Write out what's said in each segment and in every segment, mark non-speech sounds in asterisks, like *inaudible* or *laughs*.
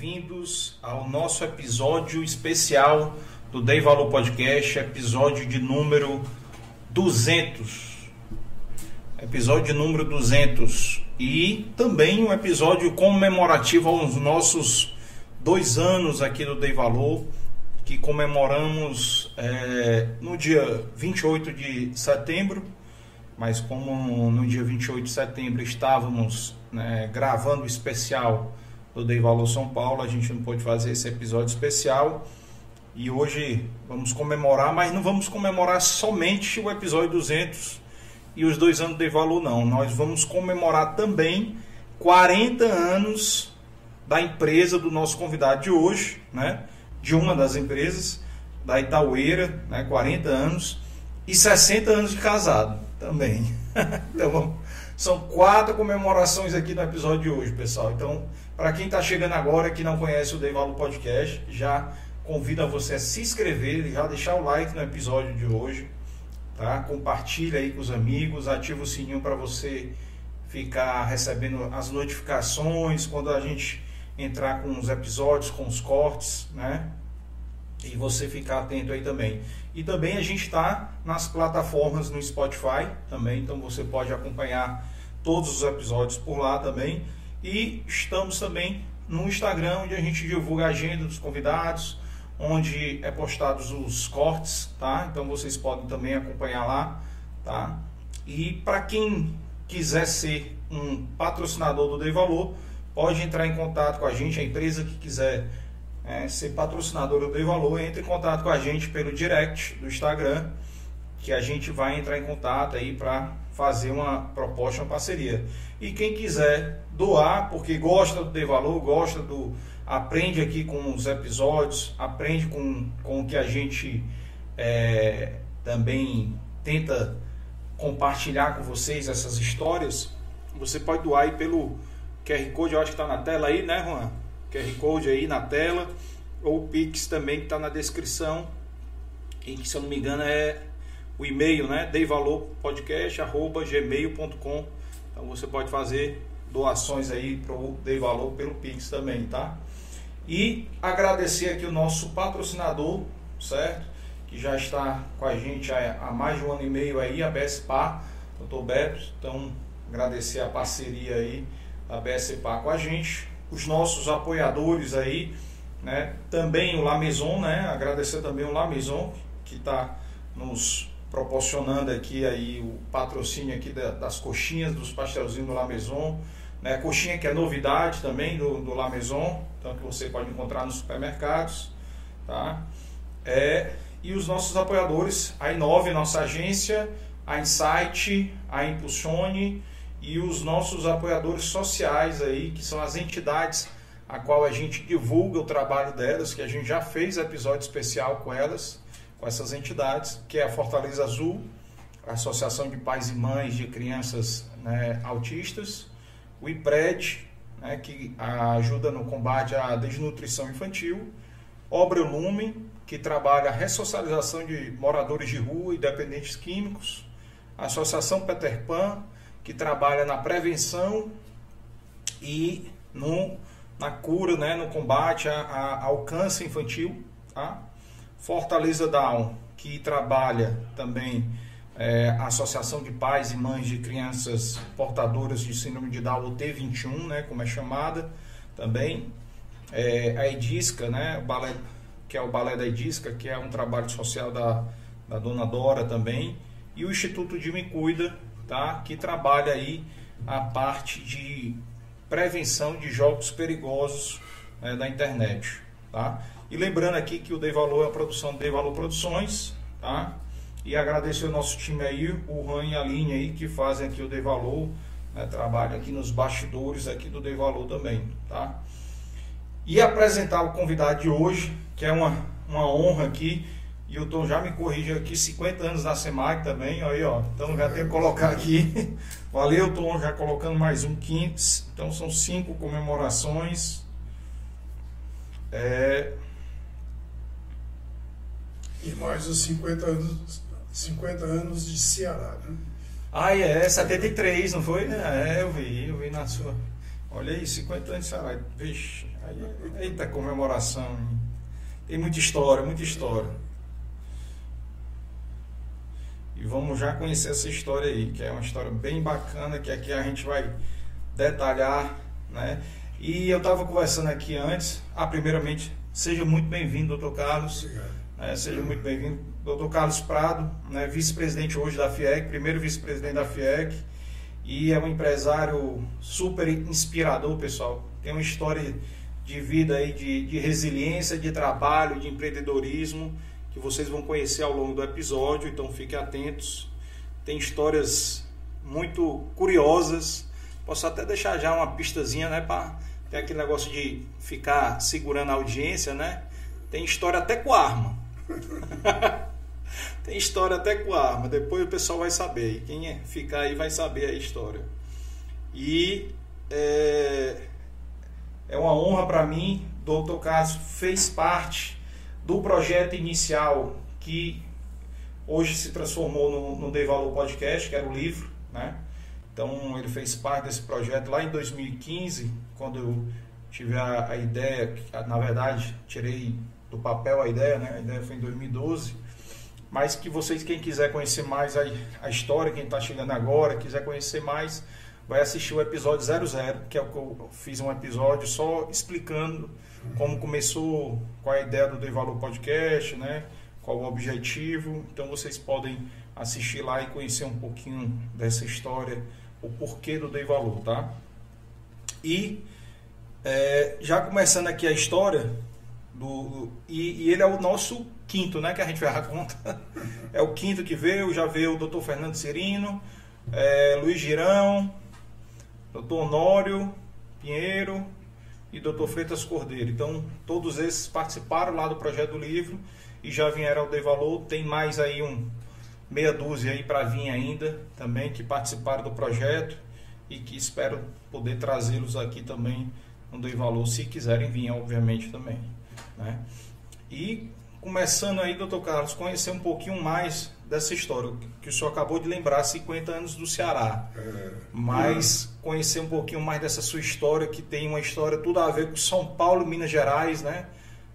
Bem-vindos ao nosso episódio especial do Dei Valor Podcast, episódio de número 200. Episódio número 200. E também um episódio comemorativo aos nossos dois anos aqui do Dei Valor, que comemoramos é, no dia 28 de setembro, mas como no dia 28 de setembro estávamos né, gravando o especial do Dei Valor São Paulo, a gente não pôde fazer esse episódio especial. E hoje vamos comemorar, mas não vamos comemorar somente o episódio 200 e os dois anos de valor, não. Nós vamos comemorar também 40 anos da empresa do nosso convidado de hoje, né? De uma das empresas, da Itaueira, né? 40 anos, e 60 anos de casado também. *laughs* então, são quatro comemorações aqui no episódio de hoje, pessoal. Então, para quem está chegando agora que não conhece o Dei Valor Podcast, já convido a você a se inscrever e já deixar o like no episódio de hoje, tá? Compartilha aí com os amigos, ativa o sininho para você ficar recebendo as notificações quando a gente entrar com os episódios, com os cortes, né? E você ficar atento aí também. E também a gente está nas plataformas no Spotify também, então você pode acompanhar todos os episódios por lá também. E estamos também no Instagram, onde a gente divulga a agenda dos convidados, onde é postados os cortes, tá? Então vocês podem também acompanhar lá, tá? E para quem quiser ser um patrocinador do Dei Valor, pode entrar em contato com a gente, a empresa que quiser é, ser patrocinador do Dei Valor, entre em contato com a gente pelo direct do Instagram, que a gente vai entrar em contato aí para fazer uma proposta, uma parceria. E quem quiser doar, porque gosta do Dei Valor, gosta do. aprende aqui com os episódios, aprende com, com o que a gente é, também tenta compartilhar com vocês essas histórias, você pode doar aí pelo QR Code, eu acho que está na tela aí, né, Juan? QR Code aí na tela, ou o Pix também que está na descrição, e que, se eu não me engano, é o e-mail, né? deivalorpodcast.gmail.com Então você pode fazer doações aí para o Dei Valor pelo Pix também, tá? E agradecer aqui o nosso patrocinador, certo? Que já está com a gente há mais de um ano e meio aí, a BSPA, doutor Beto. Então, agradecer a parceria aí da BSPA com a gente. Os nossos apoiadores aí, né? Também o La Maison, né? Agradecer também o La Maison, que está nos proporcionando aqui aí o patrocínio aqui das coxinhas, dos pastelzinhos do La Maison. Né? Coxinha que é novidade também do, do La Maison, então que você pode encontrar nos supermercados. Tá? É, e os nossos apoiadores, a Inove, nossa agência, a Insight, a Impulsione e os nossos apoiadores sociais aí, que são as entidades a qual a gente divulga o trabalho delas, que a gente já fez episódio especial com elas, com essas entidades, que é a Fortaleza Azul, a Associação de Pais e Mães de Crianças né, Autistas, o IPRED, né, que ajuda no combate à desnutrição infantil, Obra Lume, que trabalha a ressocialização de moradores de rua e dependentes químicos, Associação Peter Pan, que trabalha na prevenção e no, na cura, né, no combate a, a, ao câncer infantil. Tá? Fortaleza Down, que trabalha também é, a Associação de Pais e Mães de Crianças Portadoras de Síndrome de Down, o T21, né, como é chamada, também. É, a Edisca, né, o balé, que é o Balé da Edisca, que é um trabalho social da, da dona Dora também. E o Instituto de Me Cuida, tá, que trabalha aí a parte de prevenção de jogos perigosos né, da internet. Tá? E lembrando aqui que o Dei Valor é a produção Dei Valor Produções, tá? E agradecer o nosso time aí, o Ran e a Linha aí, que fazem aqui o Dei Valor, né? trabalham aqui nos bastidores aqui do Dei Valor também, tá? E apresentar o convidado de hoje, que é uma, uma honra aqui, e o Tom já me corrige aqui, 50 anos na SEMAC também, aí ó, então já tenho que colocar aqui, *laughs* valeu Tom, já colocando mais um quinto, então são cinco comemorações, é, e mais os 50 anos, 50 anos de Ceará, né? Ah, é, 73, não foi? É, eu vi, eu vi na sua. Olha aí, 50 anos de Ceará. Vixe, aí, eita comemoração. Tem muita história, muita história. E vamos já conhecer essa história aí, que é uma história bem bacana, que aqui a gente vai detalhar, né? E eu estava conversando aqui antes. Ah, primeiramente, seja muito bem-vindo, doutor Carlos. Obrigado. É, seja muito bem-vindo. Doutor Carlos Prado, né, vice-presidente hoje da FIEC, primeiro vice-presidente da FIEC, e é um empresário super inspirador, pessoal. Tem uma história de vida aí, de, de resiliência, de trabalho, de empreendedorismo que vocês vão conhecer ao longo do episódio, então fiquem atentos. Tem histórias muito curiosas. Posso até deixar já uma pistazinha, né, para ter aquele negócio de ficar segurando a audiência, né? Tem história até com arma. *laughs* Tem história até com arma. Depois o pessoal vai saber. Quem ficar aí vai saber a história. E é, é uma honra para mim. Doutor Carlos fez parte do projeto inicial que hoje se transformou no, no Dei Valor Podcast, que era o livro, né? Então ele fez parte desse projeto lá em 2015, quando eu tive a, a ideia, na verdade tirei do papel a ideia, né? A ideia foi em 2012. Mas que vocês, quem quiser conhecer mais a, a história, quem está chegando agora, quiser conhecer mais, vai assistir o episódio 00, que é o que eu fiz um episódio só explicando como começou, qual é a ideia do Dei Valor Podcast, né? Qual o objetivo. Então vocês podem assistir lá e conhecer um pouquinho dessa história, o porquê do Dei Valor, tá? E é, já começando aqui a história do e, e, ele é o nosso quinto, né? Que a gente vai dar conta. *laughs* É o quinto que veio, já veio o Dr. Fernando Serino, é, Luiz Girão, Dr. Honório Pinheiro, e Dr. Freitas Cordeiro. Então, todos esses participaram lá do projeto do livro e já vieram ao Dei Valor. Tem mais aí um meia dúzia aí para vir ainda também que participaram do projeto e que espero poder trazê-los aqui também no Dei Valor, se quiserem vir, obviamente, também. Né? E começando aí, doutor Carlos, conhecer um pouquinho mais dessa história, que o senhor acabou de lembrar, 50 anos do Ceará. É. Mas conhecer um pouquinho mais dessa sua história, que tem uma história tudo a ver com São Paulo, Minas Gerais, né?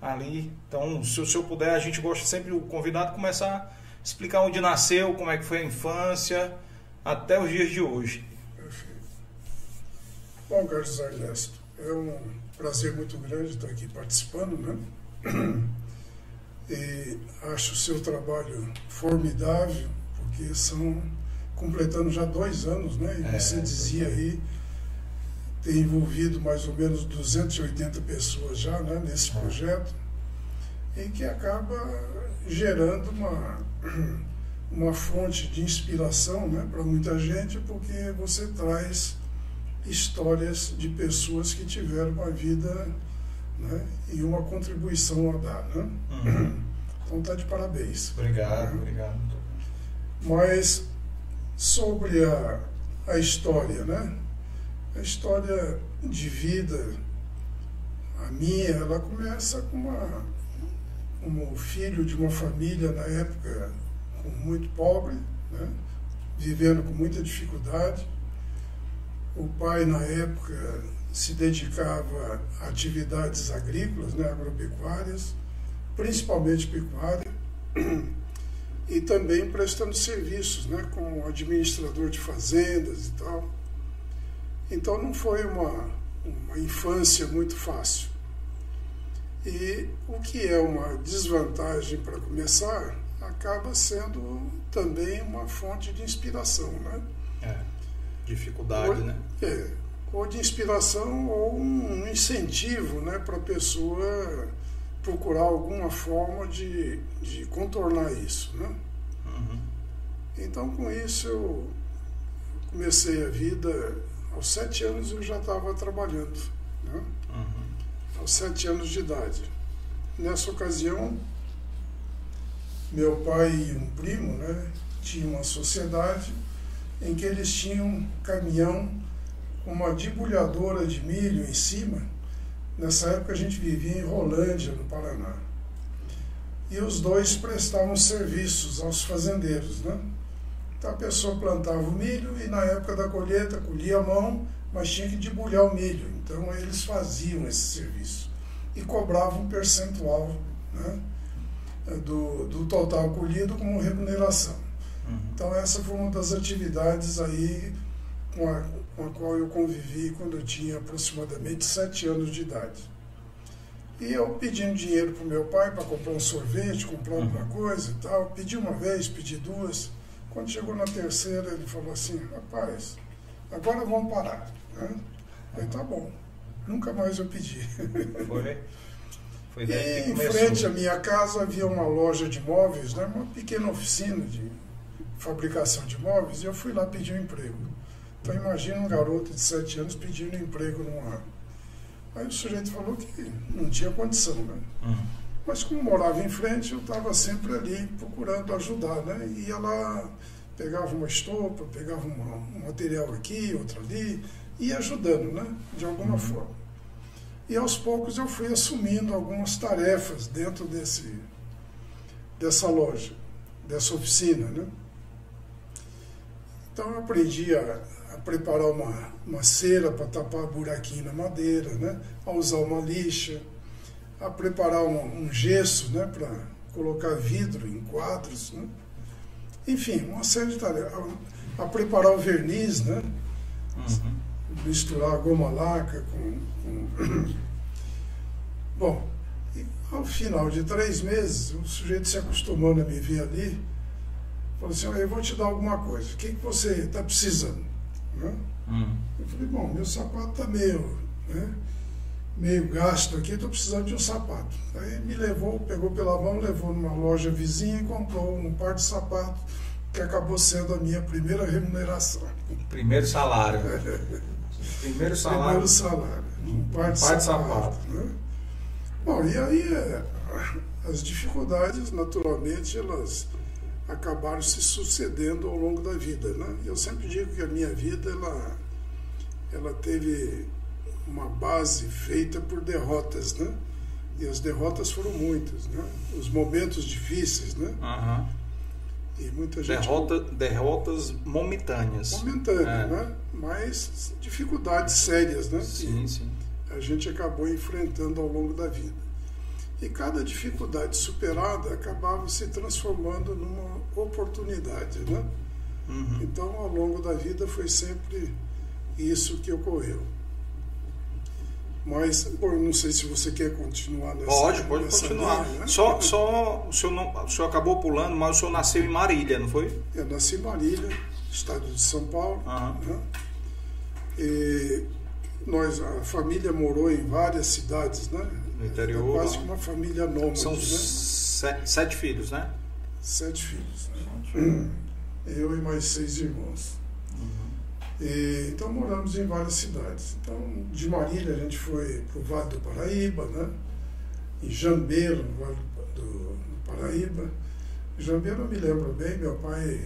Ali. Então, se o senhor puder, a gente gosta sempre, o convidado, começar a explicar onde nasceu, como é que foi a infância, até os dias de hoje. Perfeito. Bom, Carlos Ernesto, é um prazer muito grande estar aqui participando, né? E acho o seu trabalho formidável, porque são completando já dois anos, né? E é, você dizia aí, tem envolvido mais ou menos 280 pessoas já né, nesse é. projeto, e que acaba gerando uma, uma fonte de inspiração né, para muita gente, porque você traz histórias de pessoas que tiveram uma vida né, e uma contribuição a dar. Né? Uhum. Então está de parabéns. Obrigado, obrigado. Mas sobre a, a história, né? A história de vida, a minha, ela começa com uma, como filho de uma família na época muito pobre, né? vivendo com muita dificuldade. O pai, na época, se dedicava a atividades agrícolas, né, agropecuárias, principalmente pecuária, e também prestando serviços, né, como administrador de fazendas e tal. Então não foi uma, uma infância muito fácil. E o que é uma desvantagem para começar, acaba sendo também uma fonte de inspiração, né? É, dificuldade, ou, né? É, ou de inspiração ou um incentivo né, para a pessoa procurar alguma forma de, de contornar isso. Né? Uhum. Então, com isso, eu comecei a vida. Aos sete anos eu já estava trabalhando. Né? Uhum. Aos sete anos de idade. Nessa ocasião, meu pai e um primo né, tinham uma sociedade em que eles tinham um caminhão com uma debulhadora de milho em cima. Nessa época a gente vivia em Rolândia, no Paraná. E os dois prestavam serviços aos fazendeiros, né? Então a pessoa plantava o milho e na época da colheita colhia a mão, mas tinha que debulhar o milho. Então eles faziam esse serviço e cobravam um percentual né, do, do total colhido como remuneração. Uhum. Então essa foi uma das atividades aí com a, com a qual eu convivi quando eu tinha aproximadamente sete anos de idade. E eu pedindo dinheiro para o meu pai para comprar um sorvete, comprar alguma uhum. coisa e tal. Pedi uma vez, pedi duas. Quando chegou na terceira, ele falou assim: rapaz, agora vamos parar. Né? Aí tá bom. Nunca mais eu pedi. *laughs* Foi? Foi e em frente à minha casa havia uma loja de móveis, né? uma pequena oficina de fabricação de móveis, e eu fui lá pedir um emprego. Então imagina um garoto de sete anos pedindo emprego numa Aí o sujeito falou que não tinha condição, né? Uhum. Mas como morava em frente, eu estava sempre ali procurando ajudar, né? Ia lá, pegava uma estopa, pegava uma, um material aqui, outro ali, ia ajudando, né? De alguma uhum. forma. E aos poucos eu fui assumindo algumas tarefas dentro desse, dessa loja, dessa oficina, né? Então eu aprendi a, a preparar uma, uma cera para tapar buraquinho na madeira, né? a usar uma lixa, a preparar um, um gesso né? para colocar vidro em quadros. Né? Enfim, uma série de tarefas. A, a preparar o verniz, né? Uhum. misturar a goma laca com. com... *clears throat* Bom, ao final de três meses, o sujeito se acostumando a me ver ali, falou assim: Eu vou te dar alguma coisa, o que, que você está precisando? Né? Hum. Eu falei, bom, meu sapato está meio, né, meio gasto aqui, estou precisando de um sapato. Aí me levou, pegou pela mão, levou numa loja vizinha e comprou um par de sapatos, que acabou sendo a minha primeira remuneração. Primeiro salário. Primeiro salário. Primeiro salário. Um par de, par de sapato. sapato. Né? Bom, e aí é, as dificuldades, naturalmente, elas acabaram se sucedendo ao longo da vida. Né? Eu sempre digo que a minha vida ela, ela teve uma base feita por derrotas, né? E as derrotas foram muitas, né? Os momentos difíceis, né? Uhum. E muita gente... Derrota, derrotas momentâneas. Momentâneas, é. né? Mas dificuldades sérias, né? Sim, sim. A gente acabou enfrentando ao longo da vida. E cada dificuldade superada acabava se transformando numa oportunidade, né? Uhum. Então, ao longo da vida foi sempre isso que ocorreu. Mas, bom, não sei se você quer continuar nessa Pode, pode nessa continuar. Linha, né? Só, só o, senhor não, o senhor acabou pulando, mas o senhor nasceu em Marília, não foi? Eu nasci em Marília, estado de São Paulo. Uhum. Né? E nós, a família morou em várias cidades, né? No interior. É quase que uma família nômade. São né? sete, sete, filhos, né? Sete filhos. Né? *clears throat* Eu e mais seis irmãos. Uhum. E, então moramos em várias cidades. Então, de Marília a gente foi para o Vale do Paraíba, né? em Jambeiro, no Vale do, do Paraíba. Jambeiro eu me lembro bem, meu pai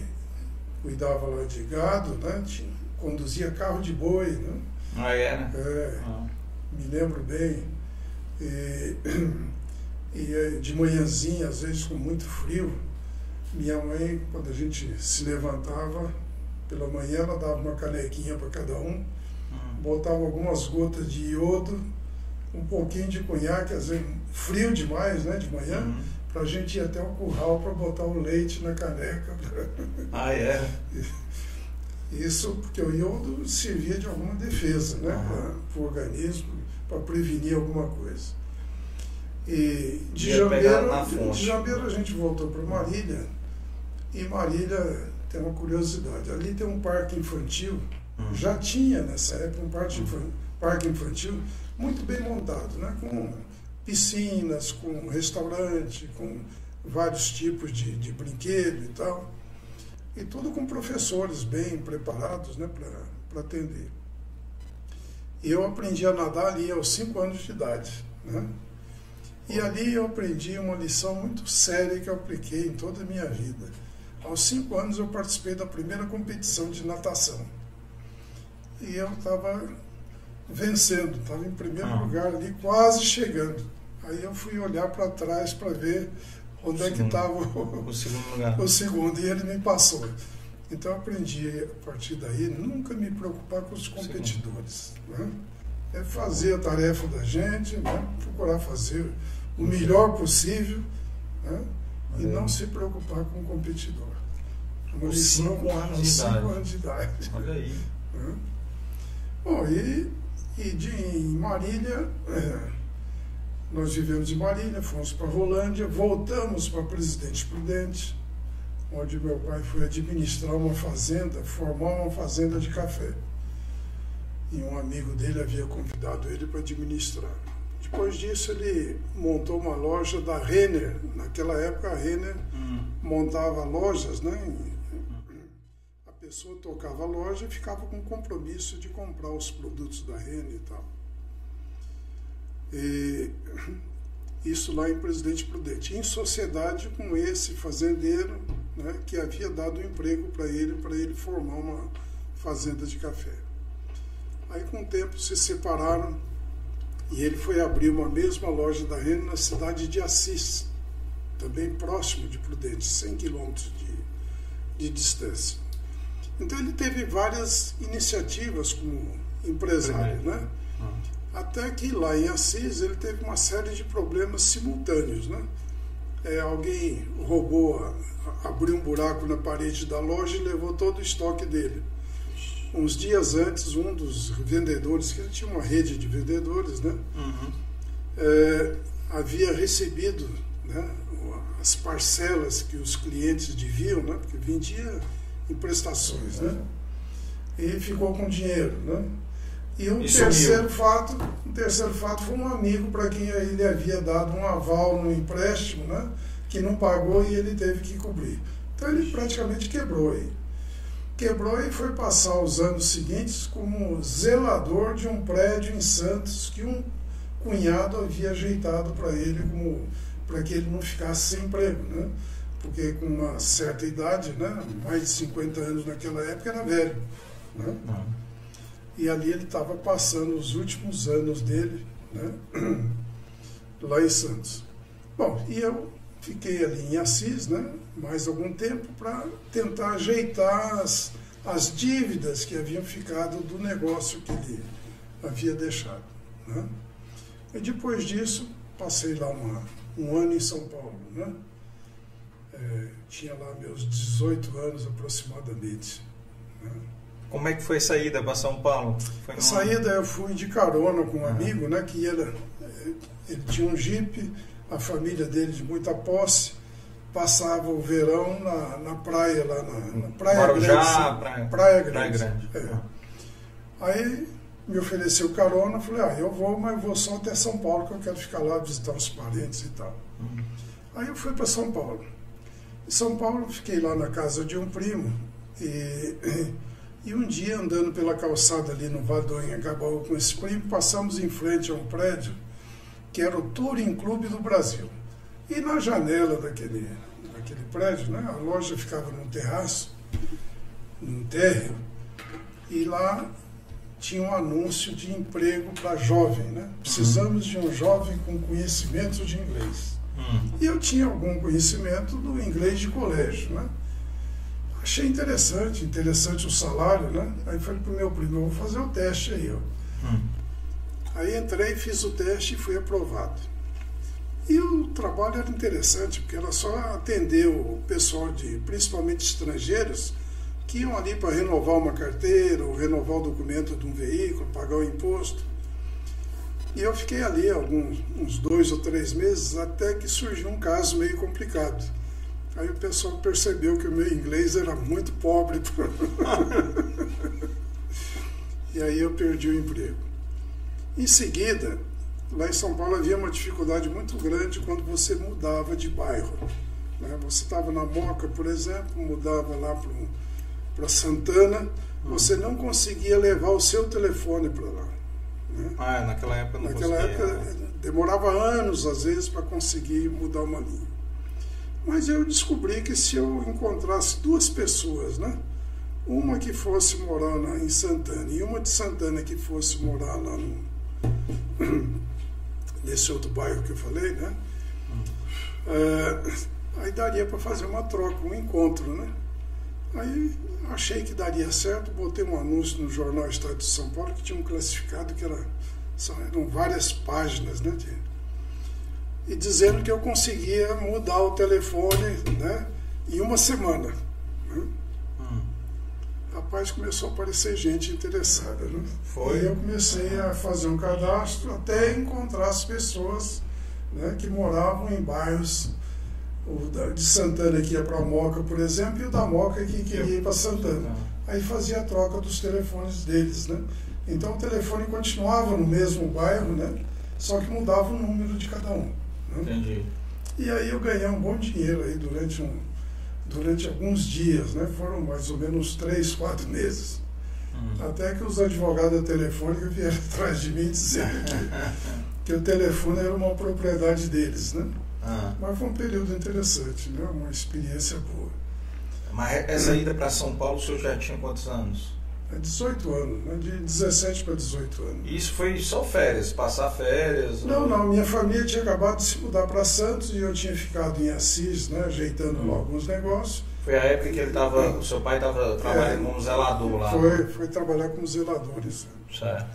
cuidava lá de gado, né? Tinha, conduzia carro de boi. Né? Ah, é, né? É, ah. Me lembro bem. E, *clears throat* e eh, de manhãzinha, às vezes com muito frio, minha mãe, quando a gente se levantava pela manhã, ela dava uma canequinha para cada um, uhum. botava algumas gotas de iodo, um pouquinho de conhaque, às vezes frio demais, né, de manhã, uhum. para a gente ir até o curral para botar o leite na caneca. *laughs* Ah, é? Isso porque o iodo servia de alguma defesa né, uhum. para o organismo para prevenir alguma coisa. E de Jambeiro, de Jambeiro a gente voltou para Marília, e Marília tem uma curiosidade, ali tem um parque infantil, uhum. já tinha nessa época um parque, uhum. parque infantil muito bem montado, né? com piscinas, com restaurante, com vários tipos de, de brinquedo e tal. E tudo com professores bem preparados né, para atender. Eu aprendi a nadar ali aos 5 anos de idade. Né? E ali eu aprendi uma lição muito séria que eu apliquei em toda a minha vida. Aos 5 anos eu participei da primeira competição de natação. E eu estava vencendo, estava em primeiro ah. lugar ali, quase chegando. Aí eu fui olhar para trás para ver onde o é segundo, que estava o, o, segundo lugar. *laughs* O segundo, e ele me passou. Então aprendi a partir daí nunca me preocupar com os competidores. Né? É fazer a tarefa da gente, né? procurar fazer o melhor possível né? e não se preocupar com o competidor. Uma cinco anos de idade. Cinco anos de idade. Olha aí. Né? Bom, e, e de, em Marília, é, nós vivemos em Marília, fomos para Rolândia, voltamos para Presidente Prudente, onde meu pai foi administrar uma fazenda, formar uma fazenda de café. E um amigo dele havia convidado ele para administrar. Depois disso, ele montou uma loja da Renner. Naquela época, a Renner hum. montava lojas, né? A pessoa tocava a loja e ficava com compromisso de comprar os produtos da Renner e tal. E isso lá em Presidente Prudente, em sociedade com esse fazendeiro né, que havia dado um emprego para ele, para ele formar uma fazenda de café. Aí com o tempo se separaram e ele foi abrir uma mesma loja da Rene na cidade de Assis, também próximo de Prudente, 100 quilômetros de, de distância. Então ele teve várias iniciativas como empresário, né? Uhum. Até que lá em Assis ele teve uma série de problemas simultâneos. Né? É, alguém roubou, abriu um buraco na parede da loja e levou todo o estoque dele. Uns dias antes, um dos vendedores, que ele tinha uma rede de vendedores, né? Uhum. É, havia recebido né, as parcelas que os clientes deviam, né? porque vendia em prestações. Né? E ficou com dinheiro. Né? E um terceiro fato, um terceiro fato foi um amigo para quem ele havia dado um aval no empréstimo, né, que não pagou e ele teve que cobrir. Então ele praticamente quebrou aí. Quebrou e foi passar os anos seguintes como zelador de um prédio em Santos que um cunhado havia ajeitado para ele como para que ele não ficasse sem emprego, né? Porque com uma certa idade, né, mais de 50 anos naquela época era velho, né? E ali ele estava passando os últimos anos dele, né? *clears throat* lá em Santos. Bom, e eu fiquei ali em Assis, né? Mais algum tempo para tentar ajeitar as, as dívidas que haviam ficado do negócio que ele havia deixado, né? E depois disso passei lá uma, um ano em São Paulo, né? É, tinha lá meus 18 anos aproximadamente. Né? Como é que foi a saída para São Paulo? Foi a saída eu fui de carona com um ah. amigo, né? Que ele, ele tinha um jipe, a família dele de muita posse, passava o verão na, na praia lá na, na Praia Marujá, Grande. Praia, praia Grande. Praia Grande. É. Aí me ofereceu carona, falei, ah, eu vou, mas vou só até São Paulo, que eu quero ficar lá visitar os parentes e tal. Uhum. Aí eu fui para São Paulo. Em São Paulo, fiquei lá na casa de um primo e E um dia, andando pela calçada ali no Vale do Anhangabaú com esse primo, passamos em frente a um prédio que era o Touring Clube do Brasil. E na janela daquele, daquele prédio, né, a loja ficava num terraço, num térreo, e lá tinha um anúncio de emprego para jovem. Né? Precisamos de um jovem com conhecimento de inglês. Uhum. E eu tinha algum conhecimento do inglês de colégio. Né? Achei interessante, interessante o salário, né? Aí falei pro meu primo, eu vou fazer o teste aí, ó. Hum. Aí entrei, fiz o teste e fui aprovado. E o trabalho era interessante, porque era só atender o pessoal de, principalmente estrangeiros, que iam ali para renovar uma carteira, ou renovar o documento de um veículo, pagar o imposto. E eu fiquei ali alguns uns dois ou três meses, até que surgiu um caso meio complicado Aí o pessoal percebeu que o meu inglês era muito pobre. *laughs* e aí eu perdi o emprego. Em seguida, lá em São Paulo havia uma dificuldade muito grande quando você mudava de bairro. Né? Você estava na Moca, por exemplo, mudava lá para Santana, hum. você não conseguia levar o seu telefone para lá. Né? Ah, naquela época não Naquela época né? demorava anos, às vezes, para conseguir mudar uma linha. Mas eu descobri que se eu encontrasse duas pessoas, né? Uma que fosse morar lá em Santana e uma de Santana que fosse morar lá no, *clears throat* nesse outro bairro que eu falei, né? É, aí daria para fazer uma troca, um encontro, né? Aí achei que daria certo, botei um anúncio no jornal Estado de São Paulo que tinha um classificado que era, são, eram várias páginas, né? De, e dizendo que eu conseguia mudar o telefone né, em uma semana. Né? Hum. Rapaz, começou a aparecer gente interessada. Né? Foi. E eu comecei a fazer um cadastro até encontrar as pessoas né, que moravam em bairros o de Santana que ia para Moca, por exemplo, e o da Moca que queria ir para Santana. Aí fazia a troca dos telefones deles, né? Então o telefone continuava no mesmo bairro, né? Só que mudava o número de cada um. Né? Entendi. E aí eu ganhei um bom dinheiro aí durante, um, durante alguns dias, né? Foram mais ou menos três, quatro meses. Uhum. Até que os advogados da telefônica vieram *laughs* atrás de mim dizendo que, *laughs* que o telefone era uma propriedade deles, né? Ah. Mas foi um período interessante, né? uma experiência boa. Mas essa ida para São Paulo, o senhor já tinha quantos anos? É 18 anos, né? de 17 para 18 anos. Isso foi só férias, passar férias? Não, ou... não, minha família tinha acabado de se mudar para Santos e eu tinha ficado em Assis, né? ajeitando hum. alguns negócios. Foi a época que ele estava, o seu pai estava trabalhando é, como zelador lá. Foi, foi trabalhar como zeladores. Certo.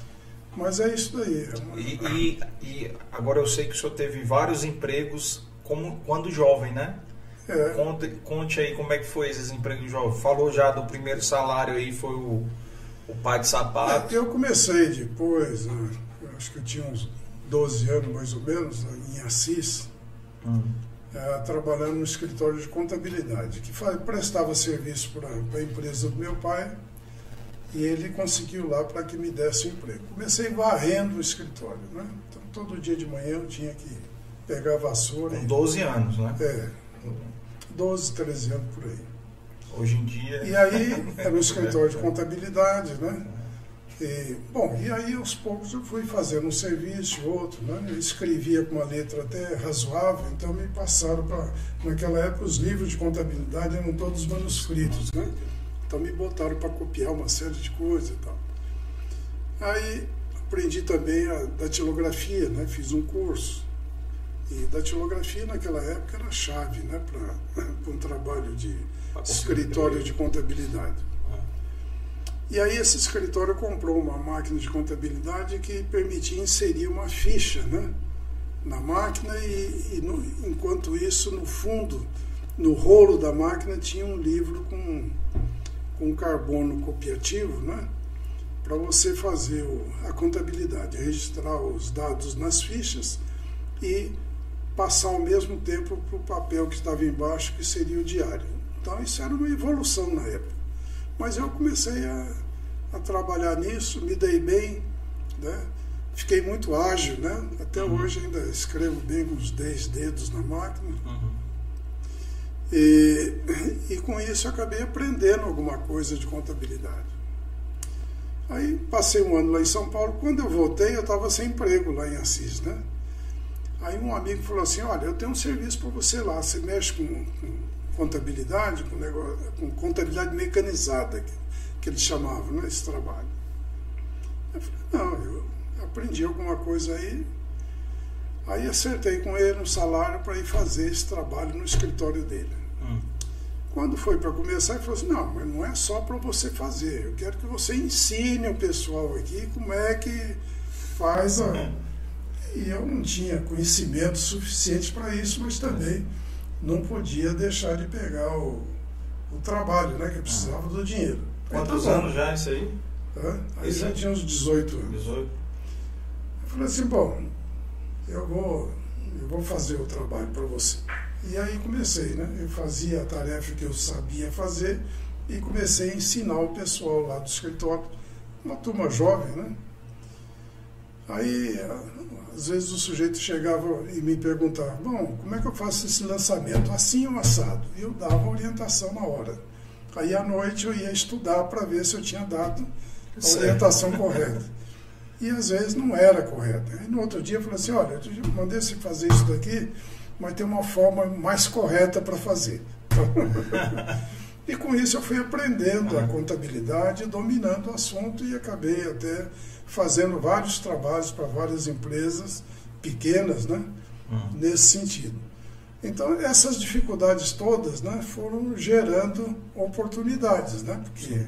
Mas é isso daí. É e, e, e, agora eu sei que o senhor teve vários empregos como quando jovem, né? É. Conte, conte aí como é que foi esses empregos jovens. Falou já do primeiro salário aí, foi o, o pai de sapato. É, eu comecei depois, né? acho que eu tinha uns 12 anos mais ou menos, em Assis, hum. é, trabalhando no escritório de contabilidade, que prestava serviço para a empresa do meu pai e ele conseguiu lá para que me desse um emprego. Comecei varrendo o escritório, né? Então, todo dia de manhã eu tinha que pegar a vassoura. Com 12 anos, né? É, 12, 13 anos por aí. Hoje em dia. E aí, era um escritório de contabilidade, né? E, bom, e aí aos poucos eu fui fazendo um serviço, outro, né? Eu escrevia com uma letra até razoável, então me passaram para. Naquela época, os livros de contabilidade eram todos manuscritos, né? Então me botaram para copiar uma série de coisas e tal. Aí aprendi também a datilografia, né? fiz um curso. E datilografia naquela época era chave né? para *laughs* um trabalho de escritório de contabilidade. E aí esse escritório comprou uma máquina de contabilidade que permitia inserir uma ficha né? na máquina e, e no, enquanto isso, no fundo, no rolo da máquina tinha um livro com com carbono copiativo, né? para você fazer o, a contabilidade, registrar os dados nas fichas e passar ao mesmo tempo para o papel que estava embaixo, que seria o diário. Então isso era uma evolução na época. Mas eu comecei a, a trabalhar nisso, me dei bem, né? fiquei muito ágil, né? até uhum. hoje ainda escrevo bem com os 10 dedos na máquina. Uhum. E, e com isso eu acabei aprendendo alguma coisa de contabilidade. Aí passei um ano lá em São Paulo. Quando eu voltei, eu estava sem emprego lá em Assis, né? Aí um amigo falou assim: Olha, eu tenho um serviço para você lá. Você mexe com, com contabilidade, com, negócio, com contabilidade mecanizada, que, que eles chamavam, né? Esse trabalho. Eu falei: Não, eu aprendi alguma coisa aí. Aí acertei com ele um salário para ir fazer esse trabalho no escritório dele. Hum. Quando foi para começar, ele falou assim: não, mas não é só para você fazer, eu quero que você ensine o pessoal aqui como é que faz a. E eu não tinha conhecimento suficiente para isso, mas também não podia deixar de pegar o, o trabalho, né? Que precisava do dinheiro. Quantos então, anos já isso aí? Hã? Aí já tinha uns 18 anos. 18. Eu falei assim, bom, eu vou, eu vou fazer o trabalho para você. E aí comecei, né? Eu fazia a tarefa que eu sabia fazer e comecei a ensinar o pessoal lá do escritório, uma turma jovem, né? Aí, às vezes o sujeito chegava e me perguntava, bom, como é que eu faço esse lançamento? Assim ou assado? E eu dava orientação na hora. Aí à noite eu ia estudar para ver se eu tinha dado a orientação correta. E às vezes não era correta. Aí no outro dia eu falei assim, olha, eu mandei você fazer isso daqui, mas tem uma forma mais correta para fazer. *laughs* e com isso eu fui aprendendo a contabilidade, dominando o assunto e acabei até fazendo vários trabalhos para várias empresas pequenas, né? Uhum. Nesse sentido. Então, essas dificuldades todas né, foram gerando oportunidades, né? Porque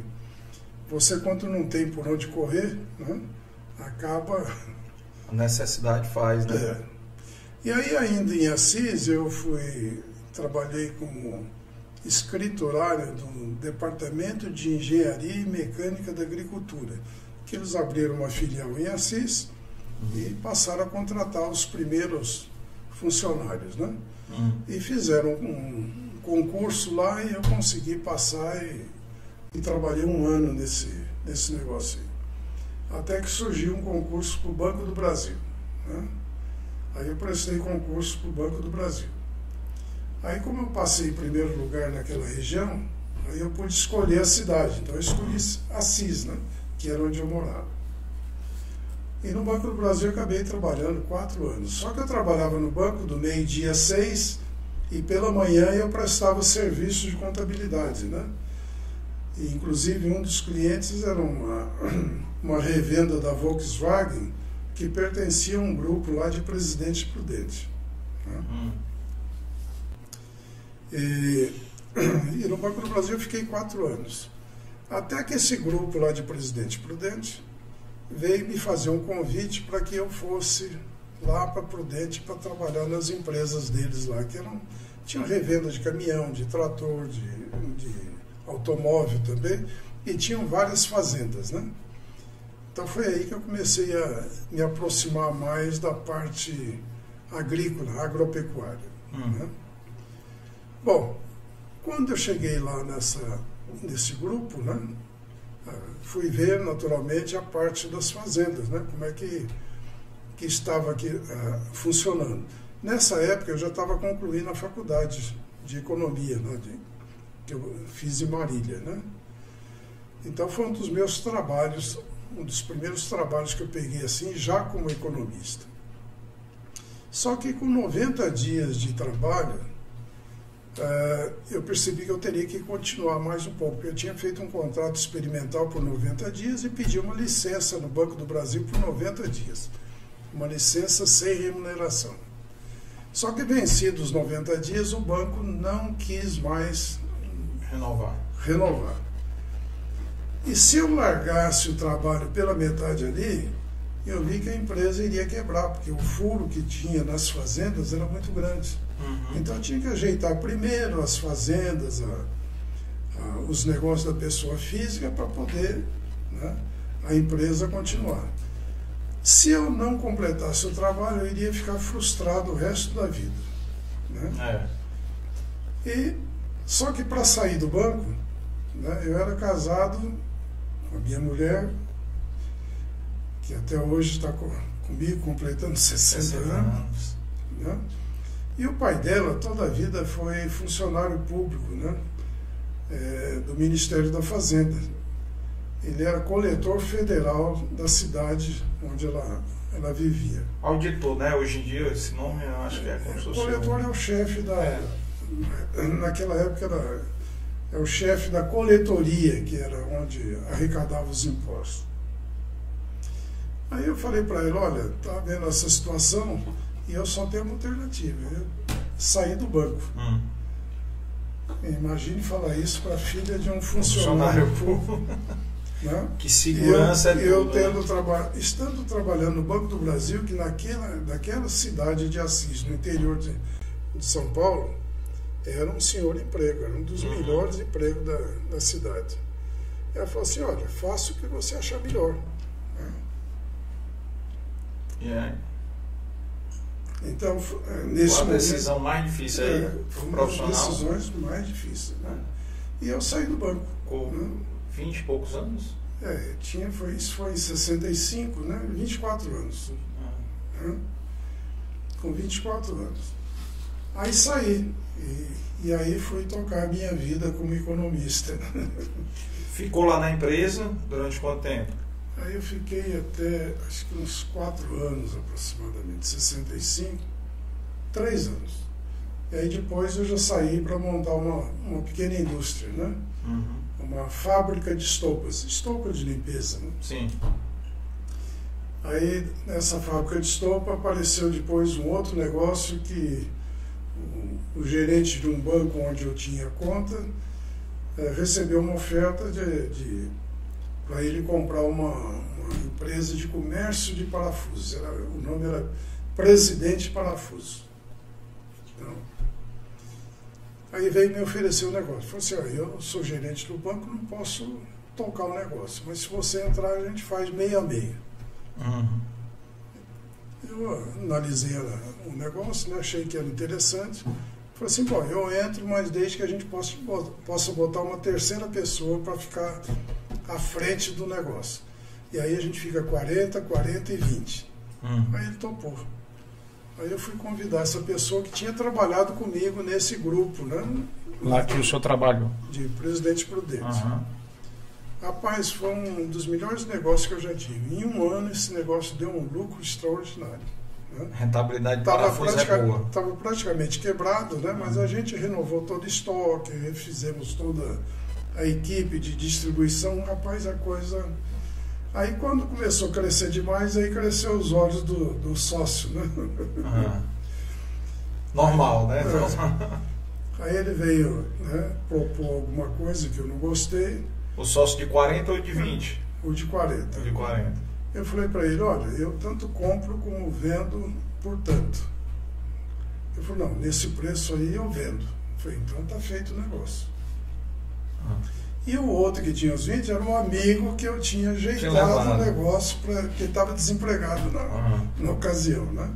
você, quando não tem por onde correr, né, acaba. A necessidade faz, né? É. E aí, ainda em Assis, eu fui. Trabalhei como escriturário do Departamento de Engenharia e Mecânica da Agricultura, que eles abriram uma filial em Assis uhum. e passaram a contratar os primeiros funcionários, né? Uhum. E fizeram um concurso lá e eu consegui passar e, e trabalhei um ano nesse, nesse negócio aí. Até que surgiu um concurso para o Banco do Brasil. Né? Aí eu prestei concurso para o Banco do Brasil. Aí como eu passei em primeiro lugar naquela região, aí eu pude escolher a cidade. Então eu escolhi Assis, né? que era onde eu morava. E no Banco do Brasil eu acabei trabalhando quatro anos. Só que eu trabalhava no banco do meio-dia seis e pela manhã eu prestava serviço de contabilidade, né? E, inclusive um dos clientes era uma, *clears throat* uma revenda da Volkswagen que pertencia a um grupo lá de Presidente Prudente. Né? Hum. E, *clears throat* e no Banco do Brasil eu fiquei quatro anos. Até que esse grupo lá de Presidente Prudente veio me fazer um convite para que eu fosse lá para Prudente para trabalhar nas empresas deles lá, que eram, tinham revenda de caminhão, de trator, de, de automóvel também, e tinham várias fazendas, né? Então foi aí que eu comecei a me aproximar mais da parte agrícola, agropecuária. Hum. Né? Bom, quando eu cheguei lá nessa, nesse grupo, né? fui ver naturalmente a parte das fazendas, né? como é que, que estava aqui uh, funcionando. Nessa época eu já estava concluindo a faculdade de economia, né? de, que eu fiz em Marília. Né? Então foi um dos meus trabalhos, um dos primeiros trabalhos que eu peguei assim, já como economista. Só que com 90 dias de trabalho, uh, eu percebi que eu teria que continuar mais um pouco. Eu tinha feito um contrato experimental por 90 dias e pedi uma licença no Banco do Brasil por 90 dias. Uma licença sem remuneração. Só que vencidos os 90 dias, o banco não quis mais renovar. renovar. E se eu largasse o trabalho pela metade ali, eu vi que a empresa iria quebrar, porque o furo que tinha nas fazendas era muito grande. Uhum. Então tinha que ajeitar primeiro as fazendas, a, a, os negócios da pessoa física para poder né, a empresa continuar. Se eu não completasse o trabalho, eu iria ficar frustrado o resto da vida. Né? É. E, só que para sair do banco, né, eu era casado com a minha mulher, que até hoje está comigo, completando 60, 60 anos. anos. Né? E o pai dela toda a vida foi funcionário público né? É, do Ministério da Fazenda. Ele era coletor federal da cidade onde ela, ela vivia. Auditor, né? Hoje em dia esse nome eu acho que é como se Coletor é o chefe da. É. Naquela época era é o chefe da coletoria, que era onde arrecadava os impostos. Aí eu falei para ele, olha, tá vendo essa situação? E eu só tenho uma alternativa, eu sair do banco. Hum. Imagine falar isso para a filha de um funcionário, público. Né? Que segurança eu, é eu tendo traba estando trabalhando no Banco do Brasil, que naquela, naquela cidade de Assis, no interior de, de São Paulo, era um senhor emprego, era um dos uhum. melhores empregos da, da cidade. Ela falou assim, olha, faça o que você achar melhor. Né? Yeah. Então, é, nesse Qual a decisão mais difícil aí, é, foi uma das decisões mais difíceis. Né? E eu saí do banco. Com né? 20 e poucos anos? É, tinha, foi, isso foi em 65, né? 24 anos. Ah. Né? Com 24 anos. Aí saí. E, e aí fui tocar a minha vida como economista. *laughs* Ficou lá na empresa durante quanto tempo? Aí eu fiquei até, acho que uns quatro anos aproximadamente, 65, três anos. E aí depois eu já saí para montar uma, uma pequena indústria, né? Uhum. Uma fábrica de estopas, estopa de limpeza. Né? Sim. Aí nessa fábrica de estopa apareceu depois um outro negócio que o, o gerente de um banco onde eu tinha conta é, recebeu uma oferta de, de para ele comprar uma, uma, empresa de comércio de parafusos. Era, o nome era Presidente Parafuso. Então, aí veio me oferecer o um negócio. Falou assim, ah, eu sou gerente do banco, não posso tocar o negócio, mas se você entrar, a gente faz meia a meia. Uhum. Eu analisei o negócio, né, achei que era interessante. Falei assim, bom, eu entro, mas desde que a gente possa, possa botar uma terceira pessoa para ficar à frente do negócio. E aí a gente fica 40, 40 e 20. Hum. Aí ele topou. Aí eu fui convidar essa pessoa que tinha trabalhado comigo nesse grupo, né? Lá que o senhor trabalhou. De Presidente Prudente. Uhum. Rapaz, foi um dos melhores negócios que eu já tive. Em um ano esse negócio deu um lucro extraordinário. Né? Rentabilidade tava pratica, é boa. Estava praticamente quebrado, né? mas a gente renovou todo o estoque, refizemos toda a equipe de distribuição. Rapaz, a coisa. Aí quando começou a crescer demais, aí cresceu os olhos do, do sócio. Né? Uhum. Normal, né? É. Aí ele veio né, propor alguma coisa que eu não gostei. O sócio de 40 ou de 20? O de 40. O de 40. Eu falei para ele, olha, eu tanto compro como vendo por tanto. Ele falou, não, nesse preço aí eu vendo. Eu falei, então tá feito o negócio. Ah. E o outro que tinha os 20 era um amigo que eu tinha ajeitado o negócio, porque ele estava desempregado na, uhum. na ocasião. Né?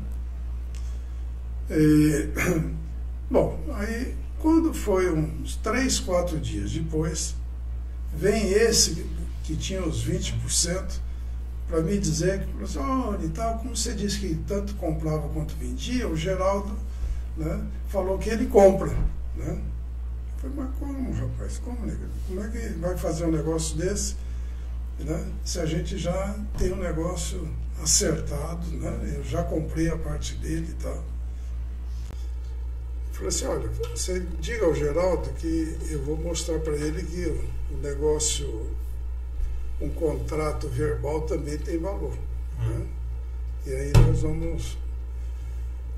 E, *clears throat* bom, aí quando foi uns 3, 4 dias depois, vem esse que tinha os 20%, para me dizer que, professor, e tal, como você disse que tanto comprava quanto vendia, o Geraldo né, falou que ele compra. Né? Eu falei, mas como, rapaz? Como, nega? Como é que vai fazer um negócio desse né, se a gente já tem um negócio acertado, né? Eu já comprei a parte dele e tal. Eu falei assim, olha, você diga ao Geraldo que eu vou mostrar para ele que o negócio um contrato verbal também tem valor. Hum. Né? E aí nós vamos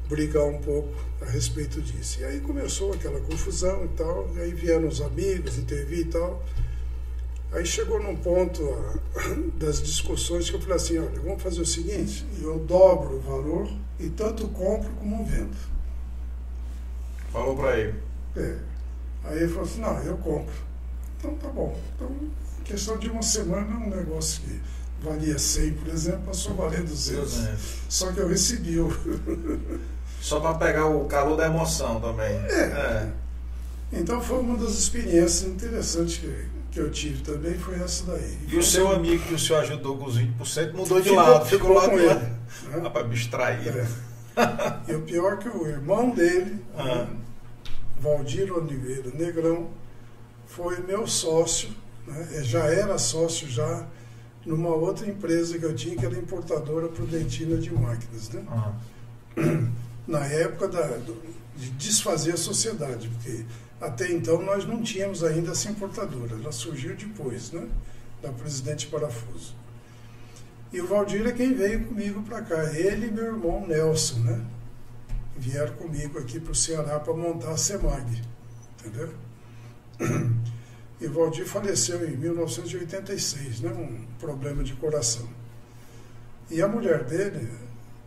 brigar um pouco a respeito disso. E aí começou aquela confusão e tal, e aí vieram os amigos intervir e tal. Aí chegou num ponto *coughs* das discussões que eu falei assim, olha, vamos fazer o seguinte, eu dobro o valor e tanto compro como vendo. Falou para ele. É. Aí ele falou assim, não, eu compro. Então tá bom. Então questão de uma semana, um negócio que valia 100, por exemplo, passou a valer 200. 200. Só que eu recebi o. *laughs* Só para pegar o calor da emoção também. É. é. Então foi uma das experiências interessantes que, que eu tive também, foi essa daí. E, e o seu amigo que o senhor ajudou com os 20% mudou de ficou, lado, ficou, lá com ele. Né? Rapaz, me extrair. É. *laughs* e o pior é que o irmão dele, ah. Valdir Oliveira Negrão, foi meu sócio né? já era sócio já numa outra empresa que eu tinha, que era importadora prudentina de máquinas. Né? Uhum. *clears throat* Na época da, do, de desfazer a sociedade, porque até então nós não tínhamos ainda essa importadora, ela surgiu depois, né? da Presidente Parafuso. E o Valdir é quem veio comigo para cá, ele e meu irmão Nelson, né? Vieram comigo aqui para o Ceará para montar a SEMAG, entendeu? *clears throat* E Valdir faleceu em 1986, né, um problema de coração. E a mulher dele,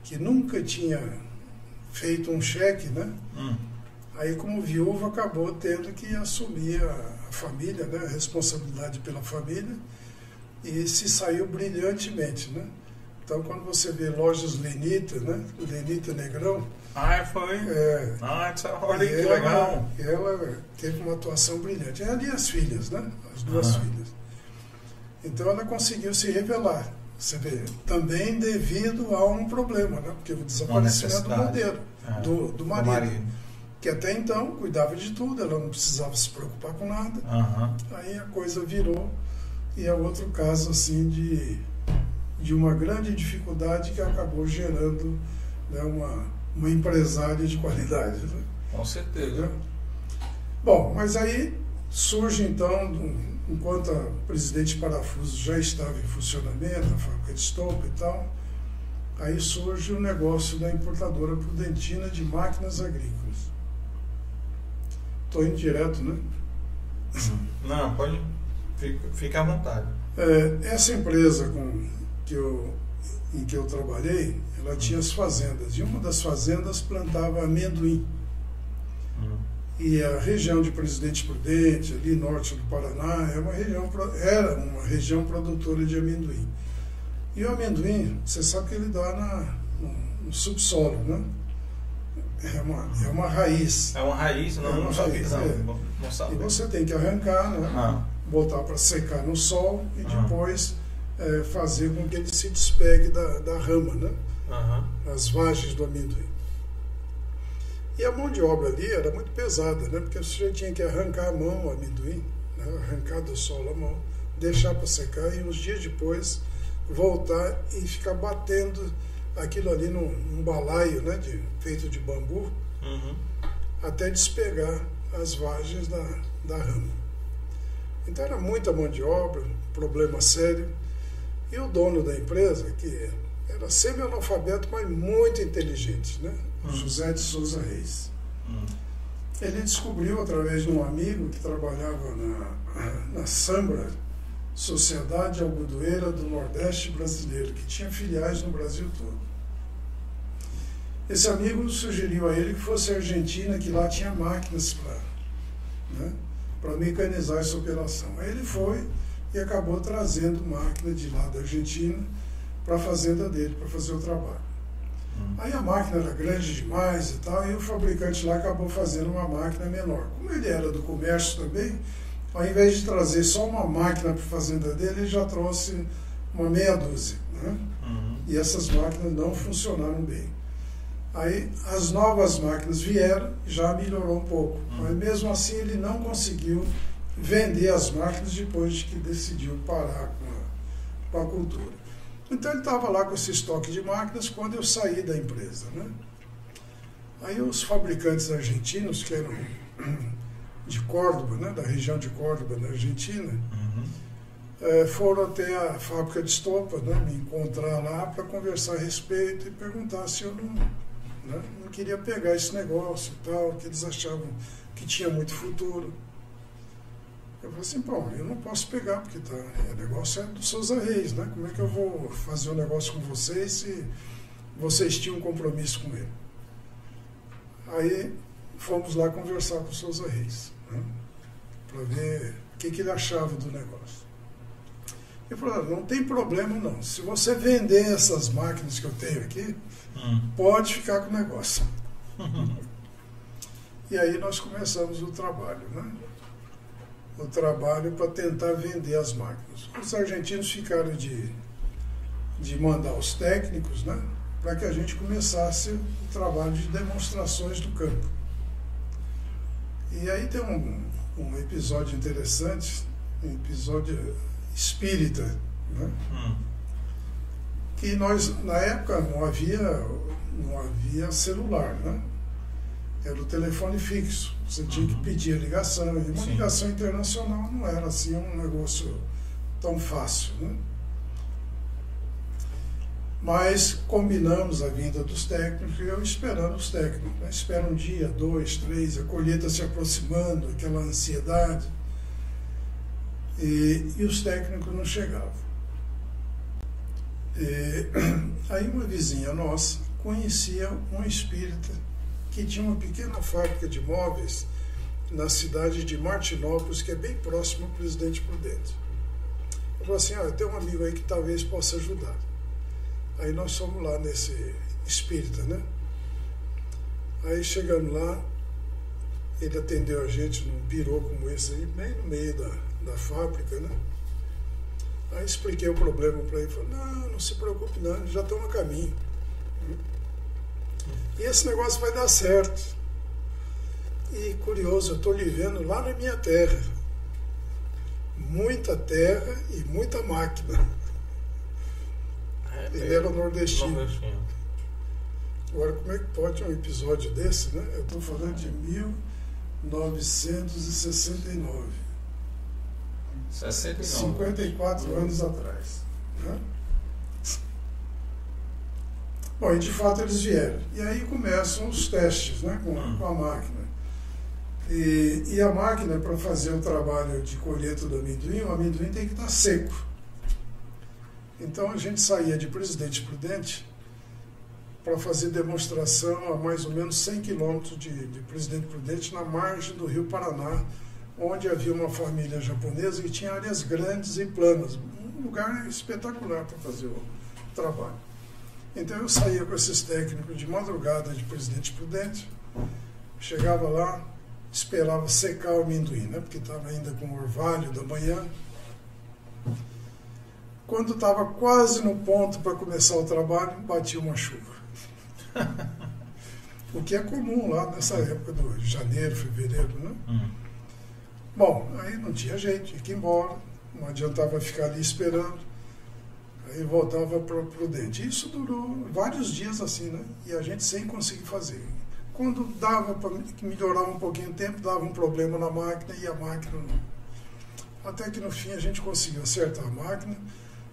que nunca tinha feito um cheque, né? Hum. Aí, como viúva, acabou tendo que assumir a, família, né, a responsabilidade pela família, e se saiu brilhantemente, né? Então, quando você vê lojas Lenita, né? Lenita Negrão, ah, foi? É. Ah, olha que ela, legal. Ela teve uma atuação brilhante. Ela e as filhas, né? As duas filhas. Então ela conseguiu se revelar. Você vê, também devido a um problema, né? Porque o desaparecimento do modelo, é. do, do marido, do marido. Que até então cuidava de tudo, ela não precisava se preocupar com nada. Uhum. Aí a coisa virou e é outro caso assim de, de uma grande dificuldade que acabou gerando né, uma uma empresária de qualidade. Né? Com certeza. Bom, mas aí surge então, enquanto a Presidente Parafuso já estava em funcionamento, a fábrica de estopa e tal, aí surge o negócio da importadora Prudentina de máquinas agrícolas. Estou indo direto, né? Não, pode. Fica, fica à vontade. É, essa empresa com, que eu, em que eu trabalhei, ela tinha as fazendas. E uma das fazendas plantava amendoim. E a região de Presidente Prudente, ali norte do Paraná, é uma região, era uma região produtora de amendoim. E o amendoim, você sabe que ele dá na, no, no subsolo, né? É uma, é uma raiz. É uma raiz, não, É uma não sabia. raiz, não, é. não, não E sabia. você tem que arrancar, né? Ah, botar para secar no sol e Ah. depois eh, fazer com que ele se despegue da, da rama, né? Aham. as vagens do amendoim. E a mão de obra ali era muito pesada, né? porque você já tinha que arrancar a mão, o amendoim, né? arrancar do solo a mão, deixar para secar e uns dias depois voltar e ficar batendo aquilo ali num, num balaio né? de, feito de bambu Uhum. até despegar as vagens da, da rama. Então era muita mão de obra, problema sério. E o dono da empresa, que era semi-analfabeto, mas muito inteligente, né? Hum. José de Souza Reis. Hum. Ele descobriu através de um amigo que trabalhava na, na Sambra, Sociedade Algodoeira do Nordeste Brasileiro, que tinha filiais no Brasil todo. Esse amigo sugeriu a ele que fosse a Argentina, que lá tinha máquinas para né, para mecanizar essa operação. Aí ele foi e acabou trazendo máquina de lá da Argentina para a fazenda dele, para fazer o trabalho. Hum. Aí a máquina era grande demais e tal, e o fabricante lá acabou fazendo uma máquina menor. Como ele era do comércio também, ao invés de trazer só uma máquina para a fazenda dele, ele já trouxe uma meia dúzia. Né? Uhum. E essas máquinas não funcionaram bem. Aí as novas máquinas vieram, já melhorou um pouco, mas mesmo assim ele não conseguiu vender as máquinas depois de que decidiu parar com a, com a cultura. Então ele estava lá com esse estoque de máquinas quando eu saí da empresa. Né? Aí os fabricantes argentinos, que eram *clears throat* de Córdoba, né, da região de Córdoba, na Argentina, Uhum. eh, foram até a fábrica de estopa, né, me encontrar lá para conversar a respeito e perguntar se eu não, né, não queria pegar esse negócio e tal, que eles achavam que tinha muito futuro. Eu falei assim, bom, eu não posso pegar, porque tá, o negócio é do Souza Reis, né? Como é que eu vou fazer um negócio com vocês se vocês tinham um compromisso com ele? Aí fomos lá conversar com o Souza Reis, né? para ver o que, que ele achava do negócio. Ele falou, "Ah, não tem problema não. Se você vender essas máquinas que eu tenho aqui, Hum. pode ficar com o negócio. *laughs* E aí nós começamos o trabalho, né? O trabalho para tentar vender as máquinas. Os argentinos ficaram de, de mandar os técnicos, né? Para que a gente começasse o trabalho de demonstrações do campo. E aí tem um, um episódio interessante, um episódio espírita, né? Hum. que nós na época não havia não havia celular, né? Era o telefone fixo. Você tinha que Uhum. pedir a ligação. E uma Sim. ligação internacional não era assim um negócio tão fácil, né? Mas combinamos a vinda dos técnicos e eu esperando os técnicos. Né? Espera um dia, dois, três, a colheita se aproximando, aquela ansiedade. E, e os técnicos não chegavam. E, *clears throat* aí uma vizinha nossa conhecia um espírita que tinha uma pequena fábrica de móveis na cidade de Martinópolis, que é bem próximo ao Presidente Prudente. Eu falei assim, ah, tem um amigo aí que talvez possa ajudar. Aí nós fomos lá nesse espírita, né? Aí chegamos lá, ele atendeu a gente num birô como esse aí, bem no meio da, da fábrica, né? Aí expliquei o problema para ele, falou, não, não se preocupe não, já estão a caminho. E esse negócio vai dar certo. E curioso, eu estou lhe vendo lá na minha terra. Muita terra e muita máquina. É, Ele era nordestino. nordestino. Agora, como é que pode um episódio desse, né? Eu estou falando de 1969. 69. 54 anos atrás. Né? Bom, e de fato eles vieram. E aí começam os testes né, com, a, com a máquina. E, e a máquina, para fazer o trabalho de colheita do amendoim, o amendoim tem que estar seco. Então a gente saía de Presidente Prudente para fazer demonstração a mais ou menos 100 quilômetros de, de Presidente Prudente, na margem do Rio Paraná, onde havia uma família japonesa que tinha áreas grandes e planas. Um lugar espetacular para fazer o trabalho. Então eu saía com esses técnicos de madrugada de Presidente Prudente, chegava lá, esperava secar o amendoim, né? porque estava ainda com o orvalho da manhã. Quando estava quase no ponto para começar o trabalho, batia uma chuva. *laughs* o que é comum lá nessa época do janeiro, fevereiro, né? Hum. Bom, aí não tinha jeito, tinha que ir embora, não adiantava ficar ali esperando. Aí voltava para o Prudente. Isso durou vários dias assim, né? E a gente sem conseguir fazer. Quando dava para melhorar um pouquinho o tempo, dava um problema na máquina e a máquina não. Até que no fim a gente conseguiu acertar a máquina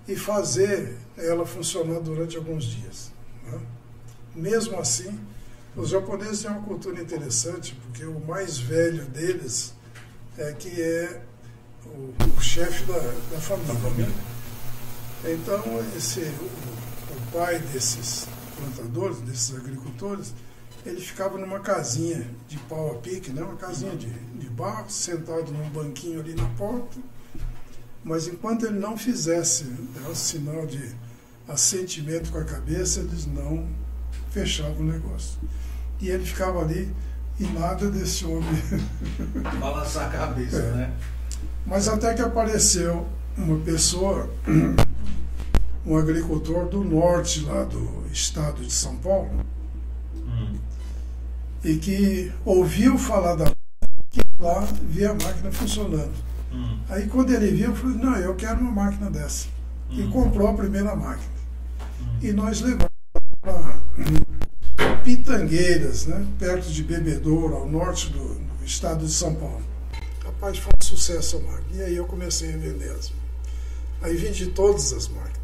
e fazer ela funcionar durante alguns dias. Né? Mesmo assim, os japoneses têm uma cultura interessante, porque o mais velho deles é que é o, o chefe da, da família. Né? Então, esse, o, o pai desses plantadores, desses agricultores, ele ficava numa casinha de pau a pique, né? uma casinha de, de barro, sentado num banquinho ali na porta. Mas enquanto ele não fizesse né, o sinal de assentimento com a cabeça, eles não fechavam o negócio. E ele ficava ali e nada desse homem. *laughs* Balançar a cabeça, é. né? Mas até que apareceu uma pessoa, um agricultor do norte lá do estado de São Paulo, e que ouviu falar da que lá via a máquina funcionando. Hum. Aí quando ele viu, falou, não, eu quero uma máquina dessa. Hum. E comprou a primeira máquina. Hum. E nós levamos para Pitangueiras, né, perto de Bebedouro, ao norte do, do, estado de São Paulo. Rapaz, foi um sucesso a máquina. E aí eu comecei a vender as. Aí vendi todas as máquinas.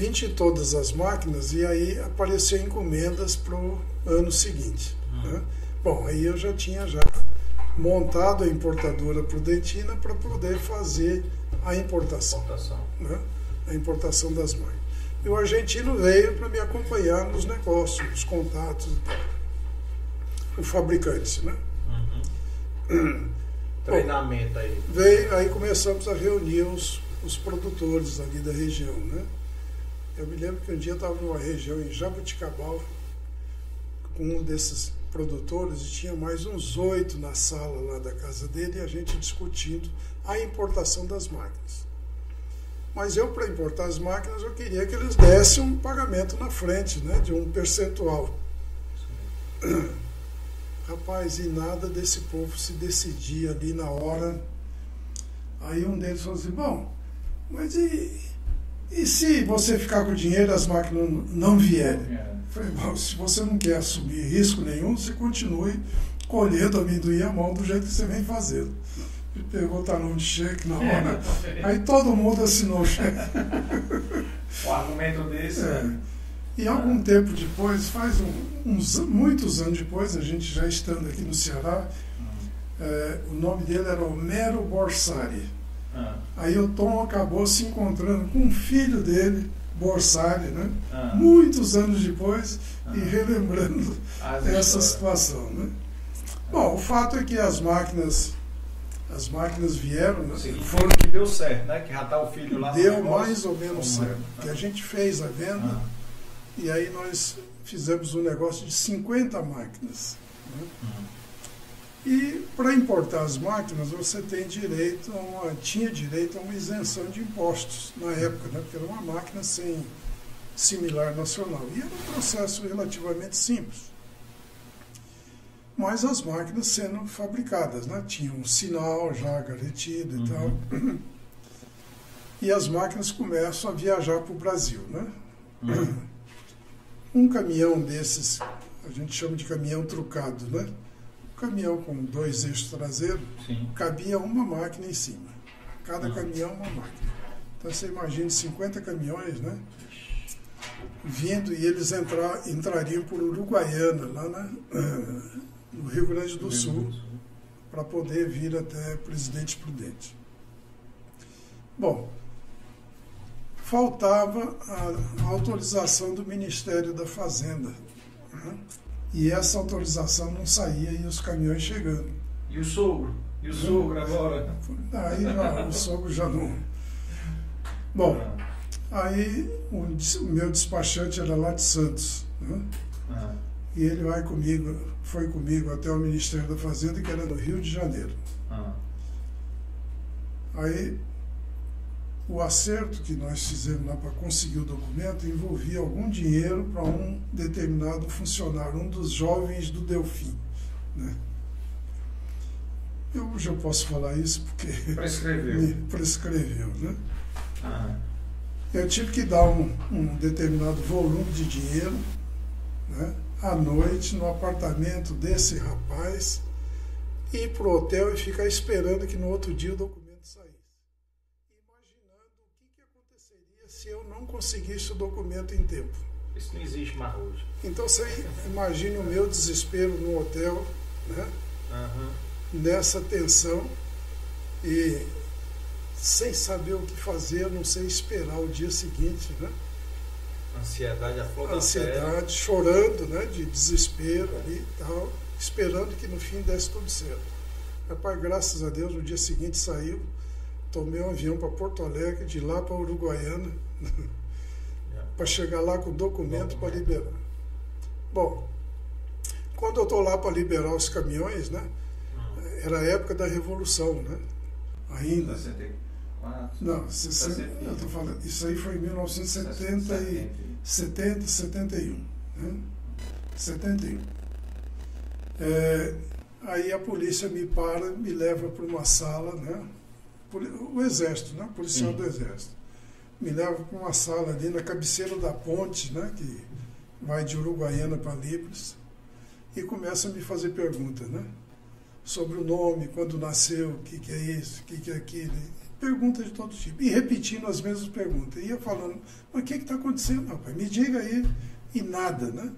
20 todas as máquinas e aí apareceu encomendas para o ano seguinte. Uhum. Né? Bom, aí eu já tinha já montado a importadora prudentina para poder fazer a importação. importação. Né? A importação das máquinas. E o argentino veio para me acompanhar nos negócios, nos contatos e tal. O fabricante, né? Uhum. Treinamento Bom, aí. Veio, aí começamos a reunir os, os produtores ali da região, né? Eu me lembro que um dia eu estava numa região em Jabuticabal com um desses produtores e tinha mais uns oito na sala lá da casa dele e a gente discutindo a importação das máquinas. Mas eu, para importar as máquinas, eu queria que eles dessem um pagamento na frente, né, de um percentual. *clears throat* Rapaz, e nada desse povo se decidia ali na hora. Aí um deles falou assim: bom, mas e, e se você ficar com o dinheiro e as máquinas não vierem? Falei, se você não quer assumir risco nenhum, você continue colhendo amendoim à mão do jeito que você vem fazendo. Pegou o talão de cheque na hora. Aí todo mundo assinou o cheque. *laughs* O argumento desse. É. E algum tempo depois, faz um, uns muitos anos depois, a gente já estando aqui no Ceará, hum. é, o nome dele era Homero Borsari ah. Aí o Tom acabou se encontrando com um filho dele, Borsari, né? Ah. Muitos anos depois, ah. e relembrando As essa histórias. situação. Né? Bom, o fato é que as máquinas as máquinas vieram, né? Sim, foram que deu certo, né? Que já tá o filho lá Deu mais ou menos certo. É? Que a gente fez a venda ah. e aí nós fizemos um negócio de 50 máquinas. Né? Uhum. E para importar as máquinas, você tem direito a uma, tinha direito a uma isenção de impostos na época, né? porque era uma máquina sem similar nacional. E era um processo relativamente simples. Mas as máquinas sendo fabricadas, né? tinham um sinal já garantido e uhum. tal. E as máquinas começam a viajar para o Brasil. Né? Uhum. Um caminhão desses, a gente chama de caminhão trucado, né? Caminhão com dois eixos traseiros, Sim. cabia uma máquina em cima. Cada uhum. caminhão, uma máquina. Então você imagina 50 caminhões, né? Vindo e eles entrar, entrariam por Uruguaiana, lá na, uh, no Rio Grande do Sul, para poder vir até Presidente Prudente. Bom, faltava a autorização do Ministério da Fazenda. Né? E essa autorização não saía e os caminhões chegando. E o sogro? E o sogro agora? Aí já, o sogro já não. Bom, aí o meu despachante era lá de Santos. Né? Ah. E ele vai comigo, foi comigo até o Ministério da Fazenda, que era no Rio de Janeiro. Ah. Aí o acerto que nós fizemos lá para conseguir o documento envolvia algum dinheiro para um determinado funcionário, um dos jovens do Delfim. Né? Eu já posso falar isso porque prescreveu, *laughs* me prescreveu né? Ah. Eu tive que dar um, um determinado volume de dinheiro né, à noite no apartamento desse rapaz, ir para o hotel e ficar esperando que no outro dia o documento saísse. Imaginando o que, que aconteceria se conseguisse o documento em tempo. Isso não existe mais hoje. Então você imagine o meu desespero no hotel, né? Uhum. nessa tensão e sem saber o que fazer, não sei esperar o dia seguinte, né? Ansiedade a flor Ansiedade, chorando, né? De desespero ali e tal, esperando que no fim desse tudo certo. Rapaz, graças a Deus, no dia seguinte saiu, tomei um avião para Porto Alegre, de lá para Uruguaiana. *laughs* para chegar lá com documento para liberar. Bom, quando eu estou lá para liberar os caminhões, né? Era a época da Revolução, né? Ainda. Não, 60, eu tô falando, isso aí foi em 1970 e 70, 71. Né? 71. É, aí a polícia me para, me leva para uma sala, né? O exército, né? Policial Sim. do exército. Me leva para uma sala ali na cabeceira da ponte, né? Que vai de Uruguaiana para Libres. E começa a me fazer perguntas, né? Sobre o nome, quando nasceu, o que, que é isso, o que, que é aquilo perguntas de todo tipo. E repetindo as mesmas perguntas. Ia falando, mas o que está acontecendo, rapaz? Me diga aí. E nada, né?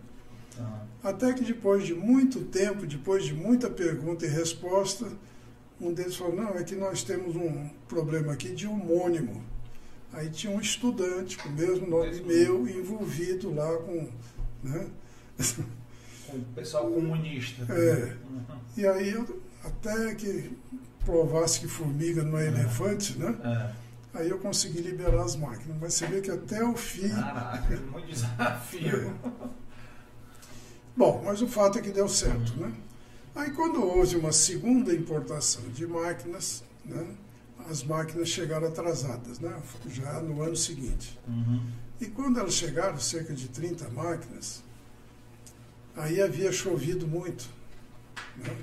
Ah. Até que depois de muito tempo, depois de muita pergunta e resposta, um deles falou, não, é que nós temos um problema aqui de homônimo. Aí tinha um estudante com o mesmo nome meu envolvido lá com. Né? Com o pessoal comunista. É. E aí eu, até que provasse que formiga não é, é. elefante, né? É. Aí eu consegui liberar as máquinas. Mas você vê que até o fim. Caraca, muito desafio. Bom, mas o fato é que deu certo, né? Aí quando houve uma segunda importação de máquinas, né? As máquinas chegaram atrasadas, né? Já no ano seguinte. Uhum. E quando elas chegaram, cerca de 30 máquinas, aí havia chovido muito. Né?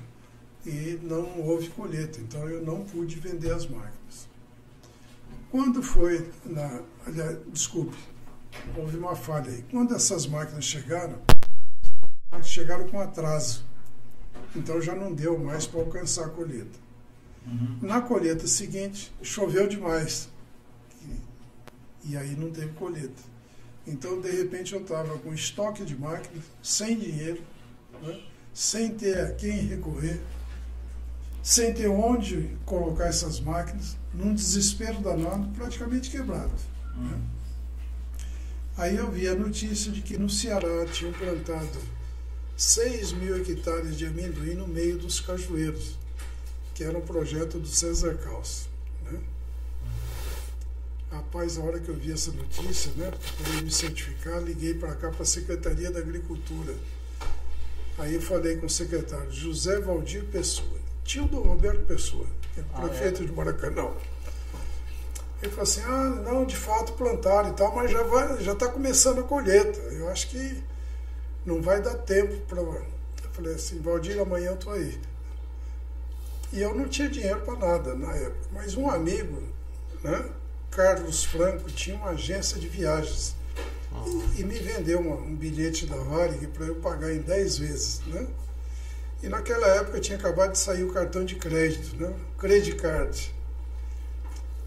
e não houve colheita, então eu não pude vender as máquinas. Quando foi na. Aliás, desculpe, houve uma falha aí. Quando essas máquinas chegaram, chegaram com atraso. Então já não deu mais para alcançar a colheita. Uhum. Na colheita seguinte, choveu demais. E, e aí não teve colheita. Então, de repente, eu estava com estoque de máquinas, sem dinheiro, né, sem ter a quem recorrer sem ter onde colocar essas máquinas, num desespero danado, praticamente quebrado. Né? Aí eu vi a notícia de que no Ceará tinham plantado 6 mil hectares de amendoim no meio dos cajueiros, que era um projeto do César Caos. Né? Rapaz, a hora que eu vi essa notícia, né, para me certificar, liguei para cá para a Secretaria da Agricultura. Aí eu falei com o secretário José Valdir Pessoa tio do Roberto Pessoa, que é ah, prefeito é? de Maracanã. Ele falou assim, ah, não, de fato plantaram e tal, mas já vai, já está começando a colheita. Eu acho que não vai dar tempo para. Eu falei assim, Valdir, amanhã eu estou aí. E eu não tinha dinheiro para nada na época. Mas um amigo, né, Carlos Franco, tinha uma agência de viagens. E, e me vendeu uma, um bilhete da Varig para eu pagar em 10 vezes. Né? E naquela época tinha acabado de sair o cartão de crédito, né? Credit Card.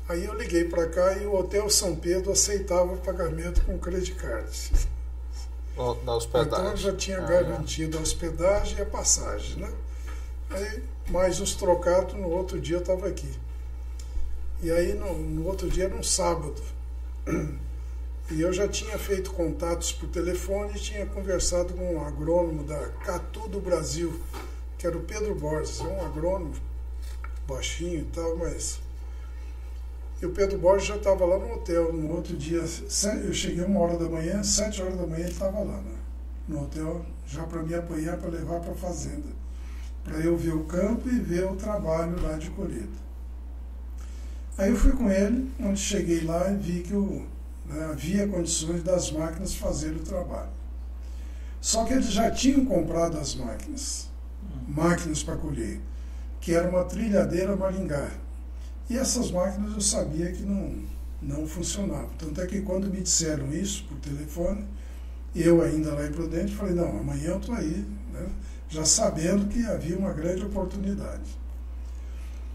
Aí eu liguei para cá e o Hotel São Pedro aceitava o pagamento com credit card. Da hospedagem. Então eu já tinha ah. garantido a hospedagem e a passagem, né? Aí, mais os trocados, no outro dia eu estava aqui. E aí, no, no outro dia era um sábado. E eu já tinha feito contatos por telefone e tinha conversado com um agrônomo da Catu do Brasil, que era o Pedro Borges, é um agrônomo baixinho e tal, mas. E o Pedro Borges já estava lá no hotel. No outro dia, eu cheguei uma hora da manhã, sete horas da manhã ele estava lá, né? no hotel, já para me apanhar para levar para a fazenda, para eu ver o campo e ver o trabalho lá de colheita. Aí eu fui com ele, onde cheguei lá e vi que o, né, havia condições das máquinas fazerem o trabalho. Só que eles já tinham comprado as máquinas, máquinas para colher, que era uma trilhadeira Maringá. E essas máquinas eu sabia que não, não funcionavam. Tanto é que quando me disseram isso por telefone, eu ainda lá em Prudente, falei, não, amanhã eu estou aí, né, já sabendo que havia uma grande oportunidade.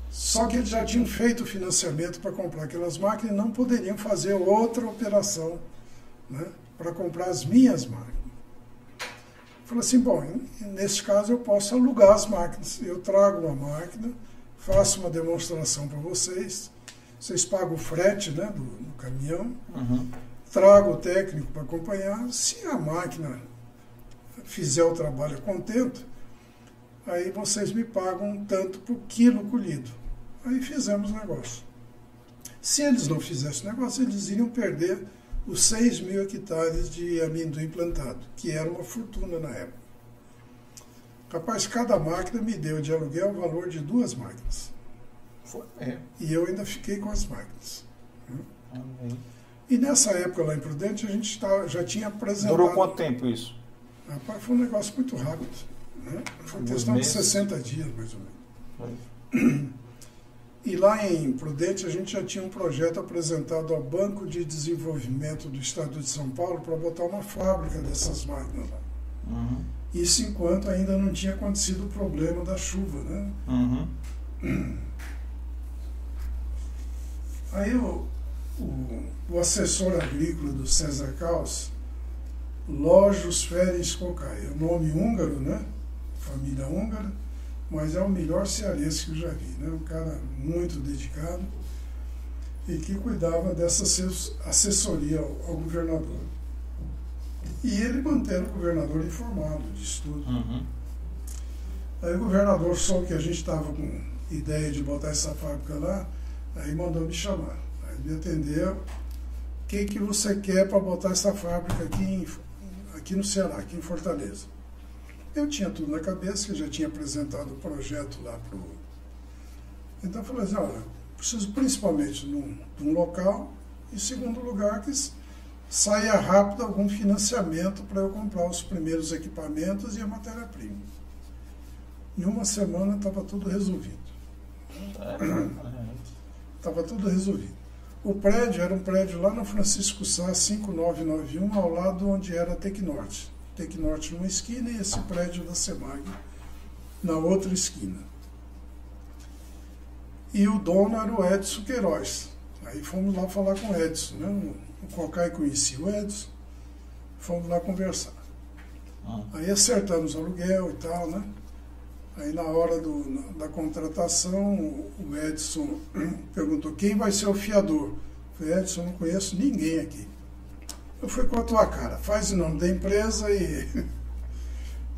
Só que eles já tinham feito o financiamento para comprar aquelas máquinas e não poderiam fazer outra operação né, para comprar as minhas máquinas. Falei assim, bom, nesse caso eu posso alugar as máquinas. Eu trago uma máquina, faço uma demonstração para vocês, vocês pagam o frete né, do, do caminhão, uhum. trago o técnico para acompanhar. Se a máquina fizer o trabalho contento, aí vocês me pagam tanto por quilo colhido. Aí fizemos o negócio. Se eles não fizessem o negócio, eles iriam perder os 6 mil hectares de amendoim plantado, que era uma fortuna na época. Rapaz, cada máquina me deu de aluguel o valor de duas máquinas. Foi, é. E eu ainda fiquei com as máquinas. E nessa época lá em Prudente, a gente já tinha apresentado. Durou quanto tempo isso? Rapaz, foi um negócio muito rápido. Né? Foi questão de 60 dias, mais ou menos. E lá em Prudente a gente já tinha um projeto apresentado ao Banco de Desenvolvimento do Estado de São Paulo para botar uma fábrica dessas máquinas lá. Uhum. Isso enquanto ainda não tinha acontecido o problema da chuva, né? Uhum. Aí o, o, o, assessor agrícola do César Caos, Lojos Ferenc Cocai, é o nome húngaro, né? Família húngara mas é o melhor cearense que eu já vi, né? um cara muito dedicado e que cuidava dessa assessoria ao, ao governador. E ele mantendo o governador informado disso tudo. Uhum. Aí o governador soube que a gente estava com ideia de botar essa fábrica lá, aí mandou me chamar. Aí me atendeu. O que, que você quer para botar essa fábrica aqui, em, aqui no Ceará, aqui em Fortaleza? Eu tinha tudo na cabeça, que eu já tinha apresentado o projeto lá para o. Então eu falei assim, olha, preciso principalmente de um, de um local, e segundo lugar, que saia rápido algum financiamento para eu comprar os primeiros equipamentos e a matéria-prima. Em uma semana estava tudo resolvido. Estava tudo resolvido. O prédio era um prédio lá no Francisco Sá 5991, ao lado onde era a Tecnorte. Tecnorte numa esquina e esse prédio da SEMAG na outra esquina. E o dono era o Edson Queiroz. Aí fomos lá falar com o Edson, né? O Cocai conhecia o Edson, fomos lá conversar. Ah. Aí acertamos o aluguel e tal, né? Aí na hora do, da contratação, o Edson *clears throat* perguntou quem vai ser o fiador. Eu falei, Edson, não conheço ninguém aqui. Eu fui com a tua cara, faz o nome da empresa e. *laughs*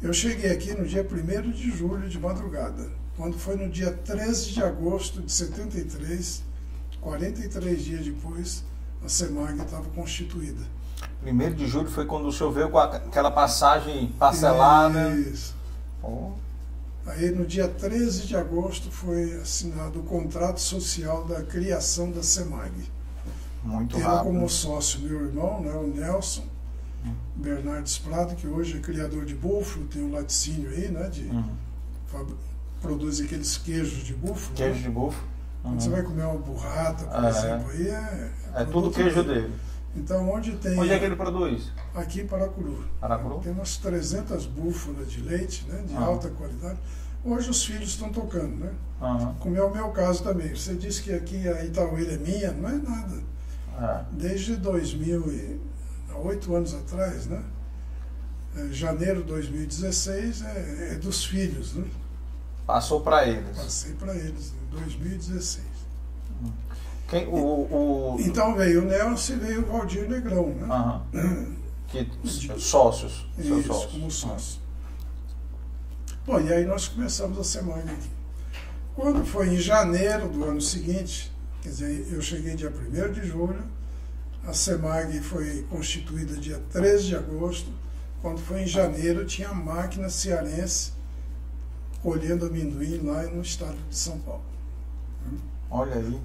Eu cheguei aqui no dia 1 de julho de madrugada. Quando foi no dia 13 de agosto de 73, 43 dias depois, a SEMAG estava constituída. 1 de julho foi quando o senhor veio com aquela passagem parcelada. Isso. Oh. Aí no dia 13 de agosto foi assinado o contrato social da criação da SEMAG. Muito Tendo rápido. como sócio meu irmão, né, o Nelson hum. Bernardes Prado, que hoje é criador de búfalo, tem um laticínio aí, né? De, uhum. Produz aqueles queijos de búfalo. Queijo né? de búfalo. Uhum. Quando você vai comer uma burrata, por é. exemplo, aí é. É, é tudo queijo dele. dele. Então, onde tem. Onde é que ele produz? Aqui em Paracuru. Paracuru? Tem umas 300 búfalas de leite, né? De uhum. alta qualidade. Hoje os filhos estão tocando, né? Uhum. Como é o meu caso também. Você disse que aqui a Itauíra é minha, não é nada. É. Desde 2000 e oito anos atrás, né? é, janeiro de 2016 é, é dos filhos, né? Passou para eles. Passei para eles, em 2016. Quem, o, o... Então veio o Nelson e veio o Valdir Negrão, né? Uhum. *clears throat* Que, sócios. Isso, sócios. como sócio. Bom, e aí nós começamos a semana aqui. Quando foi em janeiro do ano seguinte, quer dizer, eu cheguei dia 1 de julho, a SEMAG foi constituída dia 13 de agosto, quando foi em janeiro tinha a máquina cearense colhendo amendoim lá no estado de São Paulo. Olha aí.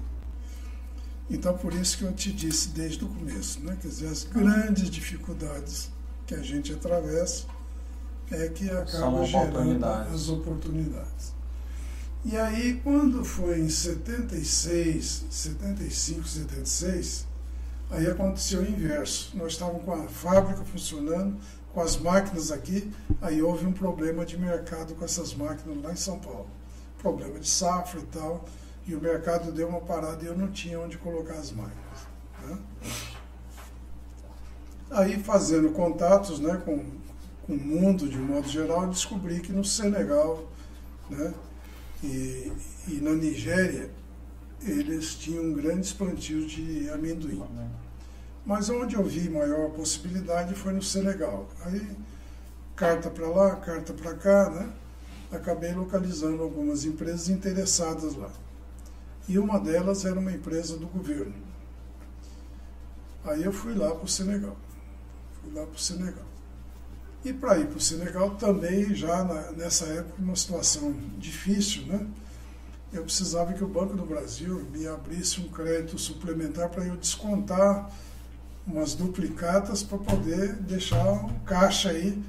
Então, por isso que eu te disse desde o começo, né? quer dizer, as grandes dificuldades que a gente atravessa é que acaba gerando as oportunidades. E aí, quando foi em 76, 75, 76, aí aconteceu o inverso. Nós estávamos com a fábrica funcionando, com as máquinas aqui, aí houve um problema de mercado com essas máquinas lá em São Paulo. Problema de safra e tal e o mercado deu uma parada e eu não tinha onde colocar as máquinas. Né? Aí, fazendo contatos né, com, com o mundo de um modo geral, descobri que no Senegal né, e, e na Nigéria eles tinham grandes plantios de amendoim. Mas onde eu vi maior possibilidade foi no Senegal. Aí, carta para lá, carta para cá, né? acabei localizando algumas empresas interessadas lá e uma delas era uma empresa do governo. Aí eu fui lá para o Senegal. Fui lá para o Senegal. E para ir para o Senegal também, já na, nessa época, uma situação difícil, né? Eu precisava que o Banco do Brasil me abrisse um crédito suplementar para eu descontar umas duplicatas para poder deixar um caixa aí,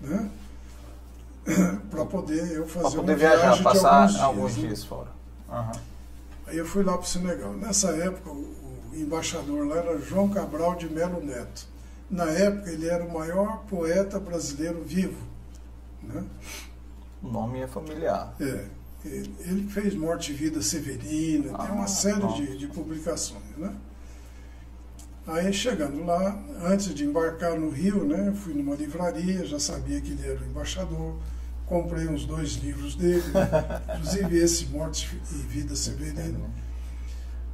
né? *clears throat* para poder eu fazer pra poder uma viajar, viagem passar alguns dias, alguns né? dias fora. Uhum. Aí eu fui lá para o Senegal. Nessa época, o, embaixador lá era João Cabral de Melo Neto. Na época, ele era o maior poeta brasileiro vivo. Né? O nome é familiar. É. Ele fez Morte e Vida Severina, ah, tem uma série de, de, publicações. Né? Aí, chegando lá, antes de embarcar no Rio, né, fui numa livraria, já sabia que ele era o embaixador comprei uns dois livros dele, *laughs* inclusive esse Morte e Vida Severina.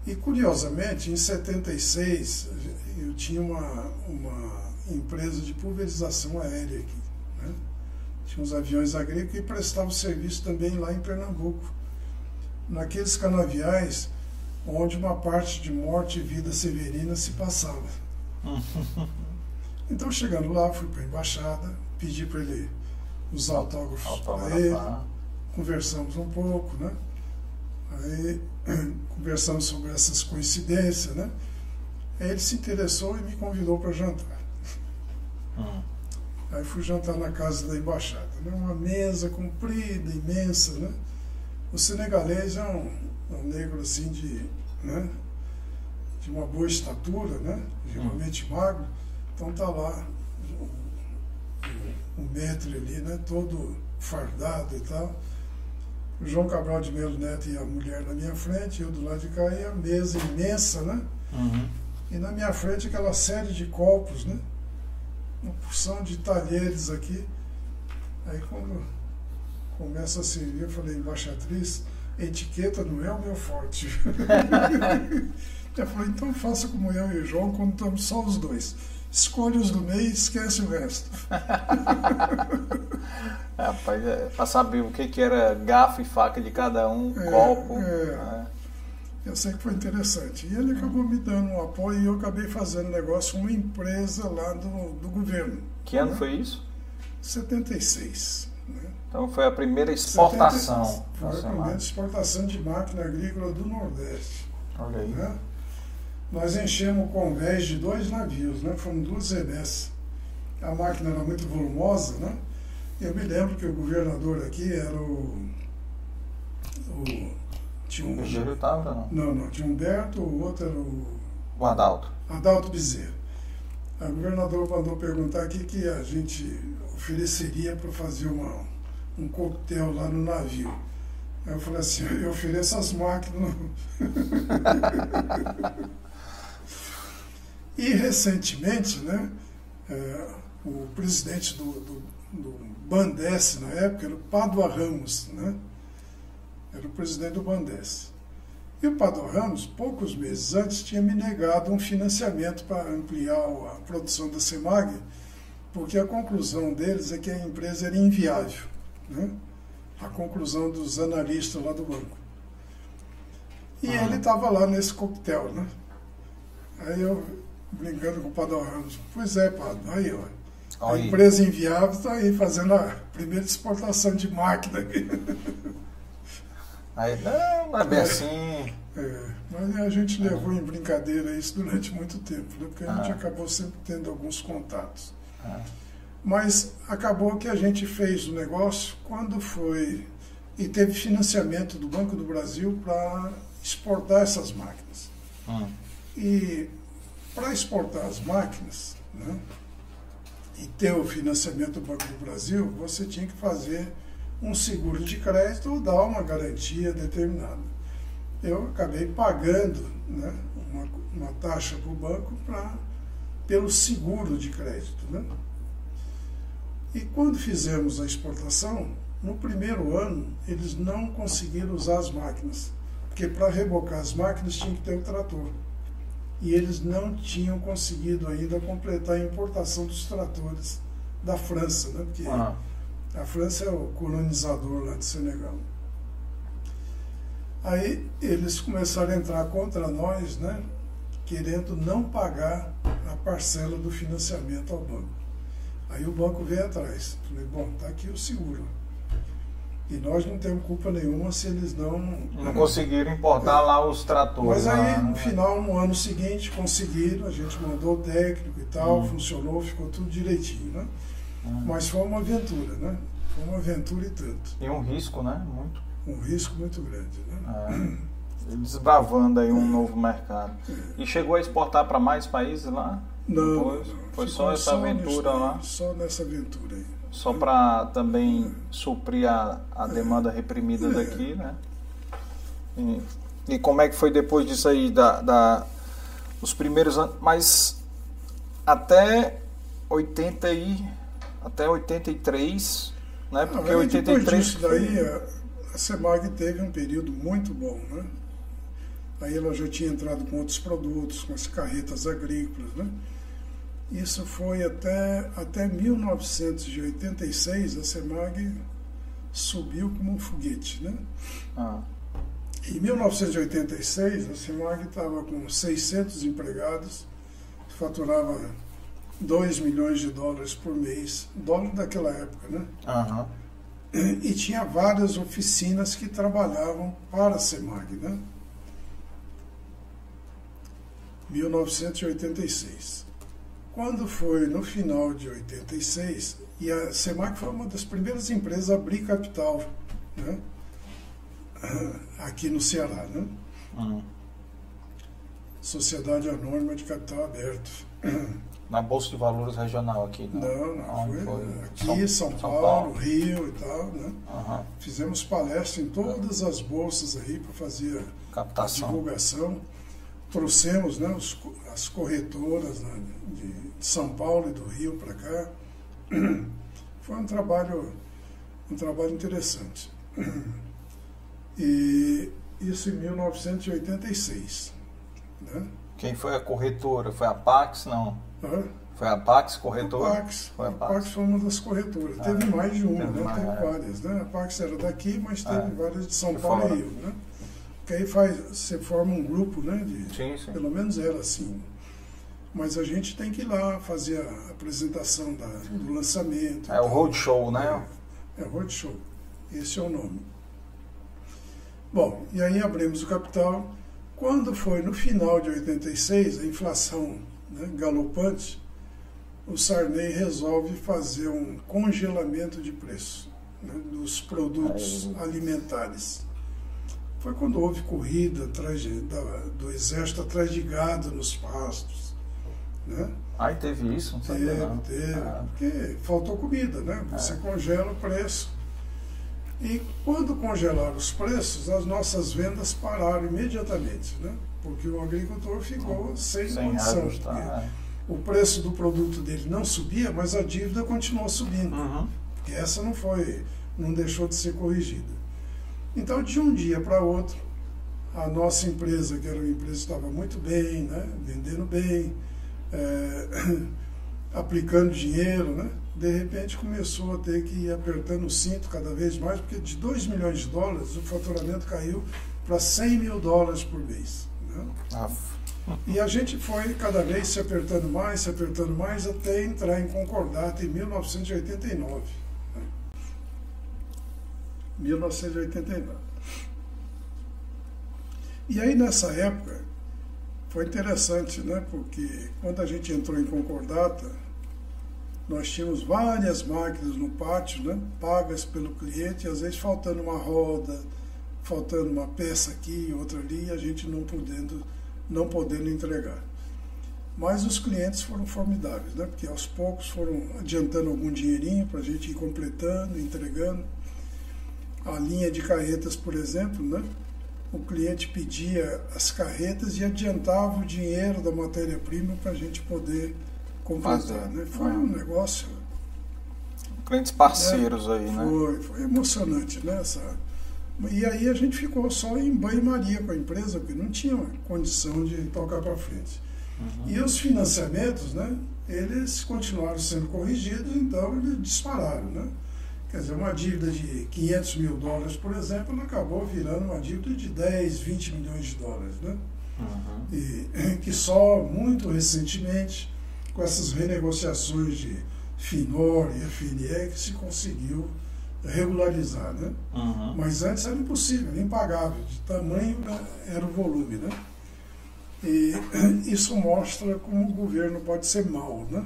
E curiosamente, em 76, eu tinha uma, uma empresa de pulverização aérea aqui. Né? Tinha uns aviões agrícolas e prestava serviço também lá em Pernambuco. Naqueles canaviais onde uma parte de morte e vida severina se passava. *laughs* Então, chegando lá, fui para a embaixada, pedi para ele os autógrafos para ele, conversamos um pouco, né? Aí *clears throat* conversamos sobre essas coincidências, né? Aí ele se interessou e me convidou para jantar. Hum. *laughs* Aí fui jantar na casa da embaixada, né? Uma mesa comprida, imensa, né? O senegalês é um, um negro assim de, né? de uma boa estatura, né? Geralmente hum. magro. Então tá lá um metro ali, né, todo fardado e tal. O João Cabral de Melo Neto e a mulher na minha frente, eu do lado de cá, e a mesa imensa, né? Uhum. E na minha frente aquela série de copos, né? Uma porção de talheres aqui. Aí quando começa a servir, eu falei, embaixatriz, etiqueta não é o meu forte. *laughs* eu falei, então faça como eu e o João quando estamos só os dois escolhe os do meio e esquece o resto. *laughs* Rapaz, é, para saber o que, que era garfo e faca de cada um, é, copo. É. Né? Eu sei que foi interessante. E ele acabou me dando um apoio e eu acabei fazendo negócio com uma empresa lá do, do governo. Que ano né? foi isso? 76. Né? Então foi a primeira exportação. 76. Foi a primeira exportação de máquina agrícola do Nordeste. Olha aí. Né? Nós enchemos convés de dois navios, né? Foram duas remessas. A máquina era muito volumosa, né? Eu me lembro que o governador aqui era o. o tinha um. O estava, não? Não, não. Tinha Humberto, o outro era o. O Adalto. Adalto Bezerra. O governador mandou perguntar o que, que a gente ofereceria para fazer uma, um coquetel lá no navio. Aí eu falei assim, eu ofereço as máquinas. *laughs* E recentemente, né, é, o presidente do, do, do Bandes na época era o Padua Ramos, né? Era o presidente do Bandes. E o Padua Ramos, poucos meses antes, tinha me negado um financiamento para ampliar a produção da Semag, porque a conclusão deles é que a empresa era inviável. Né? A conclusão dos analistas lá do banco. E ah. ele estava lá nesse coquetel, né? Aí eu, brincando com o Padua Ramos, pois é, Padua, aí, ó. A empresa inviável está aí fazendo a primeira exportação de máquina aqui. Aí, não, não é bem é, assim. É, mas a gente levou em brincadeira isso durante muito tempo, né? porque a ah. gente acabou sempre tendo alguns contatos. Ah. Mas acabou que a gente fez o negócio quando foi. E teve financiamento do Banco do Brasil para exportar essas máquinas. Ah. E para exportar as máquinas, né? e ter o financiamento do Banco do Brasil, você tinha que fazer um seguro de crédito ou dar uma garantia determinada. Eu acabei pagando né, uma, uma taxa para o banco pra, pelo seguro de crédito. Né? E quando fizemos a exportação, no primeiro ano, eles não conseguiram usar as máquinas, porque para rebocar as máquinas tinha que ter um trator e eles não tinham conseguido ainda completar a importação dos tratores da França, né? porque ah. a França é o colonizador lá de Senegal. Aí eles começaram a entrar contra nós, né? querendo não pagar a parcela do financiamento ao banco. Aí o banco veio atrás. Falei, bom, está aqui o seguro. E nós não temos culpa nenhuma se eles não. Não conseguiram importar é. lá os tratores. Mas aí, no final, no ano seguinte, conseguiram, a gente mandou o técnico e tal, hum. funcionou, ficou tudo direitinho, né? Hum. Mas foi uma aventura, né? Foi uma aventura e tanto. E um risco, né? Muito. Um risco muito grande, né? É. Desbravando aí um é. novo mercado. É. E chegou a exportar para mais países lá? Não. Depois? Foi só essa só aventura lá? Só nessa aventura aí só para também suprir a, a demanda reprimida daqui, né? E, e, como é que foi depois disso aí, da, da os primeiros anos, mas até 80 e, até 83, né? Porque ah, 83 depois disso daí, a, a Semag teve um período muito bom, né? Aí ela já tinha entrado com outros produtos, com as carretas agrícolas, né? Isso foi até, até 1986, a SEMAG subiu como um foguete. Né? Ah. Em 1986, a SEMAG estava com 600 empregados, faturava 2 milhões de dólares por mês, dólar daquela época, né? Uhum. E tinha várias oficinas que trabalhavam para a SEMAG, né? 1986. Quando foi no final de 86, e a SEMAC foi uma das primeiras empresas a abrir capital né? aqui no Ceará. Né? Uhum. Sociedade Anônima de Capital Aberto. Na Bolsa de Valores Regional aqui? Não, não, não foi, foi, aqui, São, São, Paulo, Paulo, Rio e tal. Né? Uhum. Fizemos palestra em todas as bolsas aí para fazer Captação. divulgação trouxemos né, os, as corretoras né, de São Paulo e do Rio para cá. *clears throat* Foi um trabalho, um trabalho interessante. *clears throat* E isso em 1986. Né? Quem foi a corretora? Foi a Pax? Não. Hã? Foi a Pax corretora? A Pax. Foi a Pax. a Pax foi uma das corretoras. Ah, teve mais de uma, teve, né? teve é. várias. Né? A Pax era daqui, mas teve ah, várias de São Paulo e Rio. Né? Que aí faz, você forma um grupo, né? De, sim, sim. Pelo menos era assim. Mas a gente tem que ir lá fazer a apresentação da, do lançamento. É o roadshow, né? É, é o roadshow. Esse é o nome. Bom, e aí abrimos o capital. Quando foi no final de 86, a inflação né, galopante, o Sarney resolve fazer um congelamento de preço né, dos produtos alimentares. Foi quando houve corrida atrás de, da, do exército atrás de gado nos pastos. Né? Aí teve isso? Não teve, não. teve. Ah. Porque faltou comida, né? Você é. congela o preço. E quando congelaram os preços, as nossas vendas pararam imediatamente, né? Porque o agricultor ficou sem, sem condição. o preço do produto dele não subia, mas a dívida continuou subindo. Uhum. Porque essa não foi, não deixou de ser corrigida. Então, de um dia para outro, a nossa empresa, que era uma empresa que estava muito bem, né, vendendo bem, é, *coughs* aplicando dinheiro, né, de repente começou a ter que ir apertando o cinto cada vez mais, porque de 2 milhões de dólares o faturamento caiu para 100 mil dólares por mês. Né? E a gente foi cada vez se apertando mais, se apertando mais, até entrar em concordata em 1989. 1989. E aí nessa época foi interessante, né? Porque quando a gente entrou em concordata, nós tínhamos várias máquinas no pátio, né? Pagas pelo cliente, e às vezes faltando uma roda, faltando uma peça aqui, outra ali, e a gente não podendo, não podendo entregar. Mas os clientes foram formidáveis, né? Porque aos poucos foram adiantando algum dinheirinho para a gente ir completando, entregando a linha de carretas, por exemplo, né? o cliente pedia as carretas e adiantava o dinheiro da matéria-prima para a gente poder completar. Né? Foi um negócio. Clientes parceiros né? aí, né? Foi, foi emocionante, né? Essa... E aí a gente ficou só em banho-maria com a empresa, porque não tinha condição de tocar para frente. Uhum. E os financiamentos, né? Eles continuaram sendo corrigidos, então eles dispararam, né? Quer dizer, uma dívida de 500 mil dólares, por exemplo, acabou virando uma dívida de 10, 20 milhões de dólares, né? Uhum. E *clears throat* que só muito recentemente, com essas renegociações de FINOR e FNE, que se conseguiu regularizar, né? Uhum. Mas antes era impossível, impagável, de tamanho era o volume, né? E *clears throat* isso mostra como o governo pode ser mau, né?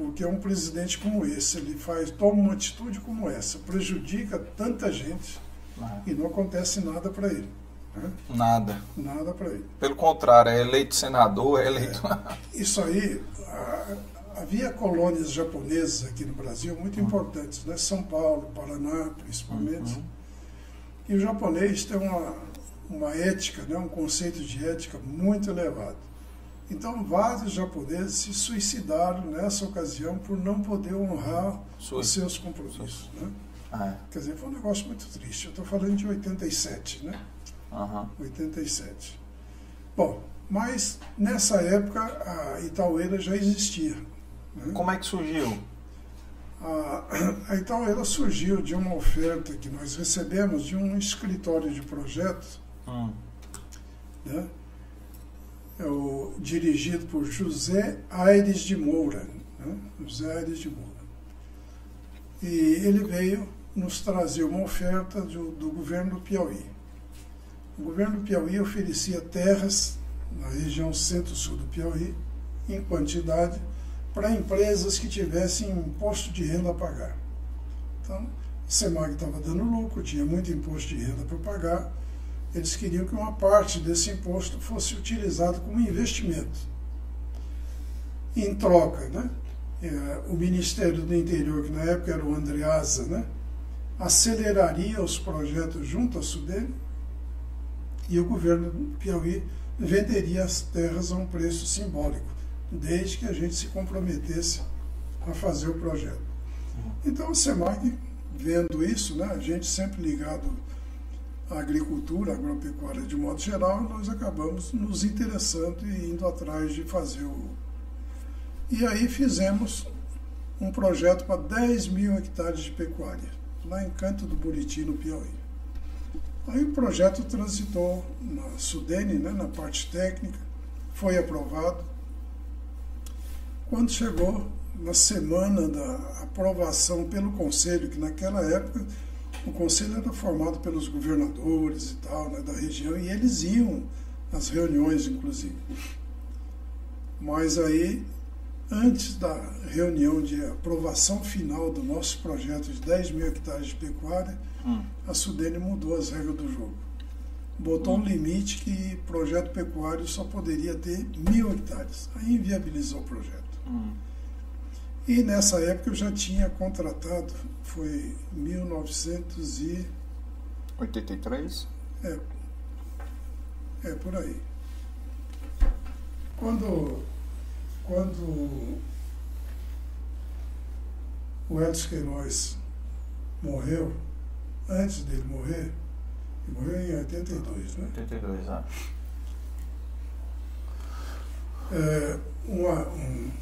Porque um presidente como esse, ele faz, toma uma atitude como essa, prejudica tanta gente ah. e não acontece nada para ele. Né? Nada. Nada para ele. Pelo contrário, é eleito senador, é eleito. É, isso aí, a, havia colônias japonesas aqui no Brasil muito uhum. importantes, né? São Paulo, Paraná, principalmente. Uhum. E o japonês tem uma, uma ética, né? um conceito de ética muito elevado. Então, vários japoneses se suicidaram nessa ocasião por não poder honrar Sui. os seus compromissos. Né? Ah, é. Quer dizer, foi um negócio muito triste. Eu estou falando de 87, né? Uhum. 87. Bom, mas nessa época a Itaueira já existia. Né? Como é que surgiu? A, a Itaueira surgiu de uma oferta que nós recebemos de um escritório de projetos. Hum. Né? É o, dirigido por José Aires de Moura. Né? José Aires de Moura. E ele veio nos trazer uma oferta do, do governo do Piauí. O governo do Piauí oferecia terras na região centro-sul do Piauí, em quantidade, para empresas que tivessem imposto de renda a pagar. Então, a SEMAG estava dando lucro, tinha muito imposto de renda para pagar, eles queriam que uma parte desse imposto fosse utilizado como investimento. Em troca, né? É, o Ministério do Interior, que na época era o Andreasa, né? aceleraria os projetos junto à Sudene e o governo do Piauí venderia as terras a um preço simbólico, desde que a gente se comprometesse a fazer o projeto. Então, o SEMAG, vendo isso, né, a gente sempre ligado a agricultura, a agropecuária de modo geral, nós acabamos nos interessando e indo atrás de fazer o. E aí fizemos um projeto para 10 mil hectares de pecuária, lá em Canto do Buriti, no Piauí. Aí o projeto transitou na Sudene, né, na parte técnica, foi aprovado. Quando chegou na semana da aprovação pelo Conselho, que naquela época o conselho era formado pelos governadores e tal, né, da região, e eles iam às reuniões, inclusive. Mas aí, antes da reunião de aprovação final do nosso projeto de 10 mil hectares de pecuária, hum. a Sudene mudou as regras do jogo. Botou hum. um limite que projeto pecuário só poderia ter mil hectares. Aí inviabilizou o projeto. Hum. E nessa época eu já tinha contratado, foi 1983? É, é por aí. Quando, quando o Edson Queiroz morreu, antes dele morrer, ele morreu em 82, né? 82, ah. É, uma, um,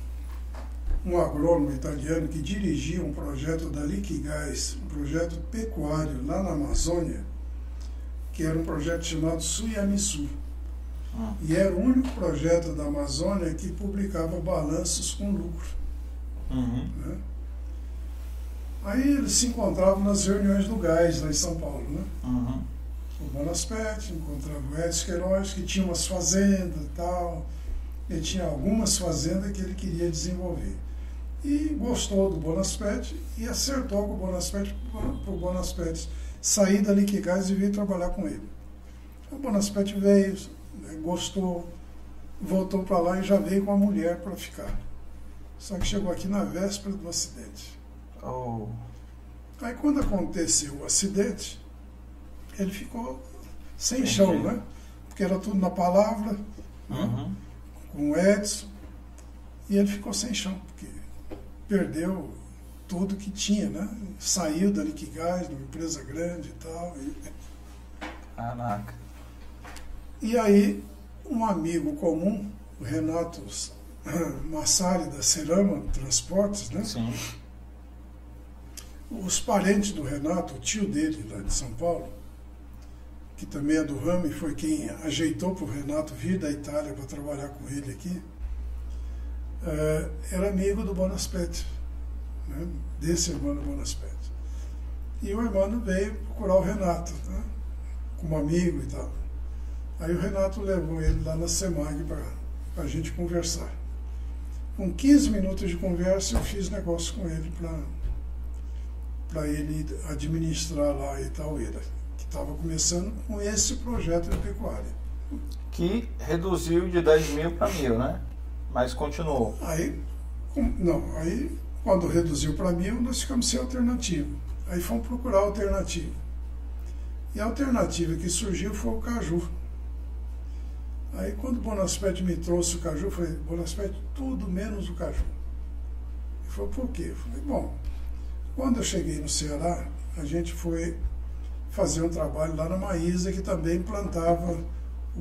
um agrônomo italiano que dirigia um projeto da Liquigás, um projeto pecuário lá na Amazônia, que era um projeto chamado Suyamisu. Hum. E era o único projeto da Amazônia que publicava balanços com lucro. Uhum. né? Aí eles se encontravam nas reuniões do gás lá em São Paulo. Né? Uhum. O Bonaspete, encontrava o Edson Queiroz, que tinha umas fazendas e tal. Ele tinha algumas fazendas que ele queria desenvolver. E gostou do Bonaspete e acertou com o Bonaspete para o Bonaspete sair da Liquigás e vir trabalhar com ele. O Bonaspete veio, né, gostou, voltou para lá e já veio com a mulher para ficar. Só que chegou aqui na véspera do acidente. Oh. Aí quando aconteceu o acidente, ele ficou sem Entendi. chão, né? Porque era tudo na palavra, né? Uhum. com o Edson, e ele ficou sem chão, perdeu tudo que tinha, né? Saiu da Liquigás, de uma empresa grande e tal. E, Caraca. e aí um amigo comum, o Renato *clears throat* Massari da Cerama Transportes, né? Sim. Os parentes do Renato, o tio dele lá de São Paulo, que também é do ramo e foi quem ajeitou para o Renato vir da Itália para trabalhar com ele aqui, eh, era amigo do Bonaspete, né, desse irmão do Bonaspete. E o irmão veio procurar o Renato, né, como amigo e tal. Aí o Renato levou ele lá na SEMAG para a gente conversar. Com 15 minutos de conversa, eu fiz negócio com ele para ele administrar lá a Itaueira, que estava começando com esse projeto de pecuária. Que reduziu de 10 mil para mil, né? Mas continuou. Aí, não, aí quando reduziu para mil, nós ficamos sem alternativa. Aí fomos procurar alternativa. E a alternativa que surgiu foi o caju. Aí quando o Bonaspete me trouxe o caju, eu falei, Bonaspete, tudo menos o caju. Ele falou, por quê? Eu falei, bom, quando eu cheguei no Ceará, a gente foi fazer um trabalho lá na Maísa, que também plantava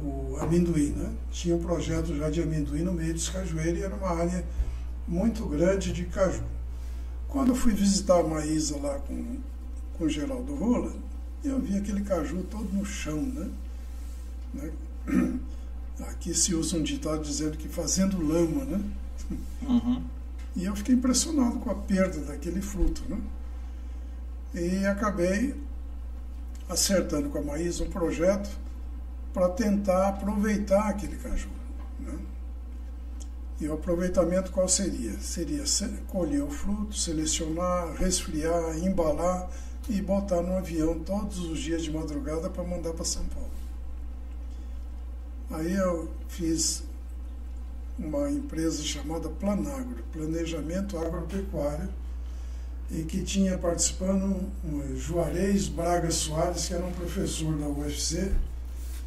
o amendoim. Né? Tinha um projeto já de amendoim no meio dos cajueiros e era uma área muito grande de caju. Quando eu fui visitar a Maísa lá com, com o Geraldo Rola, eu vi aquele caju todo no chão. Né? Né? *clears throat* Aqui se usa um ditado dizendo que fazendo lama, né? Uhum. E eu fiquei impressionado com a perda daquele fruto, né? E acabei acertando com a Maísa um projeto para tentar aproveitar aquele caju. Né? E o aproveitamento qual seria? Seria se- colher o fruto, selecionar, resfriar, embalar e botar no avião todos os dias de madrugada para mandar para São Paulo. Aí eu fiz uma empresa chamada Planagro, Planejamento Agropecuário, e que tinha participando Juarez Braga Soares, que era um professor da UFC,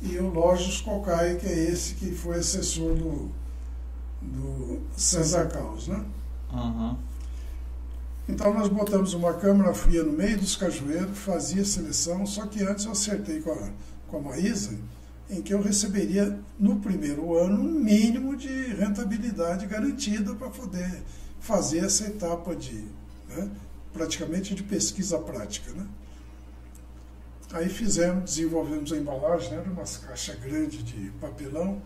e o Lógios Cocai, que é esse que foi assessor do, do César Caos, né? Uhum. Então nós botamos uma câmara fria no meio dos cajueiros, fazia seleção, só que antes eu acertei com a, com a Maísa, em que eu receberia no primeiro ano um mínimo de rentabilidade garantida para poder fazer essa etapa de, né, praticamente de pesquisa prática. Né? Aí fizemos, desenvolvemos a embalagem, né, era umas caixas grandes de papelão,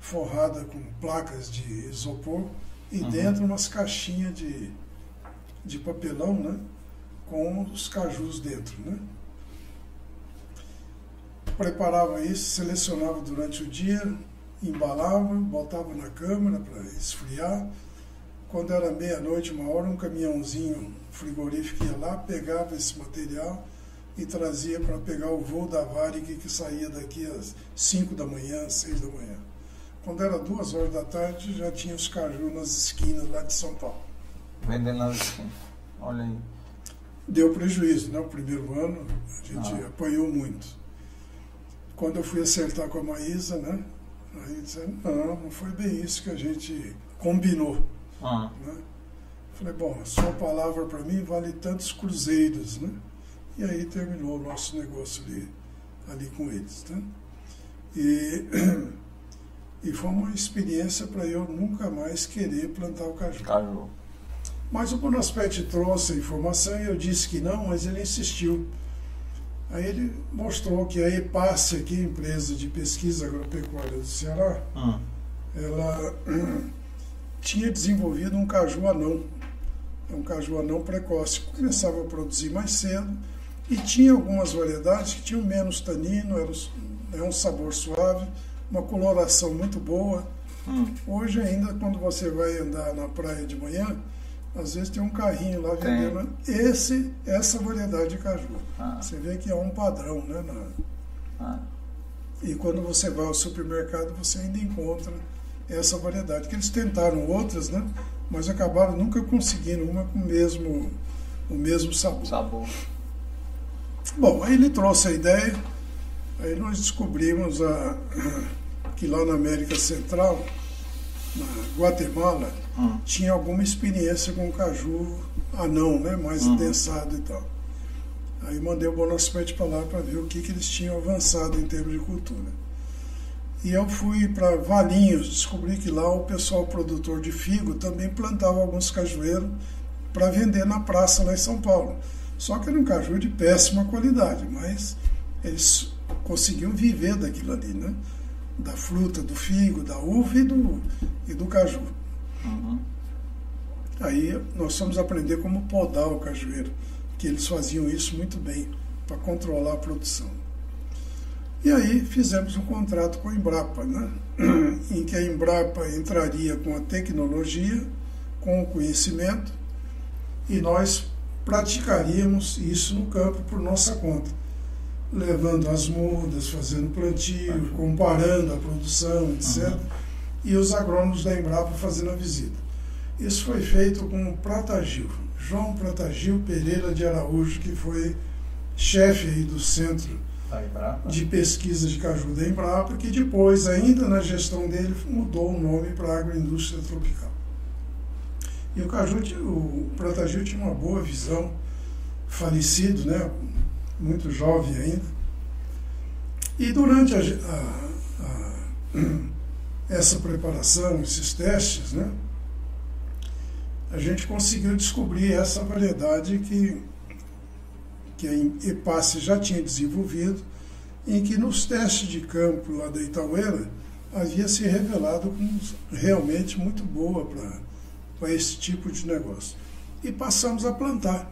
forrada com placas de isopor, e Uhum. dentro umas caixinhas de, de papelão, né? Com os cajus dentro, né? Preparava isso, selecionava durante o dia, embalava, botava na câmara para esfriar. Quando era meia-noite, uma hora, um caminhãozinho frigorífico ia lá, pegava esse material e trazia para pegar o voo da Varig que saía daqui às 5 da manhã, às 6 da manhã. Quando era duas horas da tarde, já tinha os cajus nas esquinas lá de São Paulo. Vendendo nas esquinas. Olha aí. Deu prejuízo, né? O primeiro ano a gente Ah. apanhou muito. Quando eu fui acertar com a Maísa, né? Aí disseram, não, não foi bem isso que a gente combinou. Ah. Né? Falei, bom, a sua palavra para mim vale tantos cruzeiros, né? E aí terminou o nosso negócio ali, ali com eles, né? E, *clears throat* e foi uma experiência para eu nunca mais querer plantar o caju. Caju. Mas o Bonaspete trouxe a informação e eu disse que não, mas ele insistiu. Aí ele mostrou que a EPASSE, aqui, empresa de pesquisa agropecuária do Ceará, Ah. ela *clears throat* tinha desenvolvido um caju anão. É um caju anão precoce. Começava a produzir mais cedo e tinha algumas variedades que tinham menos tanino, era é um sabor suave, uma coloração muito boa. Hum. Hoje ainda, quando você vai andar na praia de manhã, às vezes tem um carrinho lá Tem. vendendo esse, essa variedade de caju. Ah. Você vê que é um padrão, né? na- Ah. e quando você vai ao supermercado, você ainda encontra essa variedade. Que eles tentaram outras, né? Mas acabaram nunca conseguindo uma com o mesmo, o mesmo sabor. Sabor. Bom, aí ele trouxe a ideia, aí nós descobrimos a, que lá na América Central, na Guatemala, Hum. tinha alguma experiência com caju anão, né? mais Uhum. adensado e tal. Aí mandei o Bonaspete para lá para ver o que, que eles tinham avançado em termos de cultura. E eu fui para Valinhos, descobri que lá o pessoal produtor de figo também plantava alguns cajueiros para vender na praça lá em São Paulo. Só que era um caju de péssima qualidade, mas eles conseguiam viver daquilo ali, né? Da fruta, do figo, da uva e do, e do caju. Uhum. Aí nós fomos aprender como podar o cajueiro, que eles faziam isso muito bem para controlar a produção. E aí fizemos um contrato com a Embrapa, né? *clears throat* em que a Embrapa entraria com a tecnologia, com o conhecimento, e nós praticaríamos isso no campo por nossa conta, levando as mudas, fazendo plantio, comparando a produção, etc. E os agrônomos da Embrapa fazendo a visita. Isso foi feito com o Pratagil, João Pratagil Pereira de Araújo, que foi chefe aí do Centro de Pesquisa de Caju da Embrapa, que depois, ainda na gestão dele, mudou o nome para Agroindústria Tropical. E o Caju, o Pratagil tinha uma boa visão, falecido, né? muito jovem ainda. E durante a, a- a- *clears throat* essa preparação, esses testes, né? a gente conseguiu descobrir essa variedade que, que a EPASSE já tinha desenvolvido, em que nos testes de campo lá da Itaueira havia se revelado realmente muito boa para esse tipo de negócio. E passamos a plantar,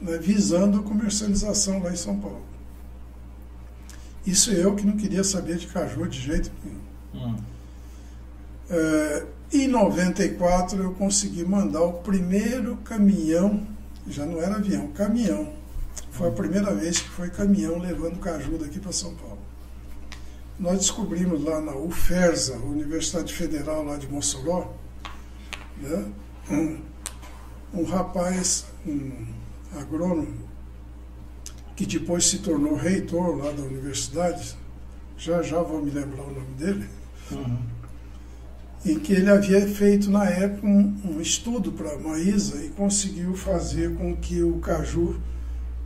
né, visando a comercialização lá em São Paulo. Isso eu que não queria saber de caju de jeito nenhum. Hum. É, em 94 eu consegui mandar o primeiro caminhão, já não era avião, caminhão. Foi a primeira vez que foi caminhão levando caju daqui para São Paulo. Nós descobrimos lá na UFERSA, Universidade Federal lá de Mossoró, né, um, um rapaz, um agrônomo, que depois se tornou reitor lá da universidade, já já vou me lembrar o nome dele, Uhum. em que ele havia feito na época um, um estudo para a Maísa e conseguiu fazer com que o caju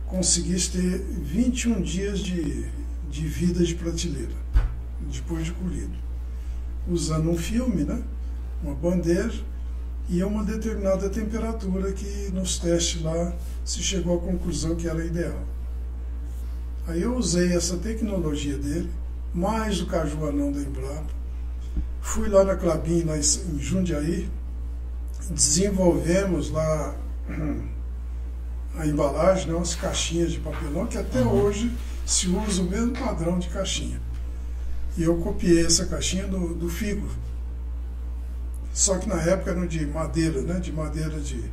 conseguisse ter 21 dias de, de vida de prateleira, depois de colhido, usando um filme, né, uma bandeja e a uma determinada temperatura que nos testes lá se chegou à conclusão que era ideal. Aí eu usei essa tecnologia dele, mais o caju anão da Embrapa, Fui lá na Clabin, lá em Jundiaí, desenvolvemos lá *clears throat* a embalagem, né, umas caixinhas de papelão, que até Uhum. hoje se usa o mesmo padrão de caixinha. E eu copiei essa caixinha do, do figo. Só que na época eram de madeira, né, de madeira de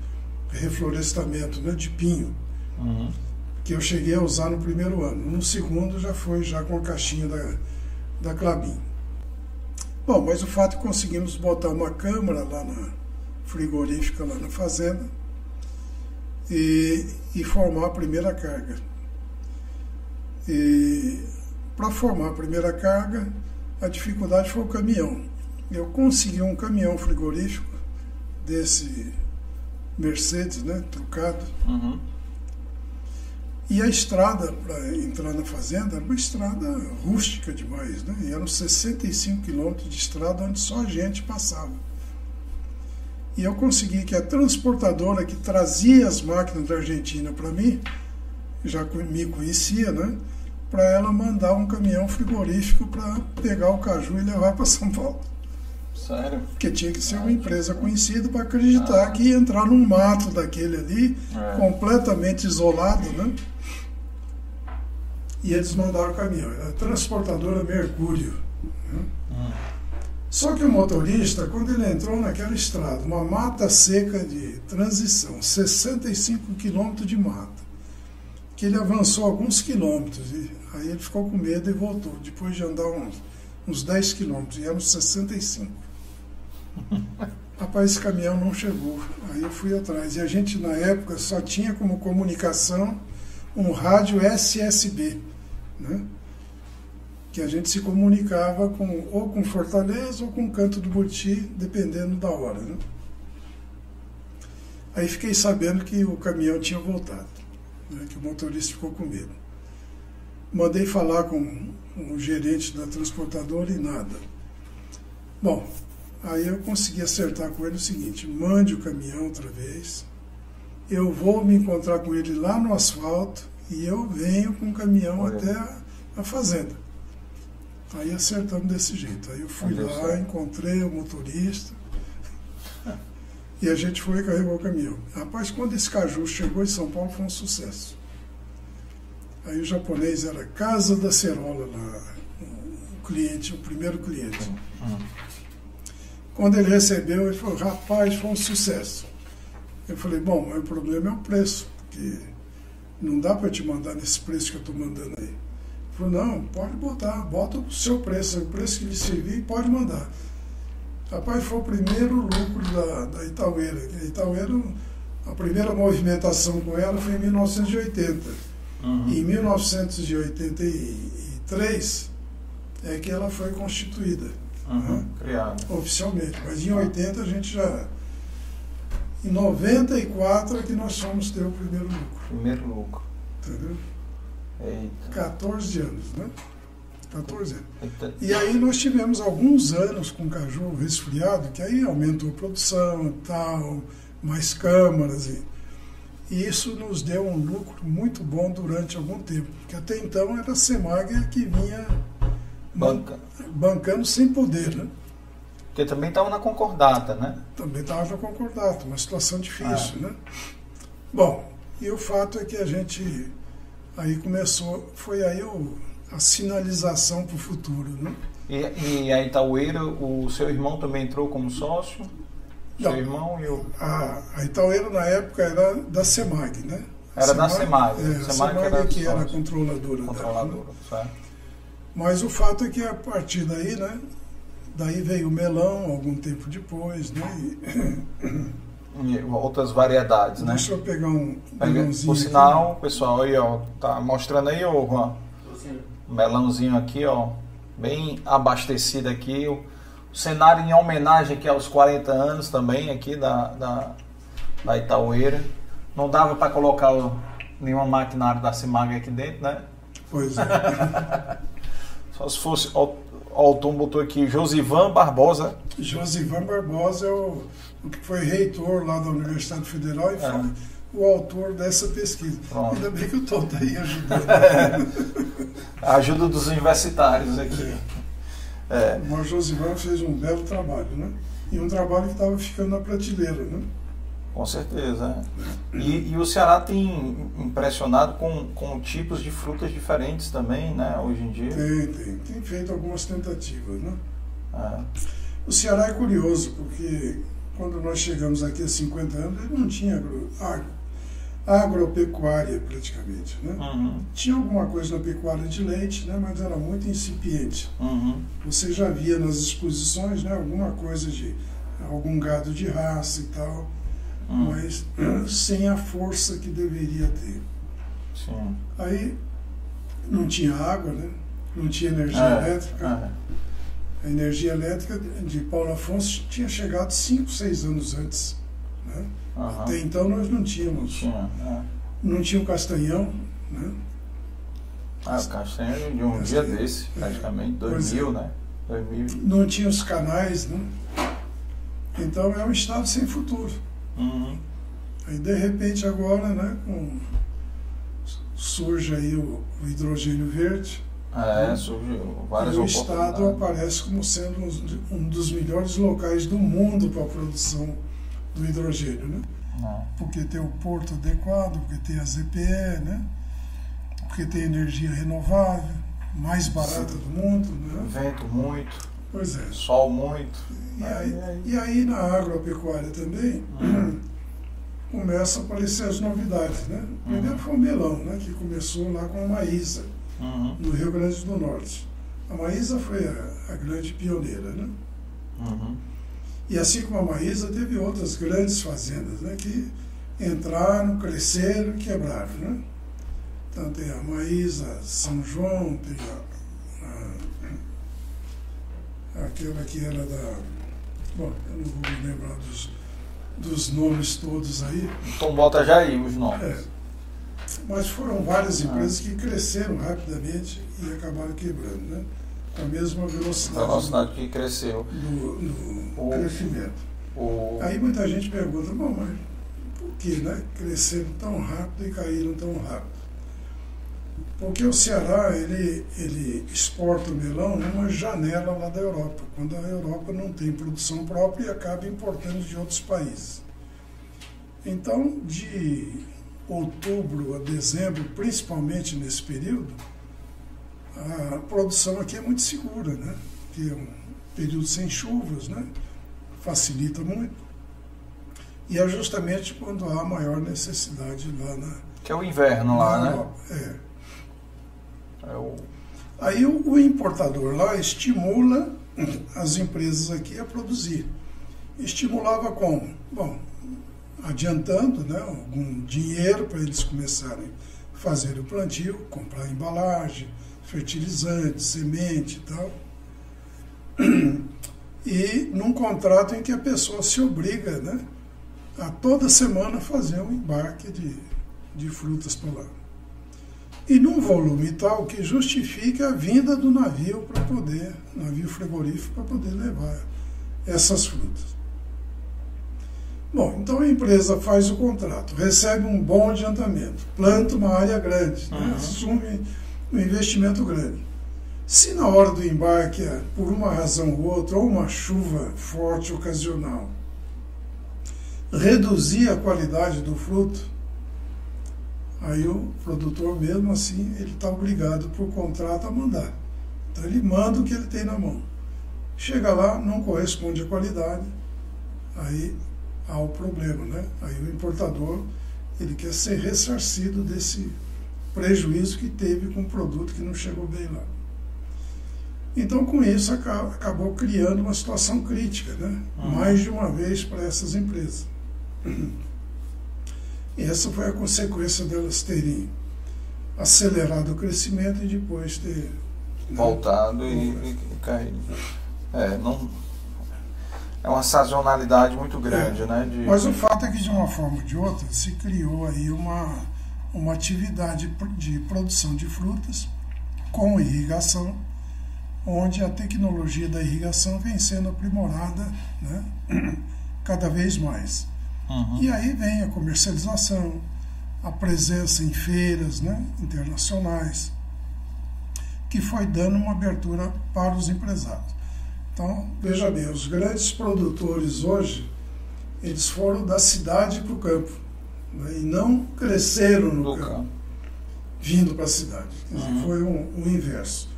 reflorestamento, né, de pinho Uhum. que eu cheguei a usar no primeiro ano. No segundo já foi já com a caixinha da, da Clabin. Bom, mas o fato é que conseguimos botar uma câmara lá na frigorífica, lá na fazenda, e, e formar a primeira carga. E para formar a primeira carga, a dificuldade foi o caminhão. Eu consegui um caminhão frigorífico desse Mercedes, né, trucado. Uhum. E a estrada para entrar na fazenda era uma estrada rústica demais, né? E eram 65 quilômetros de estrada onde só a gente passava. E eu consegui que a transportadora que trazia as máquinas da Argentina para mim, já me conhecia, né? Para ela mandar um caminhão frigorífico para pegar o caju e levar para São Paulo. Sério? Porque tinha que ser uma empresa conhecida para acreditar ah. que ia entrar num mato daquele ali, é. completamente isolado, né? E eles mandaram o caminhão. Era a transportadora Mercúrio. Né? Hum. Só que o motorista, quando ele entrou naquela estrada, uma mata seca de transição, 65 quilômetros de mata, que ele avançou alguns quilômetros, e aí ele ficou com medo e voltou, depois de andar uns, uns 10 quilômetros, e eram 65. Rapaz, esse caminhão não chegou. Aí eu fui atrás. E a gente, na época, só tinha como comunicação um rádio SSB, né? que a gente se comunicava com, ou com Fortaleza ou com Canto do Burti, dependendo da hora. Né? Aí fiquei sabendo que o caminhão tinha voltado, né? que o motorista ficou com medo. Mandei falar com o gerente da transportadora e nada. Bom, aí eu consegui acertar com ele o seguinte: mande o caminhão outra vez, eu vou me encontrar com ele lá no asfalto e eu venho com o caminhão Olha. até a, a, fazenda. Aí acertamos desse jeito. Aí eu fui Olha lá, encontrei o motorista *laughs* e a gente foi e carregou o caminhão. Rapaz, quando esse caju chegou em São Paulo foi um sucesso. Aí o japonês era Casa da Cerola lá, o cliente, o primeiro cliente. Uhum. Quando ele recebeu, ele falou, rapaz, foi um sucesso. Eu falei, bom, o problema é o preço, porque não dá para te mandar nesse preço que eu estou mandando aí. Ele falou, não, pode botar, bota o seu preço, o preço que lhe servir, pode mandar. Rapaz, foi o primeiro lucro da, da Itaueira. A Itaueira, a primeira movimentação com ela foi em 1980. Uhum. Em 1983 é que ela foi constituída. Uhum. Né? Criada. Oficialmente. Mas em 80 a gente já em 94 é que nós fomos ter o primeiro lucro. Primeiro lucro. Entendeu? Eita. 14 anos, né? 14 anos. Eita. E aí nós tivemos alguns anos com caju resfriado, que aí aumentou a produção e tal, mais câmaras. E, e isso nos deu um lucro muito bom durante algum tempo. Porque até então era a Semag que vinha Banca. bancando sem poder, né? Porque também estava na concordata, né? Também estava na concordata, uma situação difícil, ah. né? Bom, e o fato é que a gente aí começou, foi aí o, a sinalização para o futuro, né? E, e a Itaueira, o seu irmão também entrou como sócio? Não, seu irmão e o... A, a Itaueira na época era da SEMAG, né? Era Semag, da SEMAG. É, a SEMAG, era que era a controladora, controladora dela. Né? Certo. Mas o fato é que a partir daí, né, Daí veio o melão algum tempo depois, né? E outras variedades, né? Deixa eu pegar um melãozinho. Por sinal, aqui. pessoal, aí, ó, tá mostrando aí, ó, Juan, melãozinho aqui, ó, bem abastecido aqui. O, o cenário em homenagem aqui aos 40 anos também aqui da, da, da Itaueira. Não dava para colocar o, nenhuma maquinário da Cimag aqui dentro, né? Pois é. *laughs* Só se fosse Ó, o Tom botou aqui Josivan Barbosa. Josivan Barbosa é o, o, que foi reitor lá da Universidade Federal e é. foi o autor dessa pesquisa. Pronto. Ainda bem que o Tom está aí ajudando. *laughs* A ajuda dos universitários aqui. É. Mas Josivan fez um belo trabalho, né? E um trabalho que estava ficando na prateleira, né? Com certeza. É. E, e, o Ceará tem impressionado com, com tipos de frutas diferentes também, né, hoje em dia? Tem, tem. Tem feito algumas tentativas, né? É. O Ceará é curioso, porque quando nós chegamos aqui há 50 anos, ele não tinha agro, agro, agropecuária praticamente, né? Uhum. Tinha alguma coisa na pecuária de leite, né, mas era muito incipiente. Uhum. Você já via nas exposições, né, alguma coisa de algum gado de raça e tal hum. mas sem a força que deveria ter. Sim. Aí não tinha água, né? não tinha energia é, elétrica. A energia elétrica de Paulo Afonso tinha chegado 5, 6 anos antes. Né? Aham. Até então nós não tínhamos. Tinha, é. Não tinha o Castanhão. Né? Ah, o Castanho de um dia Castanho. desse, É. praticamente, Pois 2000, né? 2000. Não tinha os canais. Né? Então é um estado sem futuro. Uhum. Aí de repente agora, né, com, surge aí o, o hidrogênio verde, É, surgiu várias e o estado aparece como sendo um, um dos melhores locais do mundo para a produção do hidrogênio, né? É. Porque tem o porto adequado, porque tem a ZPE, né? Porque tem energia renovável, mais barata do mundo, né? Vento muito, Pois é. sol muito. E Aí, aí, e aí na agropecuária também Hum. começam a aparecer as novidades, né? Primeiro foi o melão, né? Que começou lá com a Maísa, Uhum. no Rio Grande do Norte. A Maísa foi a, a grande pioneira, né? Uhum. E assim como a Maísa, teve outras grandes fazendas, né? Que entraram, cresceram e quebraram, né? Então tem a Maísa São João, tem a- aquela que era da... Bom, eu não vou me lembrar dos, dos nomes todos aí, Então bota já aí os nomes. É. Mas foram várias Ah. empresas que cresceram rapidamente e acabaram quebrando, né? Com a mesma A velocidade, velocidade que cresceu. do, do O- crescimento. O... Aí muita gente pergunta, bom, mas por que né, cresceram tão rápido e caíram tão rápido? Porque o Ceará ele, ele exporta o melão numa janela lá da Europa, quando a Europa não tem produção própria e acaba importando de outros países. Então, de outubro a dezembro, principalmente nesse período, a produção aqui é muito segura, né? Que é um período sem chuvas, né? Facilita muito. E é justamente quando há maior necessidade lá na, Que é o inverno lá, na né? É. É. Aí o, o importador lá estimula *laughs* as empresas aqui a produzir. Estimulava como? Bom, adiantando né, algum dinheiro para eles começarem a fazer o plantio, comprar embalagem, fertilizante, semente e tal. *clears throat* E num contrato em que a pessoa se obriga né, a toda semana fazer um embarque de, de frutas para lá e num volume tal que justifique a vinda do navio para poder, navio frigorífico, para poder levar essas frutas. Bom, então a empresa faz o contrato, recebe um bom adiantamento, planta uma área grande, né, Uhum. assume um investimento grande. Se na hora do embarque, por uma razão ou outra, ou uma chuva forte ocasional, reduzir a qualidade do fruto, Aí o produtor, mesmo assim, ele está obrigado por contrato a mandar. Então ele manda o que ele tem na mão. Chega lá, não corresponde à qualidade, aí há o problema, né? Aí o importador, ele quer ser ressarcido desse prejuízo que teve com o produto que não chegou bem lá. Então, com isso, aca- acabou criando uma situação crítica, né? Uhum. mais de uma vez para essas empresas. E essa foi a consequência delas terem acelerado o crescimento e depois ter. né, voltado e, e, e caído. É, não, é uma sazonalidade muito grande, né? De, Mas o fato é que, de uma forma ou de outra, se criou aí uma, uma atividade de produção de frutas com irrigação, onde a tecnologia da irrigação vem sendo aprimorada né, *clears throat* cada vez mais. Uhum. E aí vem a comercialização, a presença em feiras né, internacionais, que foi dando uma abertura para os empresários. Então, veja bem, os grandes produtores hoje, eles foram da cidade para o campo, né, e não cresceram no campo, campo. vindo para a cidade. Quer dizer, Uhum. Foi um, o inverso.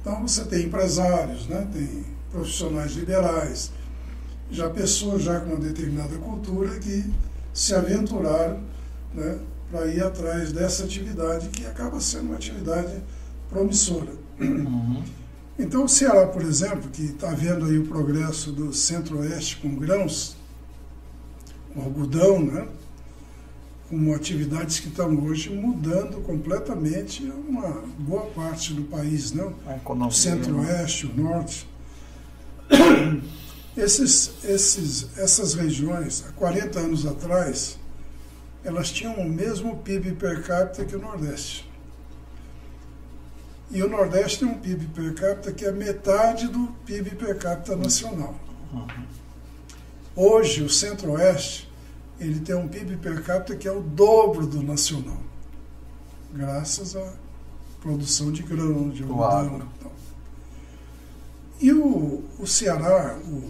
Então você tem empresários, né, tem profissionais liberais, já pessoas já com uma determinada cultura que se aventuraram né, para ir atrás dessa atividade que acaba sendo uma atividade promissora. Uhum. Então o Ceará, por exemplo, que está vendo aí o progresso do centro-oeste com grãos, com algodão, né? com atividades que estão hoje mudando completamente uma boa parte do país, não? A o centro-oeste, o norte. Esses, esses, essas regiões, há 40 anos atrás, elas tinham o mesmo PIB per capita que o Nordeste. E o Nordeste tem um PIB per capita que é metade do PIB per capita nacional. Hoje, o Centro-Oeste, ele tem um PIB per capita que é o dobro do nacional, graças à produção de grão, de algodão tal. E o, o Ceará o,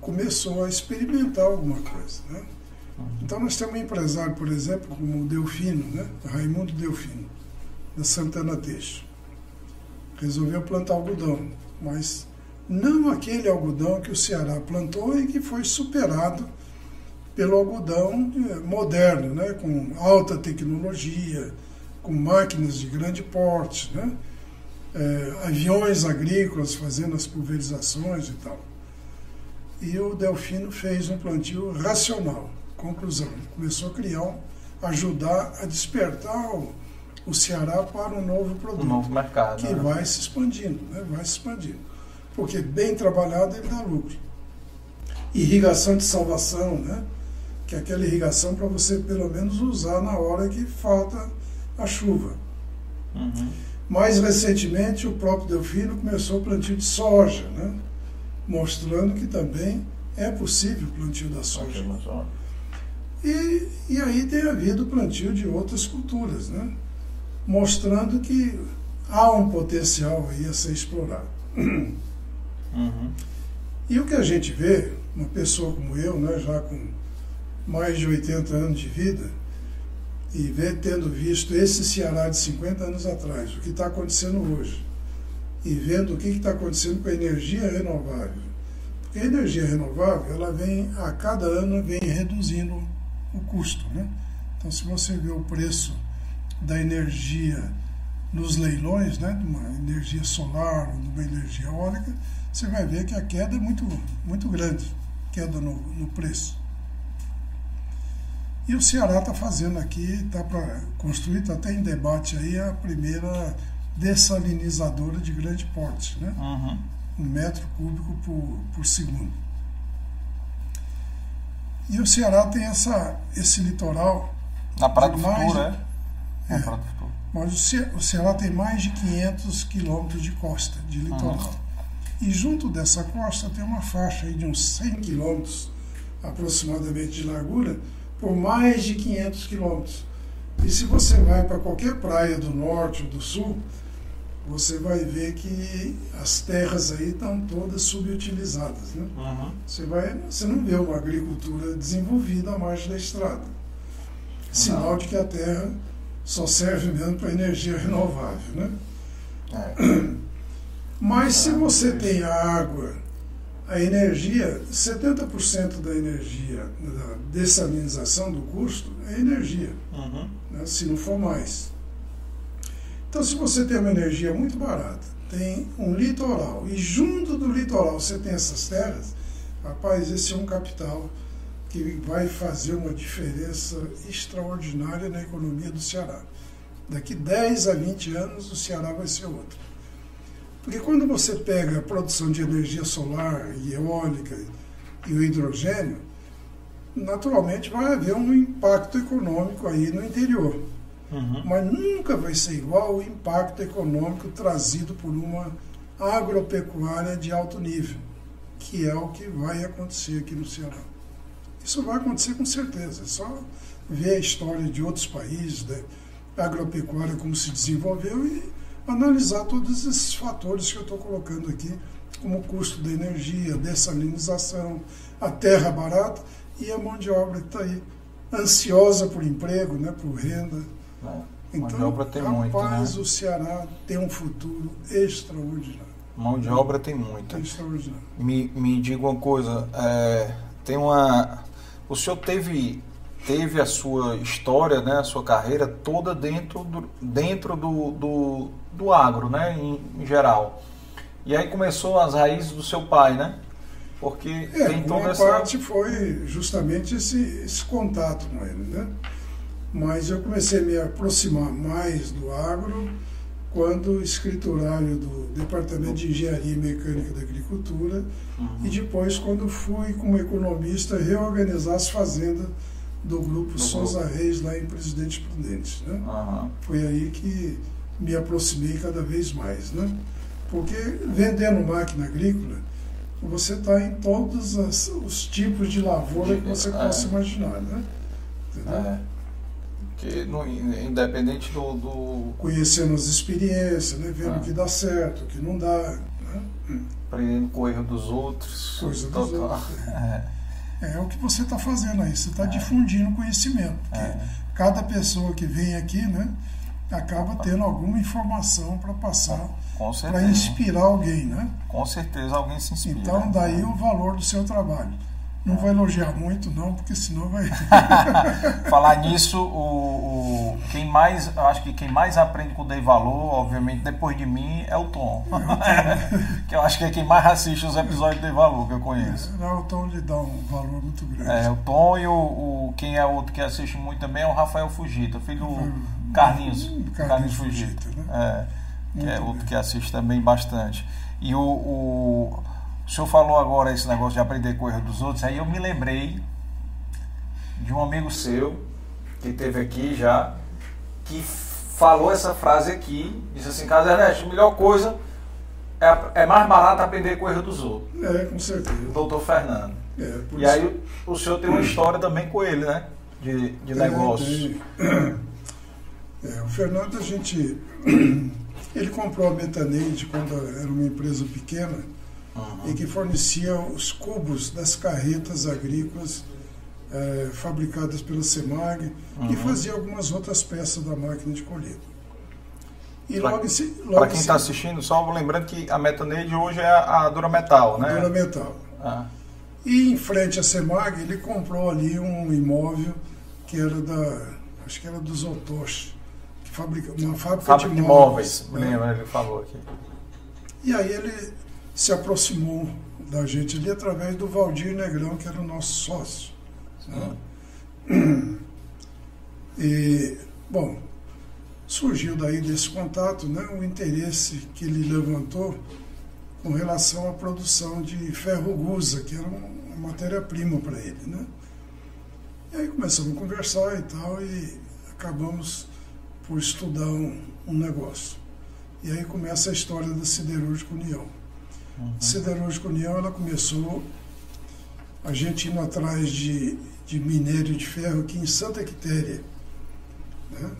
começou a experimentar alguma coisa. Né? Então nós temos um empresário, por exemplo, como o Delfino, né? Raimundo Delfino, da Santana Teixo. Resolveu plantar algodão, mas não aquele algodão que o Ceará plantou e que foi superado pelo algodão eh, moderno, né? com alta tecnologia, com máquinas de grande porte, né? É, aviões agrícolas fazendo as pulverizações e tal. E o Delfino fez um plantio racional. Conclusão, começou a criar, um, ajudar a despertar o, o Ceará para um novo produto. Um novo mercado. Que né? vai se expandindo, né? vai se expandindo. Porque bem trabalhado ele dá lucro. Irrigação de salvação, né? que é aquela irrigação para você pelo menos usar na hora que falta a chuva. Uhum. Mais recentemente, o próprio Delfino começou o plantio de soja, né? mostrando que também é possível o plantio da soja. E, e aí tem havido o plantio de outras culturas, né? mostrando que há um potencial aí a ser explorado. Uhum. E o que a gente vê, uma pessoa como eu, né, já com mais de 80 anos de vida, e vê, tendo visto esse Ceará de 50 anos atrás, o que está acontecendo hoje, e vendo o que está acontecendo com a energia renovável. Porque a energia renovável, ela vem, a cada ano, vem reduzindo o custo. Né? Então, se você vê o preço da energia nos leilões, né, de uma energia solar ou de uma energia eólica, você vai ver que a queda é muito, muito grande, queda no, no preço. E o Ceará está fazendo aqui, está para construir, está até em debate aí a primeira dessalinizadora de grande porte, né? Uhum. Um metro cúbico por, por segundo. E o Ceará tem essa, esse litoral. Na Praia do Futuro, é? é. Na Praia do Futuro. Mas o Ceará tem mais de 500 quilômetros de costa, de litoral. Uhum. E junto dessa costa tem uma faixa aí de uns 100 quilômetros aproximadamente de largura, por mais de 500 quilômetros. E se você vai para qualquer praia do norte ou do sul, você vai ver que as terras aí estão todas subutilizadas. Né? Uhum. Você, vai, você não vê uma agricultura desenvolvida à margem da estrada. Sinal de que a terra só serve mesmo para energia renovável. Né? É. Mas se você tem água a energia, 70% da energia, da dessalinização do custo é energia, uhum. né, se não for mais. Então, se você tem uma energia muito barata, tem um litoral, e junto do litoral você tem essas terras, rapaz, esse é um capital que vai fazer uma diferença extraordinária na economia do Ceará. Daqui 10 a 20 anos, o Ceará vai ser outro. Porque quando você pega a produção de energia solar e eólica e o hidrogênio, naturalmente vai haver um impacto econômico aí no interior. Uhum. Mas nunca vai ser igual o impacto econômico trazido por uma agropecuária de alto nível, que é o que vai acontecer aqui no Ceará. Isso vai acontecer com certeza. É só ver a história de outros países, da agropecuária, como se desenvolveu e analisar todos esses fatores que eu estou colocando aqui, como o custo da energia, dessalinização, a terra barata e a mão de obra que está aí, ansiosa por emprego, né, por renda. É, então, mão de obra tem rapaz, muito, né? o Ceará tem um futuro extraordinário. Mão de obra tem muito. É extraordinário. Me, me diga uma coisa, é, tem uma... O senhor teve teve a sua história, né, a sua carreira toda dentro do, dentro do, do, do agro, né, em, em, geral. E aí começou as raízes do seu pai, né? Porque é, tem toda uma essa... parte foi justamente esse, esse contato com ele, né? Mas eu comecei a me aproximar mais do agro quando escriturário do Departamento de Engenharia Mecânica da Agricultura uhum. e depois quando fui como economista reorganizar as fazendas do grupo Souza. Reis lá em Presidente Prudente. Né? Uhum. Foi aí que me aproximei cada vez mais. Né? Porque vendendo máquina agrícola, você está em todos as, os tipos de lavoura que você é. possa imaginar. Né? Entendeu? É. Que no, independente do, do, Conhecendo as experiências, né? vendo o é. que dá certo, o que não dá. Né? Aprendendo com o erro dos outros. Coisa dos outros. *laughs* É. é. o que você está fazendo aí, você está é. difundindo conhecimento. É. Cada pessoa que vem aqui, né? Acaba tendo alguma informação para passar, para inspirar alguém, né? Com certeza alguém se inspira. Então daí o valor do seu trabalho. Não vou elogiar muito, não, porque senão vai. *laughs* Falar nisso, o, o, quem mais, acho que quem mais aprende com o Dei Valor, obviamente, depois de mim, é o Tom. É o Tom. *laughs* que eu acho que é quem mais assiste os episódios do Dei Valor que eu conheço. É, o Tom lhe dá um valor muito grande. É, o Tom e o, o quem é outro que assiste muito também é o Rafael Fugita, filho do Carlinhos. Carlinhos, Fugita né? É, que é outro que assiste também bastante. E o, o o senhor falou agora esse negócio de aprender com o erro dos outros, aí eu me lembrei de um amigo seu que teve aqui já, que falou essa frase aqui, disse assim, Casa Ernesto, a melhor coisa é, é mais barato aprender com o erro dos outros. É, com certeza. Doutor Fernando. É, e isso... aí o senhor tem uma história também com ele, né? De, de negócios. É, o Fernando, a gente. *clears throat* Ele comprou a Metaneide quando era uma empresa pequena uhum. e que fornecia os cubos das carretas agrícolas é, fabricadas pela Semag uhum. e fazia algumas outras peças da máquina de colheita. E logo Para quem está assistindo, só lembrando que a Metaneide hoje é a Durametal, né? Durametal. Ah. E em frente à Semag, ele comprou ali um imóvel que era da. Acho que era dos Otoshi, fabrica, uma fábrica, fábrica de, móveis. De móveis, né? lembra, ele falou aqui. E aí ele se aproximou da gente ali através do Valdir Negrão, que era o nosso sócio. Né? *clears throat* E, bom, surgiu daí desse contato né, o interesse que ele levantou com relação à produção de ferro gusa, que era uma matéria-prima para ele. Né? E aí começamos a conversar e tal, e acabamos por estudar um, um negócio. E aí começa a história da Siderúrgica União. Uhum. Siderúrgica União ela começou a gente indo atrás de, de minério de ferro aqui em Santa Quitéria. Né?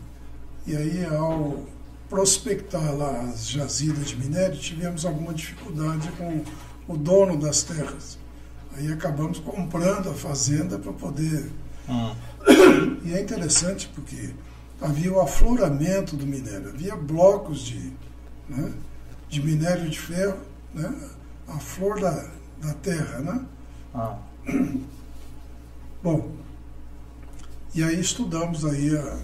E aí, ao prospectar lá as jazidas de minério, tivemos alguma dificuldade com o dono das terras. Aí acabamos comprando a fazenda para poder. Uhum. E é interessante porque havia o afloramento do minério, havia blocos de, né, de minério de ferro né? a flor da, da terra. Né? Ah. *clears throat* Bom, e aí estudamos aí a,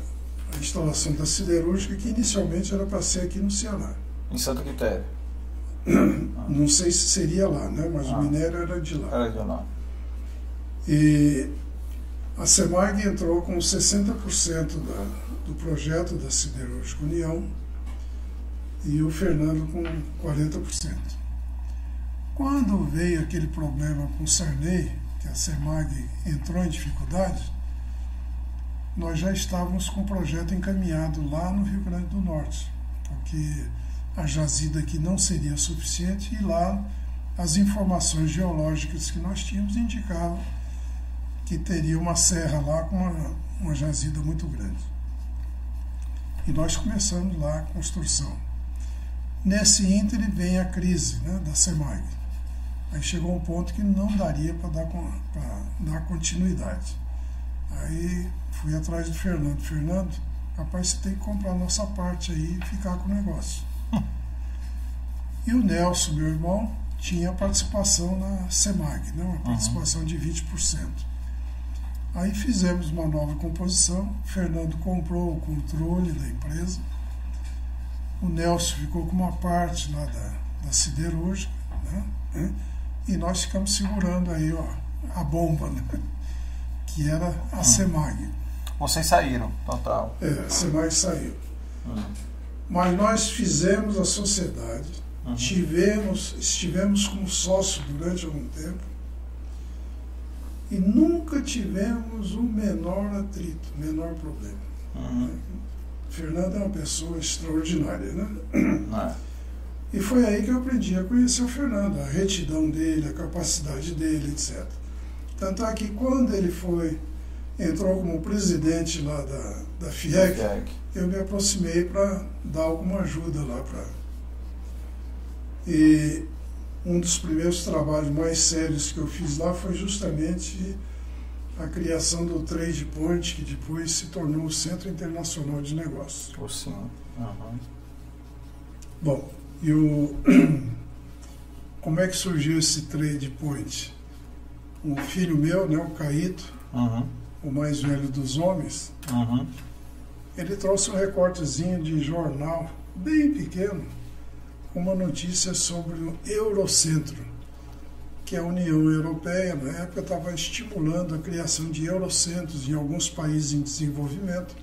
a, instalação da siderúrgica, que inicialmente era para ser aqui no Ceará. Em Santa Quitéria? *clears throat* Não sei se seria lá, né? mas ah. o minério era de lá. Era de lá. E a SEMAG entrou com 60% da, do projeto da Siderúrgica União e o Fernando com 40%. Quando veio aquele problema com o Sarney, que a SEMAG entrou em dificuldade, nós já estávamos com o projeto encaminhado lá no Rio Grande do Norte, porque a jazida aqui não seria suficiente e lá as informações geológicas que nós tínhamos indicavam que teria uma serra lá com uma, uma jazida muito grande. E nós começamos lá a construção. Nesse ínter vem a crise né, da SEMAG. Aí chegou um ponto que não daria para dar, dar continuidade. Aí fui atrás do Fernando. Fernando, rapaz, você tem que comprar a nossa parte aí e ficar com o negócio. *laughs* e o Nelson, meu irmão, tinha participação na SEMAG, né? uma participação uhum. de 20%. Aí fizemos uma nova composição. O Fernando comprou o controle da empresa. O Nelson ficou com uma parte lá da, da siderúrgica. Né? e nós ficamos segurando aí ó, a bomba, né? que era a hum. SEMAG. Vocês saíram, total. É, a SEMAG saiu. Hum. Mas nós fizemos a sociedade, uhum. tivemos, estivemos como sócio durante algum tempo e nunca tivemos o menor atrito, o menor problema. Uhum. Fernando é uma pessoa extraordinária, né? É. E foi aí que eu aprendi a conhecer o Fernando, a retidão dele, a capacidade dele, etc. Tanto é que quando ele foi, entrou como presidente lá da, da FIEC, FIEC. eu me aproximei para dar alguma ajuda lá para. E um dos primeiros trabalhos mais sérios que eu fiz lá foi justamente a criação do Trade Point, que depois se tornou o Centro Internacional de Negócios. O sim. Uhum. Bom, e o *clears throat* como é que surgiu esse Trade Point? Um filho meu, né, o Caíto, uhum. o mais velho dos homens, uhum. ele trouxe um recortezinho de jornal bem pequeno uma notícia sobre o Eurocentro, que a União Europeia, na época, estava estimulando a criação de eurocentros em alguns países em desenvolvimento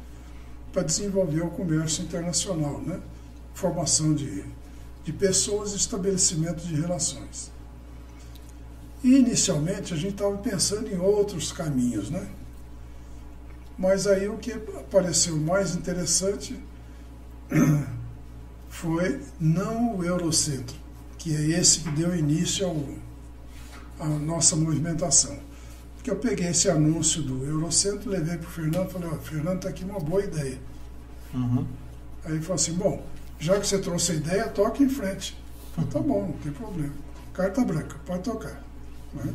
para desenvolver o comércio internacional, né? formação de, de pessoas e estabelecimento de relações. E, inicialmente, a gente estava pensando em outros caminhos, né? Mas aí o que apareceu mais interessante *clears throat* foi não o Eurocentro, que é esse que deu início ao, à nossa movimentação. Porque eu peguei esse anúncio do Eurocentro, levei para o Fernando e falei, ó, Fernando, está aqui uma boa ideia. Uhum. Aí ele falou assim, bom, já que você trouxe a ideia, toque em frente. falei, tá bom, não tem problema. Carta branca, pode tocar. Né?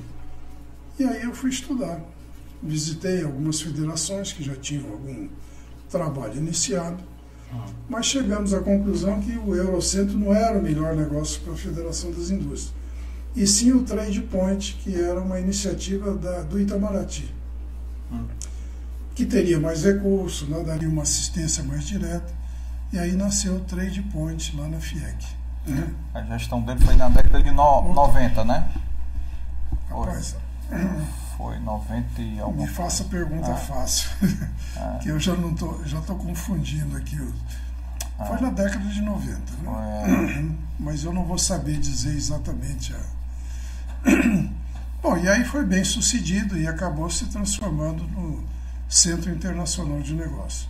E aí eu fui estudar. Visitei algumas federações que já tinham algum trabalho iniciado mas chegamos à conclusão que o Eurocentro não era o melhor negócio para a Federação das Indústrias, e sim o Trade Point, que era uma iniciativa da, do Itamaraty, que teria mais recursos, né, daria uma assistência mais direta, e aí nasceu o Trade Point lá na FIEC. Né? A gestão dele foi na década de no, 90, né? Rapaz, *clears throat* foi 90 e algum. Me faça pergunta ah. fácil, ah. *laughs* que eu já não tô, já tô confundindo aqui. Ah. Foi na década de 90, né? *clears throat* mas eu não vou saber dizer exatamente a. *clears throat* Bom, e aí foi bem sucedido e acabou se transformando no Centro Internacional de Negócios.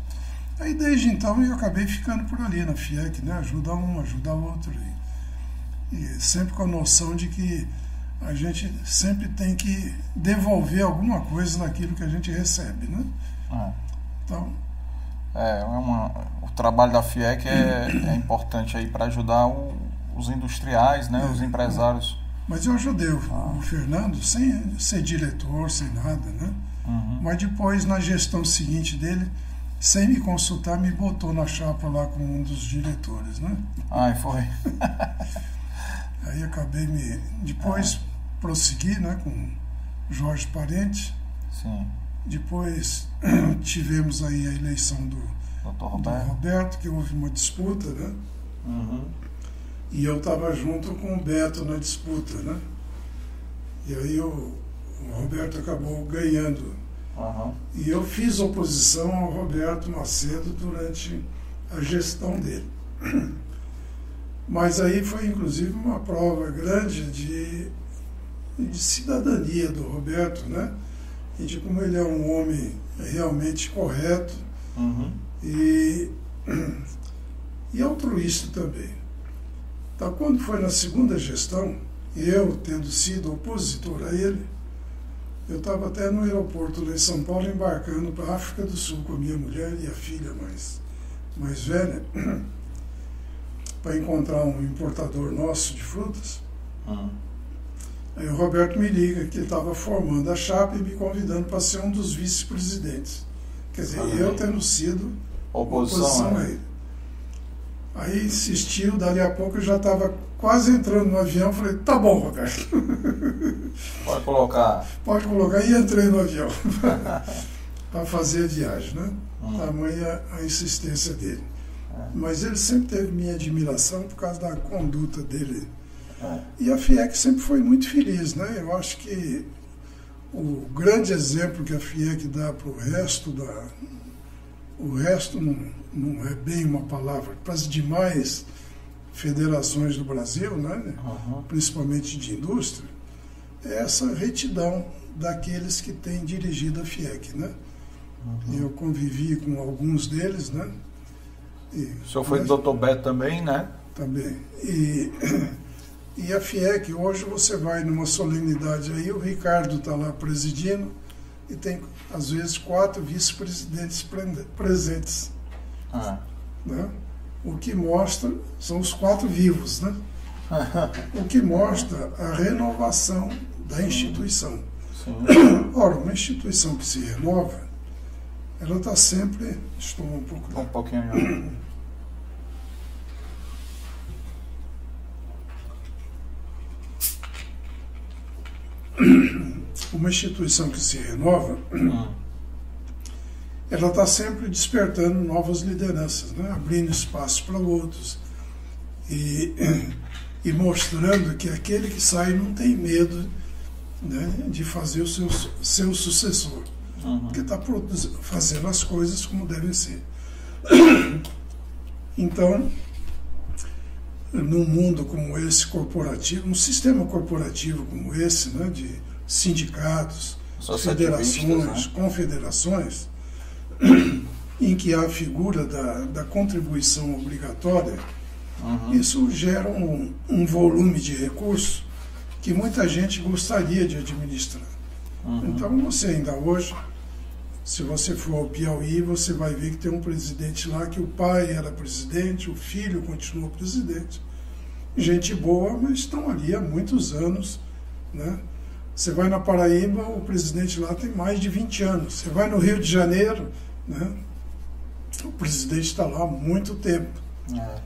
Aí desde então eu acabei ficando por ali na FIEC, né? Ajuda um, ajuda outro. E, e sempre com a noção de que a gente sempre tem que devolver alguma coisa daquilo que a gente recebe, né? É. Então, é, é uma, o trabalho da FIEC é, é importante aí para ajudar o, os industriais, né, é, os empresários. Mas eu ajudei o, ah. o, Fernando sem ser diretor, sem nada, né? Uhum. Mas depois, na gestão seguinte dele, sem me consultar, me botou na chapa lá com um dos diretores, né? Ai, foi. *laughs* Aí acabei me. Depois ah. prossegui né, com Jorge Parente. Sim. Depois *clears throat* tivemos aí a eleição do, Roberto. do Roberto, que houve uma disputa, né? Uhum. E eu estava junto com o Beto na disputa, né? E aí o, o Roberto acabou ganhando. Uhum. E eu fiz oposição ao Roberto Macedo durante a gestão dele. *clears throat* Mas aí foi inclusive uma prova grande de, de cidadania do Roberto, né? E de como ele é um homem realmente correto uhum. e, *clears throat* e altruísta também. Então, quando foi na segunda gestão, eu tendo sido opositor a ele, eu estava até no aeroporto lá em São Paulo embarcando para a África do Sul com a minha mulher e a filha mais, mais velha. *clears throat* para encontrar um importador nosso de frutas. Uhum. Aí o Roberto me liga que ele estava formando a chapa e me convidando para ser um dos vice-presidentes. Quer dizer, uhum. eu tendo sido oposição, oposição a ele. Aí insistiu, dali a pouco eu já estava quase entrando no avião, falei, tá bom, Roberto. *laughs* Pode colocar. Pode colocar, e entrei no avião *laughs* para fazer a viagem, né? Uhum. Tamanha a insistência dele. Mas ele sempre teve minha admiração por causa da conduta dele. É. E a FIEC sempre foi muito feliz, né? Eu acho que o grande exemplo que a FIEC dá para o resto da, o resto não, não é bem uma palavra. Para as demais federações do Brasil, né, uhum. principalmente de indústria, é essa retidão daqueles que têm dirigido a FIEC. Né? Uhum. Eu convivi com alguns deles. Né? E, o senhor foi mas, do Dr. Beto também, né? Também. E, e a FIEC, hoje você vai numa solenidade aí, o Ricardo está lá presidindo e tem, às vezes, quatro vice-presidentes presentes. Ah. Né? O que mostra, são os quatro vivos, né? *laughs* o que mostra a renovação da instituição. Sim. *coughs* Ora, uma instituição que se renova, ela está sempre. Estou um pouco. Um pouquinho. *coughs* uma instituição que se renova, ela está sempre despertando novas lideranças, né? abrindo espaço para outros e, e mostrando que aquele que sai não tem medo né, de fazer o seu, seu sucessor, uhum. porque está fazendo as coisas como devem ser. Então, num mundo como esse corporativo, um sistema corporativo como esse, né, de sindicatos, federações, né? confederações, em que há a figura da, da contribuição obrigatória, uhum. isso gera um, um, volume de recursos que muita gente gostaria de administrar. Uhum. Então, você ainda hoje, se você for ao Piauí, você vai ver que tem um presidente lá que o pai era presidente, o filho continuou presidente. Gente boa, mas estão ali há muitos anos, né? Você vai na Paraíba, o presidente lá tem mais de 20 anos. Você vai no Rio de Janeiro, né? o presidente está lá há muito tempo. É.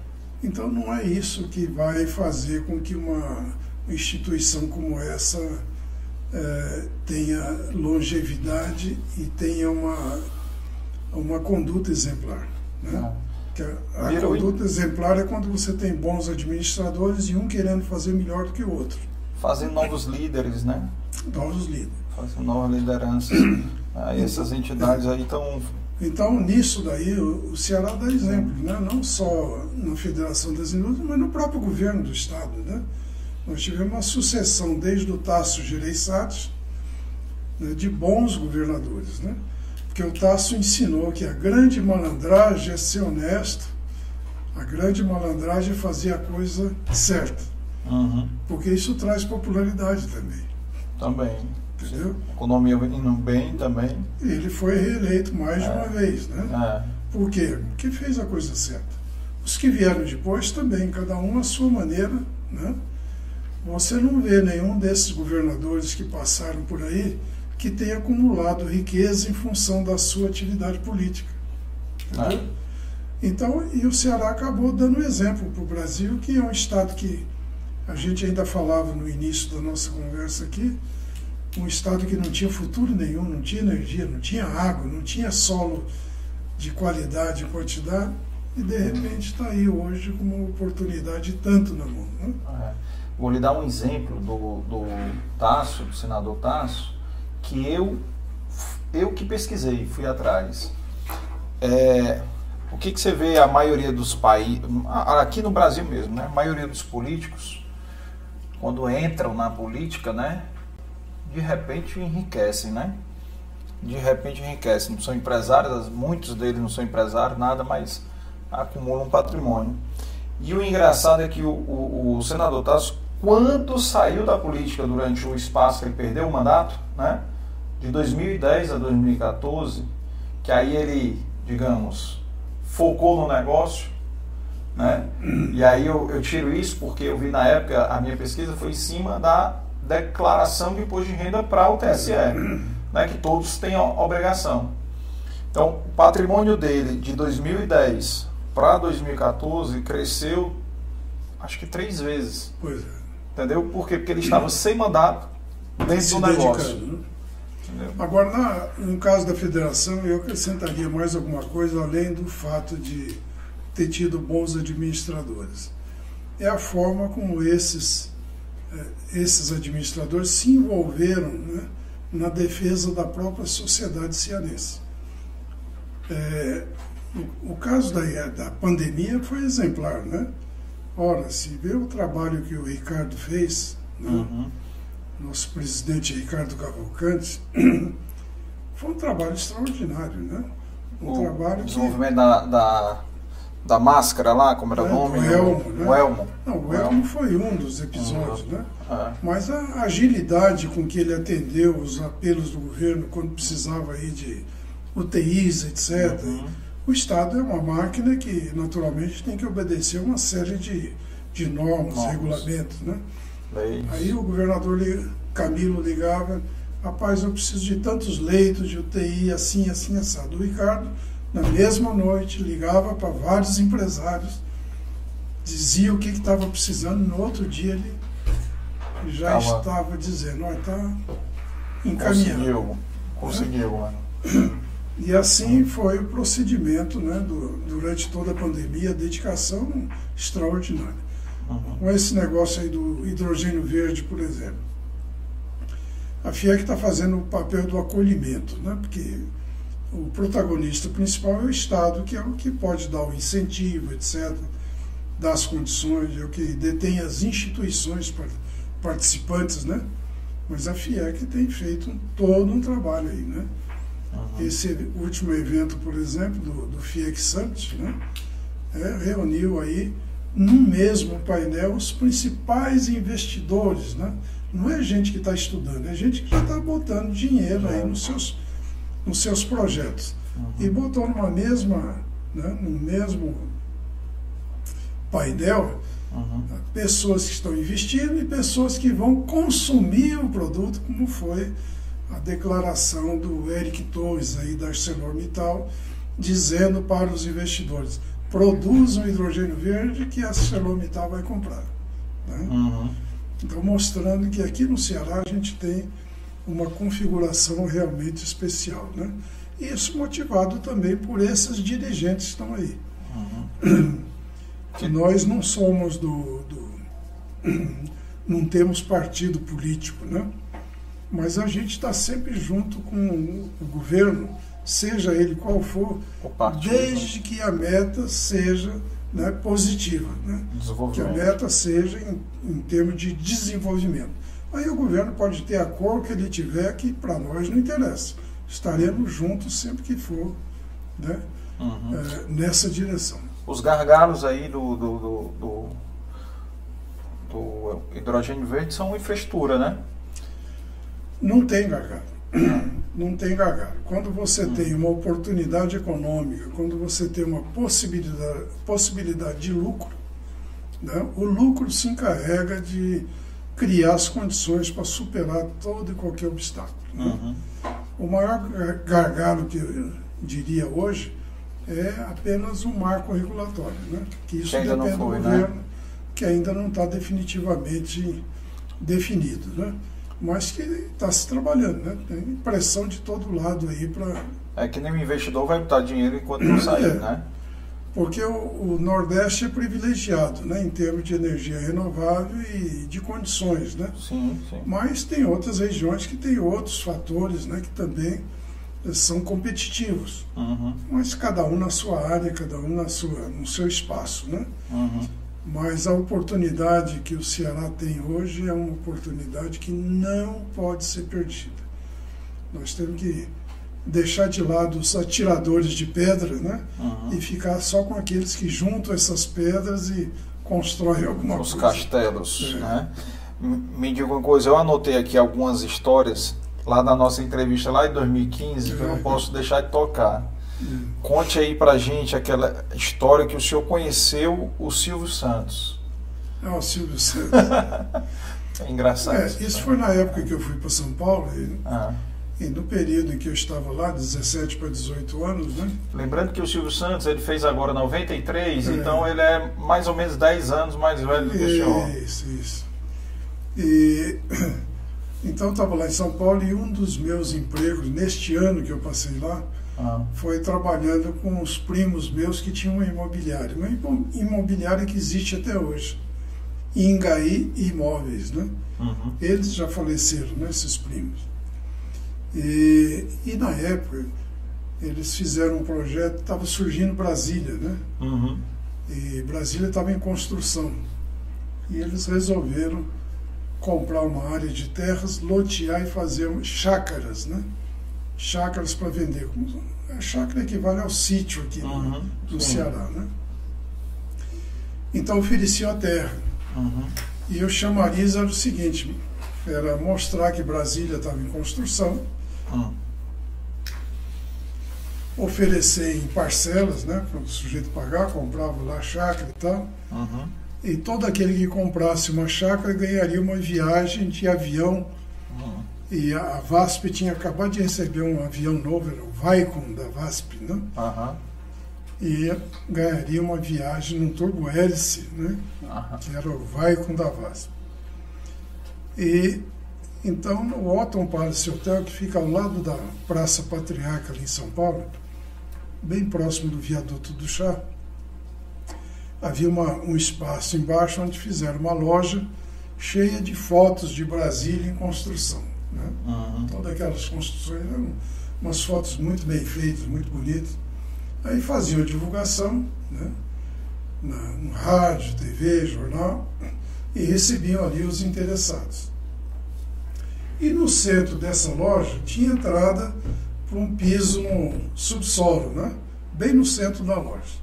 Então não é isso que vai fazer com que uma instituição como essa é, tenha longevidade e tenha uma, uma conduta exemplar. Né? É. a, a conduta exemplar é quando você tem bons administradores e um querendo fazer melhor do que o outro. Fazem novos líderes, né? novos líderes. Fazer novas lideranças. Aí essas entidades aí estão. Então, nisso daí, o Ceará dá exemplo, né? não só na Federação das Indústrias, mas no próprio governo do Estado. Né? Nós tivemos uma sucessão, desde o Tasso Gereissati, né, de bons governadores. Né? Porque o Tasso ensinou que a grande malandragem é ser honesto, a grande malandragem é fazer a coisa certa. Uhum. Porque isso traz popularidade também. Também. Entendeu? Economia indo bem também. Ele foi reeleito mais é. de uma vez, né? É. Por quê? Porque fez a coisa certa. Os que vieram depois também, cada um à sua maneira, né? Você não vê nenhum desses governadores que passaram por aí que tenha acumulado riqueza em função da sua atividade política. É. Então, e o Ceará acabou dando exemplo para o Brasil, que é um estado que a gente ainda falava no início da nossa conversa aqui, um estado que não tinha futuro nenhum, não tinha energia, não tinha água, não tinha solo de qualidade e quantidade, e de repente está aí hoje com uma oportunidade tanto na mão. Né? É. Vou lhe dar um exemplo do, do Tasso, do senador Tasso, que eu, eu que pesquisei, fui atrás. É, o que, que você vê a maioria dos países, aqui no Brasil mesmo, né? a maioria dos políticos quando entram na política, né, de repente enriquecem, né? De repente enriquecem. Não são empresários, muitos deles não são empresários, nada, mas acumulam patrimônio. E o engraçado é que o, o, o senador Tasso, quando saiu da política durante o espaço que ele perdeu o mandato, né? De 2010 a 2014, que aí ele, digamos, focou no negócio, né? E aí eu, eu tiro isso porque eu vi na época, a minha pesquisa foi em cima da declaração de imposto de renda para o TSE, né? que todos têm obrigação. Então, o patrimônio dele de 2010 para 2014 cresceu, acho que três vezes. Pois é. Entendeu? Por quê? Porque ele estava sem mandato dentro Se do negócio. Né? Agora, na, no caso da federação, eu acrescentaria mais alguma coisa além do fato de ter tido bons administradores. É a forma como esses, eh, esses administradores se envolveram né, na defesa da própria sociedade cianense. É, o, o, caso da, da pandemia foi exemplar, né? Ora, se vê o trabalho que o Ricardo fez, né? uhum. nosso presidente Ricardo Cavalcante, *clears throat* foi um trabalho extraordinário, né? Um o trabalho desenvolvimento que... da, da, da, máscara lá, como era é, o nome? O Elmo, né? O Elmo. Não, o Elmo foi um dos episódios, uhum. né? É. Mas a agilidade com que ele atendeu os apelos do governo quando precisava aí de UTIs, etc. Uhum. O Estado é uma máquina que, naturalmente, tem que obedecer uma série de, de normas, normas. regulamentos. Né? É aí o governador Camilo ligava, rapaz, eu preciso de tantos leitos de UTI, assim, assim, assado. O Ricardo, na mesma noite, ligava para vários empresários, dizia o que estava precisando, no outro dia ele já Calma. estava dizendo, olha, está encaminhado. Conseguiu, conseguiu, mano. *clears throat* E assim foi o procedimento né, do, durante toda a pandemia, a dedicação extraordinária. Uhum. Com esse negócio aí do hidrogênio verde, por exemplo. A FIEC está fazendo o papel do acolhimento, né, porque o protagonista principal é o Estado, que é o que pode dar o incentivo, etc., dar as condições, é o que detém as instituições participantes, né? Mas a FIEC tem feito todo um trabalho aí, né? Uhum. Esse último evento, por exemplo, do, do FIEC Summit, né, é, reuniu aí no mesmo painel os principais investidores. Né? Não é gente que está estudando, é gente que já está botando dinheiro aí nos seus, nos seus projetos. Uhum. E botou numa mesma, né, no mesmo painel uhum. pessoas que estão investindo e pessoas que vão consumir o produto, como foi a declaração do Eric Torres aí da ArcelorMittal dizendo para os investidores produzam hidrogênio verde que a ArcelorMittal vai comprar. Né? Uhum. Então mostrando que aqui no Ceará a gente tem uma configuração realmente especial. Né? Isso motivado também por esses dirigentes que estão aí. Uhum. Que nós não somos do, do *clears throat* não temos partido político, né? Mas a gente está sempre junto com o governo, seja ele qual for, desde que a meta seja né, positiva, né? que a meta seja em, em termos de desenvolvimento. Aí o governo pode ter a cor que ele tiver, que para nós não interessa. Estaremos juntos sempre que for né, uhum. é, nessa direção. Os gargalos aí do, do, do, do, do hidrogênio verde são infraestrutura, né? Não tem gargalo. *clears throat* Não tem gargalo. Quando você hum. tem uma oportunidade econômica, quando você tem uma possibilidade, possibilidade de lucro, né, o lucro se encarrega de criar as condições para superar todo e qualquer obstáculo. Né? Uhum. O maior gargalo que eu diria hoje é apenas um marco regulatório, né? que isso que depende foi, do né? governo, né? que ainda não está definitivamente definido. Né? Mas que está se trabalhando, né? Tem pressão de todo lado aí para. É que nem o investidor vai botar dinheiro enquanto não sair, é, né? Porque o, o, Nordeste é privilegiado, né, em termos de energia renovável e de condições, né? Sim, sim. Mas tem outras regiões que têm outros fatores, né, que também são competitivos. Uhum. Mas cada um na sua área, cada um na sua, no seu espaço, né? Uhum. Mas a oportunidade que o Ceará tem hoje é uma oportunidade que não pode ser perdida. Nós temos que deixar de lado os atiradores de pedra né? Uhum. e ficar só com aqueles que juntam essas pedras e constroem alguma os coisa. Os castelos. É. Né? Me diga uma coisa, eu anotei aqui algumas histórias lá na nossa entrevista lá em 2015 é. que eu não é. posso deixar de tocar. Conte aí pra gente aquela história que o senhor conheceu o Silvio Santos. É o Silvio Santos. *laughs* é engraçado. É, isso foi na época que eu fui para São Paulo. E, ah. e, no período em que eu estava lá, 17 para 18 anos, né? Lembrando que o Silvio Santos ele fez agora 93, é. então ele é mais ou menos 10 anos mais velho do que o senhor. Isso, isso. E *clears throat* então estava lá em São Paulo e um dos meus empregos neste ano que eu passei lá ah. foi trabalhando com os primos meus que tinham uma imobiliária, uma imobiliária que existe até hoje, Ingaí Imóveis, né? Uhum. Eles já faleceram, né, esses primos. E, e na época eles fizeram um projeto, estava surgindo Brasília, né? Uhum. E Brasília estava em construção. E eles resolveram comprar uma área de terras, lotear e fazer chácaras, né? Chácaras para vender. A chácara equivale ao sítio aqui Uhum. no Sim. Ceará, né? Então ofereciam a terra. Uhum. E o chamariz era o seguinte, era mostrar que Brasília estava em construção, Uhum. oferecer em parcelas, né, para o sujeito pagar, comprava lá a chácara e tal, Uhum. e todo aquele que comprasse uma chácara ganharia uma viagem de avião. E a a VASP tinha acabado de receber um avião novo, era o Vicon da VASP, né, Aham. e ganharia uma viagem num turbo-hélice, né, Aham. que era o Vicon da VASP. E então no Otton Palace Hotel, que fica ao lado da Praça Patriarca ali em São Paulo, bem próximo do viaduto do Chá, havia uma, um espaço embaixo onde fizeram uma loja cheia de fotos de Brasília em construção. Né? Uhum. Todas aquelas construções eram umas fotos muito bem feitas, muito bonitas. Aí faziam a divulgação, né? Na, no rádio, TV, jornal, e recebiam ali os interessados. E no centro dessa loja tinha entrada para um piso no subsolo, né? bem no centro da loja.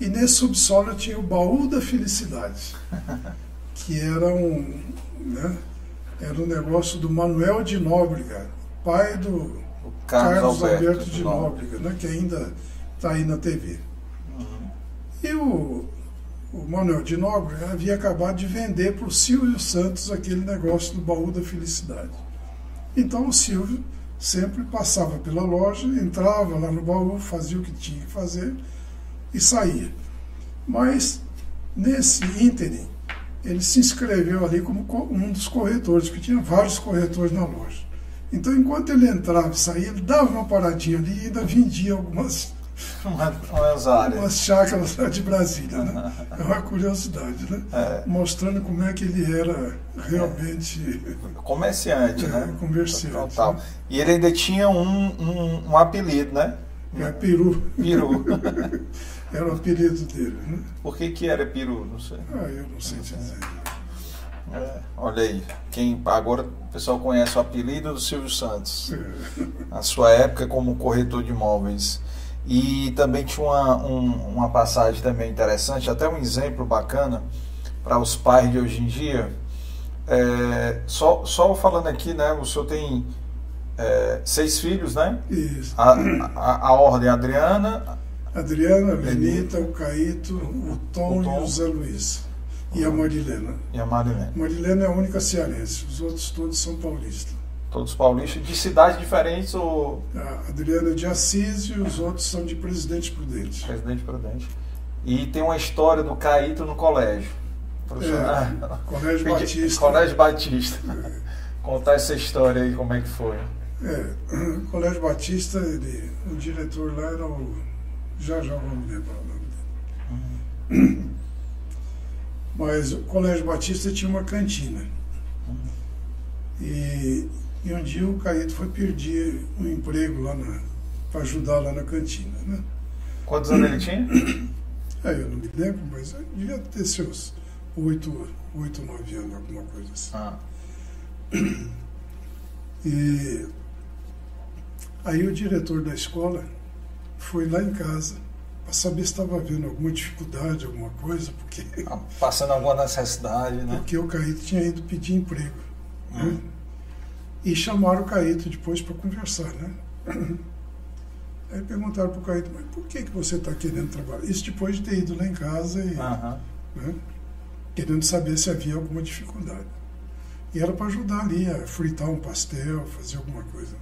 E nesse subsolo tinha o baú da felicidade, *laughs* que era um, né? Era um negócio do Manuel de Nóbrega, pai do O Carlos, Alberto, de Nóbrega, né? que ainda está aí na TV. Uhum. E o, o Manuel de Nóbrega havia acabado de vender para o Silvio Santos aquele negócio do baú da felicidade. Então o Silvio sempre passava pela loja, entrava lá no baú, fazia o que tinha que fazer e saía. Mas nesse ínterim, ele se inscreveu ali como co- um dos corretores, porque tinha vários corretores na loja. Então, enquanto ele entrava e saía, ele dava uma paradinha ali e ainda vendia algumas *laughs* Uma- Umas chácaras de Brasília, né? *laughs* É uma curiosidade, né? É. Mostrando como é que ele era realmente Comerciante, né? É, comerciante, Total. né? E ele ainda tinha um, um, um apelido, né? é, peru. Peru. *laughs* Era o apelido dele, né? Por que, que era peru? Não sei. Ah, eu não sei dizer. É, olha aí. Quem, agora o pessoal conhece o apelido do Silvio Santos. É, A sua época como corretor de imóveis. E também tinha uma, um- uma passagem também interessante, até um exemplo bacana para os pais de hoje em dia. É, só, só falando aqui, né? O senhor tem é, seis filhos, né? Isso. A, a, a ordem Adriana, Adriana, a Lenita, o Caíto, o Tom, O Tom. e o Zé Luiz. E a Marilena. e a Marilene. Marilena é a única cearense, os outros todos são paulistas. Todos paulistas, de cidades diferentes ou A Adriana é de Assis e os outros são de Presidente Prudente. Presidente Prudente. E tem uma história do Caíto no colégio. Professor, É, Colégio Pedi- Batista. Colégio Batista. Contar essa história aí, como é que foi. É, o *clears throat* Colégio Batista, ele, o diretor lá era o. Já já vamos lembrar o nome dele. Mas o Colégio Batista tinha uma cantina. E, e um dia o Caíto foi pedir um emprego lá para ajudar lá na cantina. Né? Quantos anos ele tinha? Aí eu não me lembro, mas eu devia ter seus oito, oito, nove anos, alguma coisa assim. Ah, E aí o diretor da escola foi lá em casa para saber se estava havendo alguma dificuldade, alguma coisa, porque, ah, passando alguma necessidade, né? porque o Caíto tinha ido pedir emprego. né? Hum. E chamaram o Caíto depois para conversar, né? *clears throat* Aí perguntaram para o Caíto, mas por que, que você está querendo trabalhar? Isso depois de ter ido lá em casa e né, querendo saber se havia alguma dificuldade. E era para ajudar ali a fritar um pastel, fazer alguma coisa.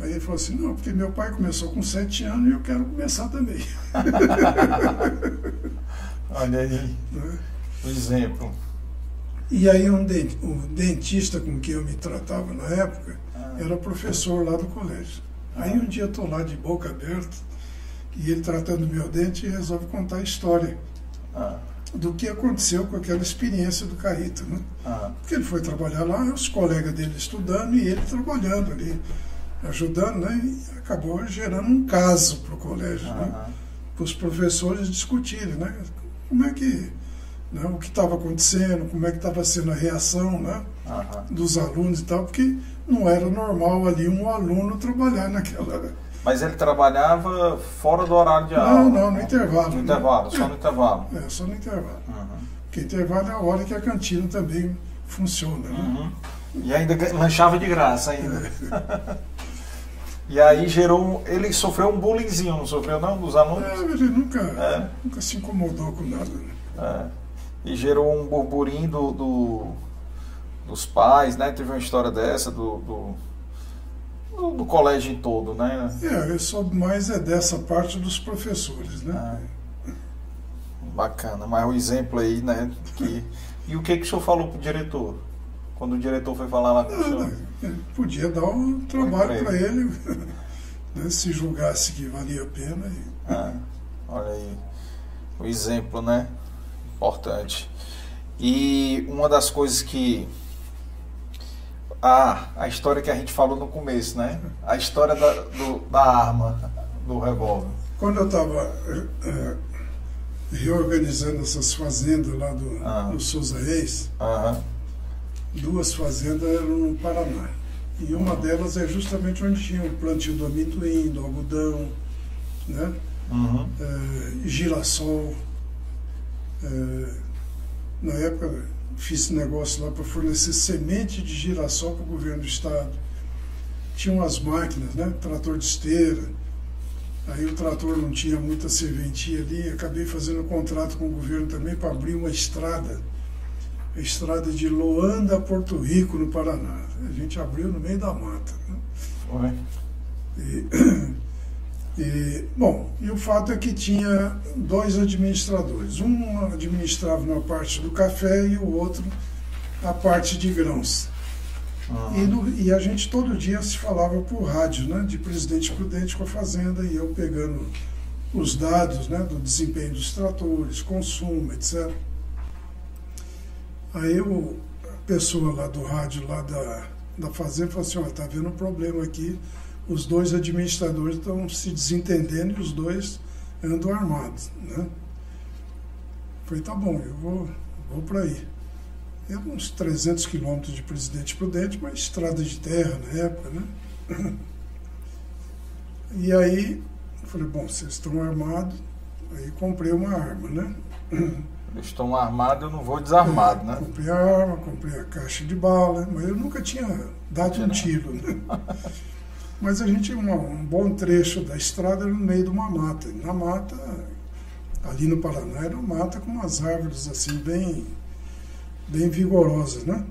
Aí ele falou assim, não, porque meu pai começou com sete anos e eu quero começar também. *laughs* Olha aí, né? o exemplo. E aí um den- o dentista com quem eu me tratava na época Ah, era professor lá do colégio. Aí um dia eu estou lá de boca aberta e ele tratando meu dente resolve contar a história ah, do que aconteceu com aquela experiência do Caíto, né? ah, Porque ele foi trabalhar lá, os colegas dele estudando e ele trabalhando ali. Ajudando, né? E acabou gerando um caso para o colégio, né? Para os professores discutirem, né? Como é que, né? o que estava acontecendo, como é que estava sendo a reação, né? Dos alunos e tal, porque não era normal ali um aluno trabalhar naquela. Mas ele trabalhava fora do horário de aula? Não, não, no intervalo. No intervalo, só no intervalo. É, só no intervalo. Porque intervalo é a hora que a cantina também funciona, né? Uhum. E ainda lanchava de graça ainda. *laughs* e aí gerou. Ele sofreu um bullyingzinho, não sofreu não, dos alunos? É, ele nunca, é. nunca se incomodou com nada. Né? É. E gerou um burburinho do, do, dos pais, né? Teve uma história dessa do, do, do, do colégio em todo, né? É, eu soube mais é dessa parte dos professores, né? É. Bacana, mas o exemplo aí, né? Que, e o que, que o senhor falou pro diretor? Quando o diretor foi falar lá com o senhor? Podia dar um trabalho para ele, *laughs* né, se julgasse que valia a pena. E... Ah, olha aí, o exemplo, né? Importante. E uma das coisas que. Ah, a história que a gente falou no começo, né? A história da, do, da arma, do revólver. Quando eu estava é, é, reorganizando essas fazendas lá do, ah. do Souza Reis, duas fazendas eram no Paraná. E uma delas é justamente onde tinha o plantio do amendoim, do algodão, né? Uhum. É, girassol. É, na época fiz negócio lá para fornecer semente de girassol para o governo do estado. Tinham as máquinas, né? Trator de esteira. Aí o trator não tinha muita serventia ali, acabei fazendo um contrato com o governo também para abrir uma estrada a estrada de Loanda a Porto Rico, no Paraná. A gente abriu no meio da mata. Né? E, *clears throat* e, bom, e o fato é que tinha dois administradores. Um administrava uma parte do café e o outro a parte de grãos. Uhum. E, no, e, a gente todo dia se falava por rádio, né, de Presidente Prudente com a Fazenda, e eu pegando os dados né, do desempenho dos tratores, consumo, etc. Aí o, a pessoa lá do rádio, lá da, da fazenda, falou assim, olha, está havendo um problema aqui, os dois administradores estão se desentendendo e os dois andam armados. Né? Falei, tá bom, eu vou, vou para aí. Era uns 300 quilômetros de Presidente Prudente, mas estrada de terra na época, né? *clears throat* E aí, falei, bom, vocês estão armados, aí comprei uma arma, né? *clears throat* Eles estão armados, eu não vou desarmado, né? Comprei a arma, comprei a caixa de bala, mas eu nunca tinha dado um tiro, né? Mas a gente, um, um bom trecho da estrada era no meio de uma mata. Na mata, ali no Paraná, era uma mata com umas árvores assim, bem, bem vigorosas, né?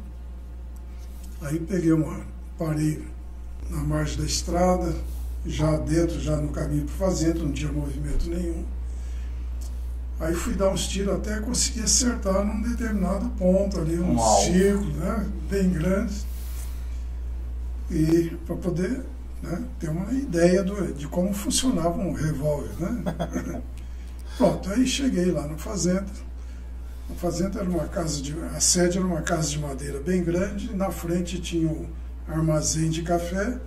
Aí peguei uma, parei na margem da estrada, já dentro, já no caminho para fazenda, não tinha movimento nenhum. Aí fui dar uns tiros até conseguir acertar num determinado ponto ali, um Uau. círculo, né? Bem grande. E para poder né, ter uma ideia do, de como funcionava um revólver, né? *laughs* Pronto, aí cheguei lá na fazenda. A fazenda era uma casa de. A sede era uma casa de madeira bem grande, na frente tinha um armazém de café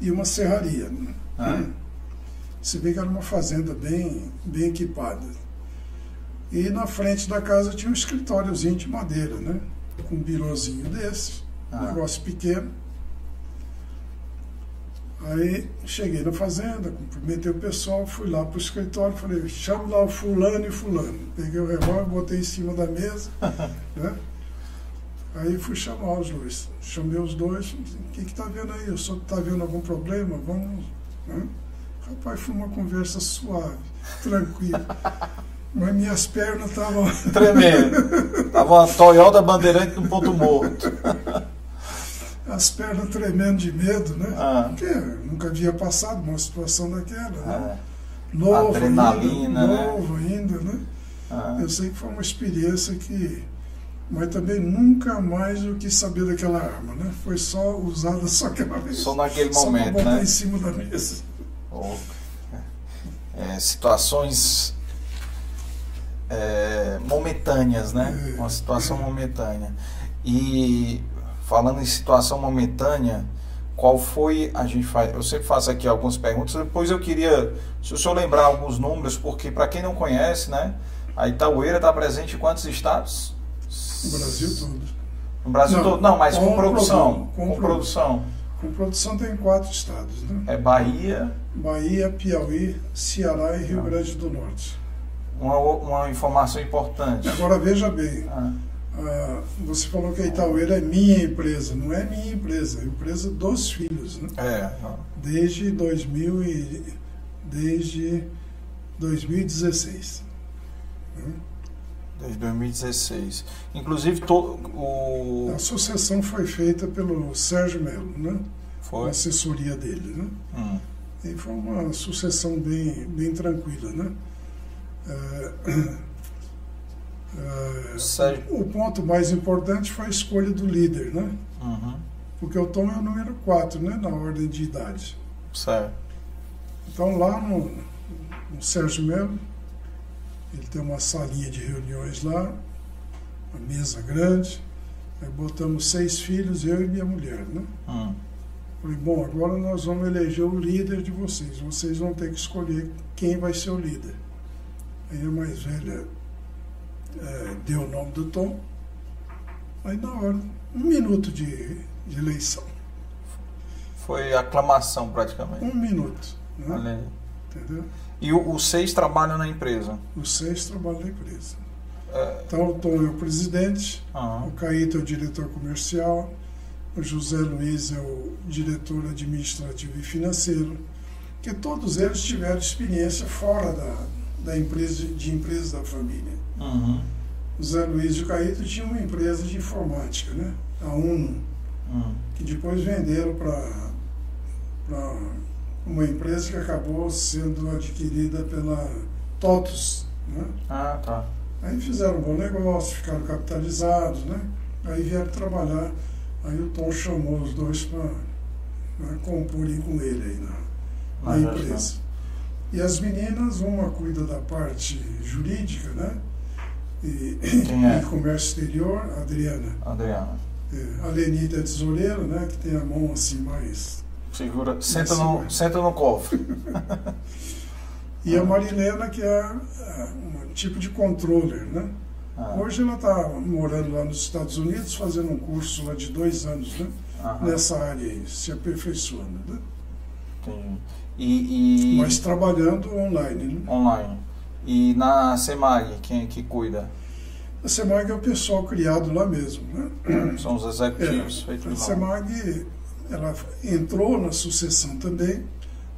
e uma serraria. Né? Ah. Se bem que era uma fazenda bem, bem equipada. E na frente da casa tinha um escritóriozinho de madeira, né? Com um birozinho desse, ah. negócio pequeno. Aí cheguei na fazenda, cumprimentei o pessoal, fui lá para o escritório, falei, chama lá o fulano e fulano. Peguei o revólver, botei em cima da mesa, *laughs* né? Aí fui chamar os dois. Chamei os dois, o que está vendo aí? O senhor está vendo algum problema? Vamos. Né? Rapaz, foi uma conversa suave, tranquila. *laughs* Mas minhas pernas estavam. *laughs* Tremendo. Tava uma Toyota Bandeirante no ponto morto. As pernas tremendo de medo, né? Ah. Porque nunca havia passado uma situação daquela, né? Ah. Novo Adrenalina, ainda, né? novo ainda, né? Ah. Eu sei que foi uma experiência que. Mas também nunca mais eu quis saber daquela arma, né? Foi só usada só aquela vez. Só naquele só momento, botar né? em cima da mesa. Oh. É, situações é, momentâneas, né? Uma situação momentânea. E falando em situação momentânea, qual foi a gente faz eu sempre faço aqui algumas perguntas depois eu queria se o senhor lembrar alguns números porque para quem não conhece né a Itaueira está presente em quantos estados? No Brasil todo. No Brasil não, todo? Não mas com, com produção com, com produção. Com produção tem quatro estados né? É Bahia. Bahia Piauí Ceará e Rio ah. Grande do Norte uma, uma informação importante agora veja bem ah ah, você falou que a Itaueira é minha empresa. Não é minha empresa, é empresa dos filhos. Né? É. Desde, 2000 e, desde 2016. Né? Desde 2016. Inclusive, to, o... a sucessão foi feita pelo Sérgio Melo, né? Foi. A assessoria dele. Né? Hum. E foi uma sucessão bem, bem tranquila. Né? É, É, o ponto mais importante foi a escolha do líder, né? Uhum. Porque o Tom é o número 4, né? Na ordem de idade. Certo. Então lá no, no Sérgio Melo, ele tem uma salinha de reuniões lá, uma mesa grande. Aí botamos seis filhos, eu e minha mulher, né? Uhum. Falei, bom, agora nós vamos eleger o líder de vocês. Vocês vão ter que escolher quem vai ser o líder. Aí a mais velha é, deu o nome do Tom. Aí na hora, um minuto de, de eleição. Foi aclamação praticamente. Um minuto. Né? Olha aí. Entendeu? E o, os seis trabalham na empresa? Os seis trabalham na empresa. É... Então o Tom é o presidente, uhum. o Caíto é o diretor comercial, o José Luiz é o diretor administrativo e financeiro, que todos eles tiveram experiência fora da, da empresa, de empresa da família. Uhum. O Zé Luiz de Caíto tinha uma empresa de informática, né? a Uno, uhum. que depois venderam para uma empresa que acabou sendo adquirida pela TOTUS. Né? Ah, tá. Aí fizeram um bom negócio, ficaram capitalizados, né? Aí vieram trabalhar, aí o Tom chamou os dois para comporem com ele aí na, na empresa. E as meninas, uma cuida da parte jurídica, né? E, é? e comércio exterior, Adriana. Adriana. É, a Lenita é tesoureira, né? Que tem a mão assim mais. Segura, senta, no, senta no cofre. *laughs* e a Marilena, que é, é um tipo de controller, né? Ah. Hoje ela está morando lá nos Estados Unidos, fazendo um curso lá de dois anos, né? Aham. Nessa área aí, se aperfeiçoando, né? Entendi. E, e... Mas trabalhando online, né? Online. E na SEMAG, quem é que cuida? A SEMAG é o pessoal criado lá mesmo, né? São os executivos É, a. SEMAG ela entrou na sucessão também,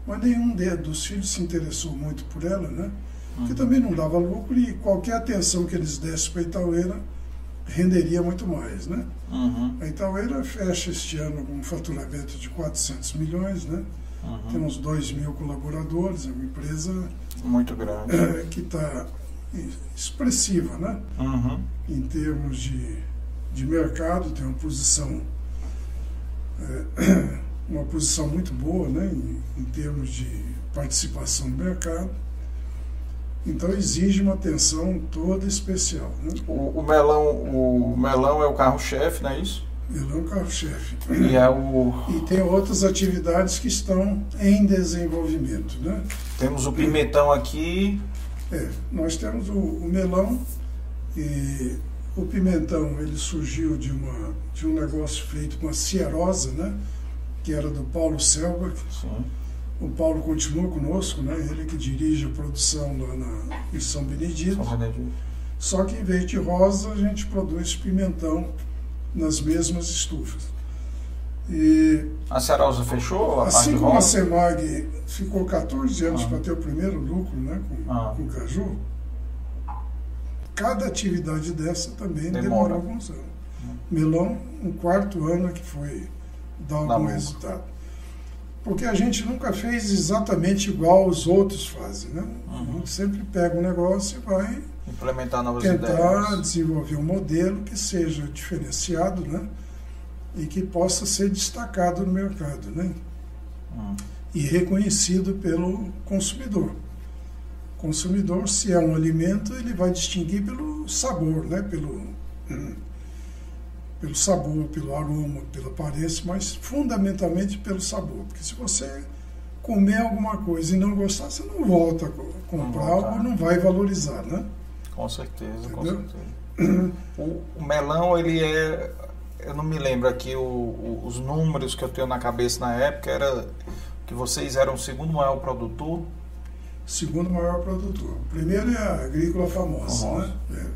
mas nenhum dos filhos se interessou muito por ela, né? Porque Uhum. também não dava lucro e qualquer atenção que eles dessem para a Itaueira renderia muito mais, né? Uhum, A Itaueira fecha este ano com um faturamento de 400 milhões, né? Tem uhum. uns 2 mil colaboradores, é uma empresa Muito grande. eh, que está expressiva, né? Uhum. em termos de, de mercado, tem uma posição é, *clears throat* uma posição muito boa né, em, em termos de participação no mercado. Então exige uma atenção toda especial. Né? O, o melão, o melão é o carro-chefe, não é isso? Ele é um carro-chefe. E é o E tem outras atividades que estão em desenvolvimento. Né? temos o pimentão aqui. É, nós temos o, o melão e o pimentão ele surgiu de, uma, de um negócio feito com a Ciarosa, né? que era do Paulo Selbach. Sim. O Paulo continua conosco, né? ele que dirige a produção lá na, em São Benedito. São Benedito. Só que em vez de rosa, a gente produz pimentão nas mesmas estufas. E A Cerosa fechou a parte assim de como a? Semag ficou 14 anos Ah. para ter o primeiro lucro né, com, Ah. com o caju, cada atividade dessa também Demora. alguns anos. Melão, um quarto ano que foi dar Dá algum lucro. resultado. Porque a gente nunca fez exatamente igual os outros fazem. Né? A Uhum. gente sempre pega um negócio e vai Implementar novas tentar ideias. desenvolver um modelo que seja diferenciado né? e que possa ser destacado no mercado né? Hum. e reconhecido pelo consumidor. O consumidor, se é um alimento, ele vai distinguir pelo sabor, né? pelo, hum, pelo sabor, pelo aroma, pela aparência, mas fundamentalmente pelo sabor. Porque se você comer alguma coisa e não gostar, você não volta a comprar não algo, não vai valorizar, né? Com certeza, Entendeu? com certeza. o, o, melão, ele é. Eu não me lembro aqui o, o, os números que eu tenho na cabeça na época, era que vocês eram o segundo maior produtor. Segundo maior produtor. O primeiro é a agrícola famosa, famosa. né? É.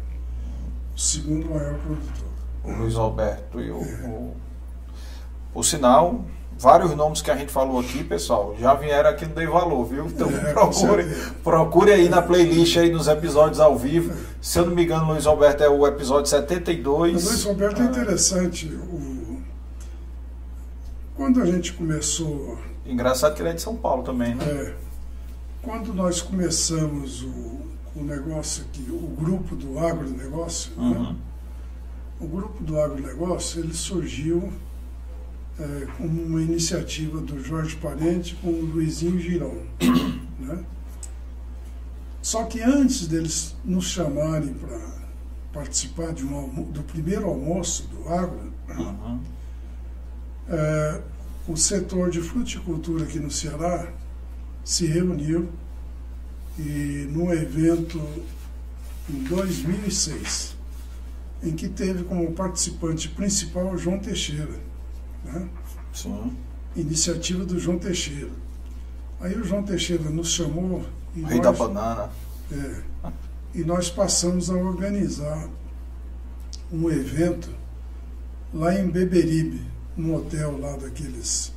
O segundo maior produtor. O Luiz Alberto e o, é. o. Por sinal, vários nomes que a gente falou aqui, pessoal, já vieram aqui no Dei Valor, viu? Então é, procure, procure aí na playlist aí nos episódios ao vivo. Se eu não me engano, Luiz Alberto é o episódio 72. O Luiz Alberto é ah. interessante. O... Quando a gente começou. Engraçado que ele é de São Paulo também, né? É. Quando nós começamos o, o negócio aqui, o grupo do agronegócio, né? uhum. né? o grupo do agronegócio, ele surgiu é, como uma iniciativa do Jorge Parente com o Luizinho Girão. *coughs* Né? Só que antes deles nos chamarem para participar de um, do primeiro almoço do agro, uhum. é, o setor de fruticultura aqui no Ceará se reuniu e num evento em 2006, em que teve como participante principal o João Teixeira né? Sim. Iniciativa do João Teixeira. Aí o João Teixeira nos chamou. E Rei nós, da banana. É, e nós passamos a organizar um evento lá em Beberibe, num hotel lá daqueles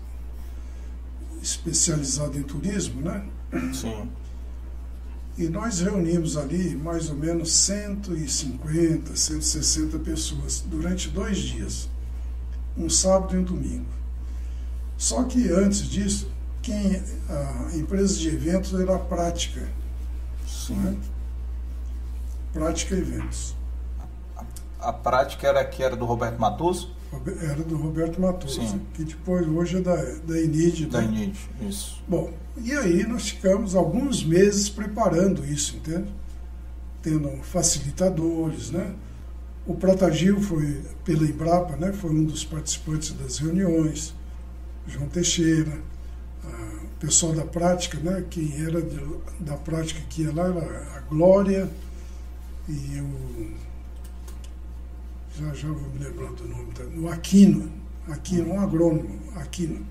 especializado em turismo, né? Sim. E nós reunimos ali mais ou menos 150, 160 pessoas durante dois dias um sábado e um domingo. Só que antes disso, quem a empresa de eventos era a prática. Sim. Né? Prática Eventos. A, a, prática era que era do Roberto Matoso? Era do Roberto Matoso, Sim. que depois hoje é da, da Enid. Da né? Enid, isso. Bom, e aí nós ficamos alguns meses preparando isso, entende? Tendo facilitadores, né? O Pratagil foi, pela Embrapa, né, foi um dos participantes das reuniões, João Teixeira, o pessoal da prática, né, quem era de, da prática que ia lá era a Glória e o. Já já vou me lembrar do nome, tá? o Aquino, Aquino, um agrônomo, Aquino.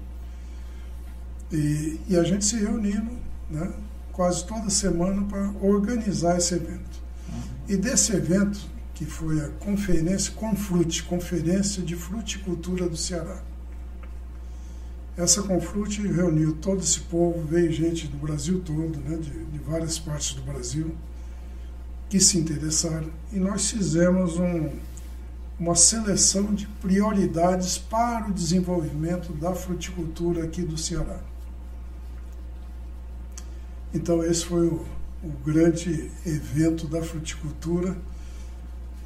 E, e a gente se reunindo né, quase toda semana para organizar esse evento. E desse evento, que foi a conferência Confrute, Conferência de Fruticultura do Ceará. Essa Confrute reuniu todo esse povo, veio gente do Brasil todo, né, de, de várias partes do Brasil, que se interessaram, e nós fizemos um, uma seleção de prioridades para o desenvolvimento da fruticultura aqui do Ceará. Então, esse foi o, o grande evento da fruticultura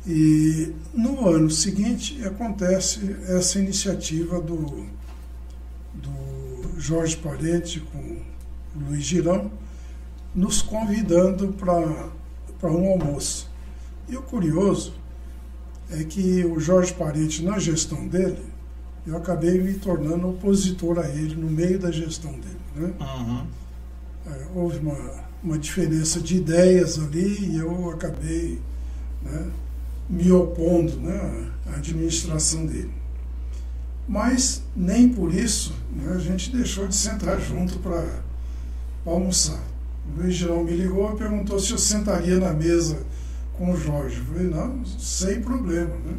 e no ano seguinte acontece essa iniciativa do, do Jorge Parente com o Luiz Girão, nos convidando para um almoço. E o curioso é que o Jorge Parente, na gestão dele, eu acabei me tornando opositor a ele no meio da gestão dele. Né? Uhum. É, houve uma, uma diferença de ideias ali e eu acabei né, me opondo né, à administração dele. Mas nem por isso né, a gente deixou de sentar junto para almoçar. O Luiz Girão me ligou e perguntou se eu sentaria na mesa com o Jorge. Eu falei, não, sem problema. Né?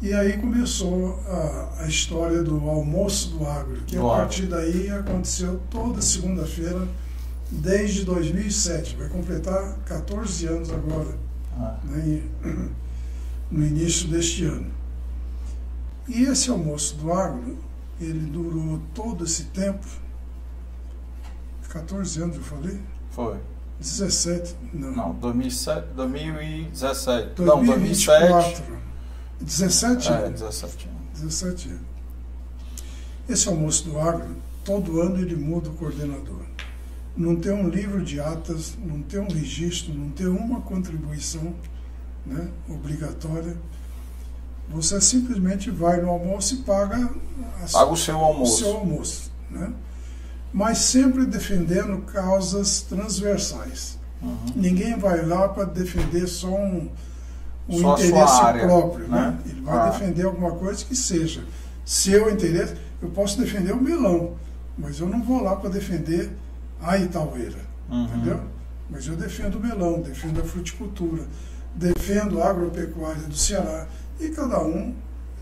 E aí começou a, a história do almoço do agro, que a partir daí aconteceu toda segunda-feira desde 2007. Vai completar 14 anos agora ah. né, *clears throat* no início deste ano. E esse almoço do agro, ele durou todo esse tempo, 14 anos eu falei? Foi. 17, não. Não, 2007, 2017. 2024. Não, 2007. 17 anos? É, 17 anos. 17 anos. Esse almoço do agro, todo ano ele muda o coordenador não ter um livro de atas, não ter um registro, não ter uma contribuição né, obrigatória. Você simplesmente vai no almoço e paga, a, paga o seu almoço. O seu almoço né? Mas sempre defendendo causas transversais. Uhum. Ninguém vai lá para defender só um, um só interesse área, próprio. Né? né? Ele vai ah. defender alguma coisa que seja seu interesse. Eu posso defender o melão, mas eu não vou lá para defender a Itaueira. Uhum. Entendeu? Mas eu defendo o melão, defendo a fruticultura, defendo a agropecuária do Ceará. E cada um,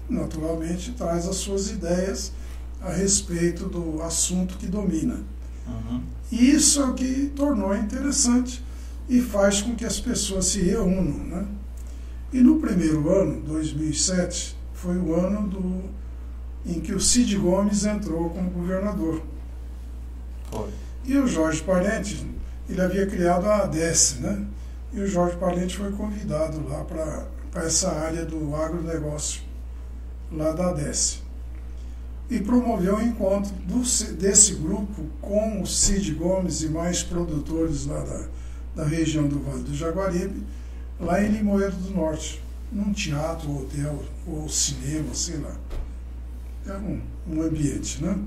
naturalmente, traz as suas ideias a respeito do assunto que domina. Uhum. Isso é o que tornou interessante e faz com que as pessoas se reúnam. Né? E no primeiro ano, 2007, foi o ano do, em que o Cid Gomes entrou como governador. Foi. E o Jorge Parente, ele havia criado a ADES, né? E o Jorge Parente foi convidado lá para essa área do agronegócio, lá da ADES e promoveu o encontro do, desse grupo com o Cid Gomes e mais produtores lá da, da região do Vale do Jaguaribe, lá em Limoeiro do Norte, num teatro, hotel ou cinema, sei lá. Era um, um ambiente, né?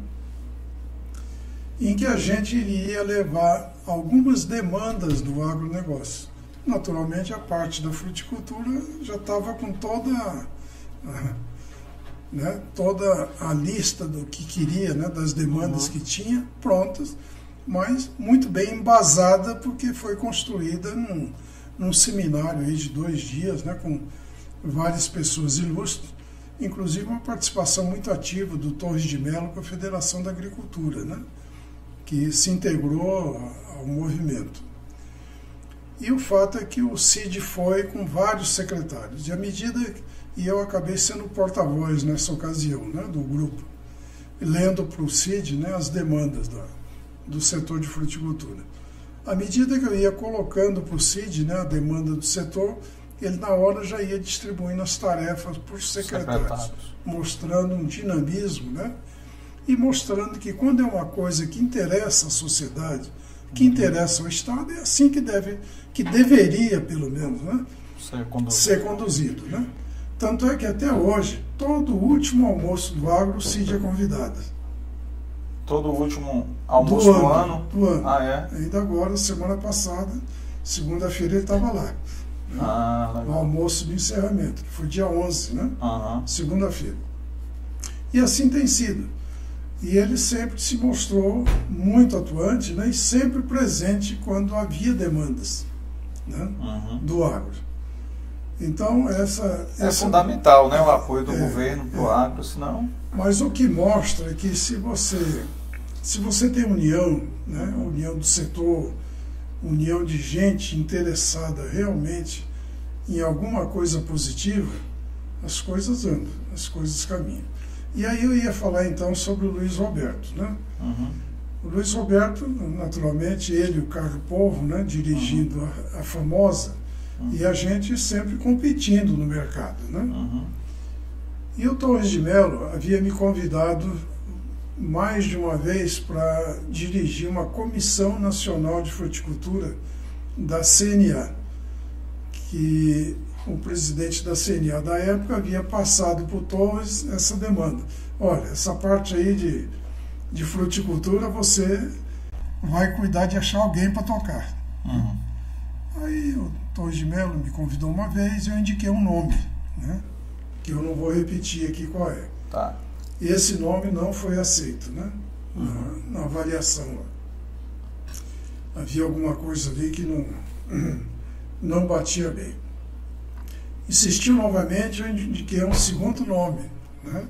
Em que a gente iria levar algumas demandas do agronegócio. Naturalmente, a parte da fruticultura já estava com toda a, né, toda a lista do que queria, né, das demandas uhum. que tinha, prontas, mas muito bem embasada, porque foi construída num, num seminário aí de dois dias, né, com várias pessoas ilustres, inclusive uma participação muito ativa do Torres de Melo com a Federação da Agricultura, né, que se integrou ao movimento. E o fato é que o CID foi com vários secretários, e à medida e eu acabei sendo porta-voz nessa ocasião né, do grupo, lendo para o CID né, as demandas da, do setor de fruticultura. À medida que eu ia colocando para o CID né, a demanda do setor, ele na hora já ia distribuindo as tarefas por secretários, secretários. mostrando um dinamismo, né? E mostrando que quando é uma coisa que interessa a sociedade, que uhum. interessa o Estado, é assim que deve, que deveria, pelo menos, né? Ser conduzido. Ser conduzido né? Tanto é que até hoje, todo o último almoço do agro, Cid é convidada. Todo o último almoço do, do ano, ano? Do ano. Ah, é? Ainda agora, semana passada, segunda-feira ele estava lá. Né? Ah. No almoço do encerramento. Foi dia 11, né? Uhum. Segunda-feira. E assim tem sido. E ele sempre se mostrou muito atuante né? e sempre presente quando havia demandas né? Uhum. do agro. Então, essa. É essa, fundamental, né? O apoio do é, governo para o é, agro, senão. Mas o que mostra é que se você, se você tem união, né? união do setor, união de gente interessada realmente em alguma coisa positiva, as coisas andam, as coisas caminham. E aí eu ia falar então sobre o Luiz Roberto, né? Uhum. O Luiz Roberto, naturalmente, ele e o Carlos Povo, né, dirigindo uhum. a, a famosa Uhum. E a gente sempre competindo no mercado. Né? Uhum. E o Torres de Mello havia me convidado mais de uma vez para dirigir uma Comissão Nacional de Fruticultura da CNA, que o presidente da CNA da época havia passado para o Torres essa demanda. Olha, essa parte aí de, de fruticultura você vai cuidar de achar alguém para tocar. Uhum. Aí o Torres de Mello me convidou uma vez e eu indiquei um nome, né? que eu não vou repetir aqui qual é. Tá. Esse nome não foi aceito né? Uhum. Na, na, avaliação. Havia alguma coisa ali que não, *clears throat* não batia bem. Insistiu novamente, eu indiquei um segundo nome. Né?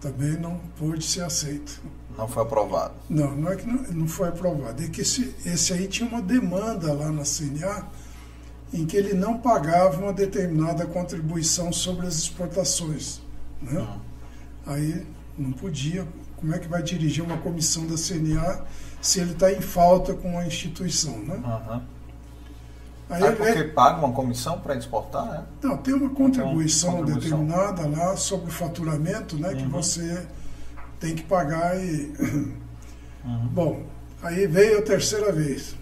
Também não pôde ser aceito. Não foi aprovado. Não, não é que não, não foi aprovado. É que esse, esse aí tinha uma demanda lá na CNA em que ele não pagava uma determinada contribuição sobre as exportações. Né? Uhum. Aí não podia. Como é que vai dirigir uma comissão da CNA se ele está em falta com a instituição? Né? Uhum. Aí é porque paga uma comissão para exportar? Né? Não, tem uma contribuição, contribuição, determinada lá sobre o faturamento né, uhum. que você tem que pagar e. *coughs* Uhum. Bom, aí veio a terceira vez.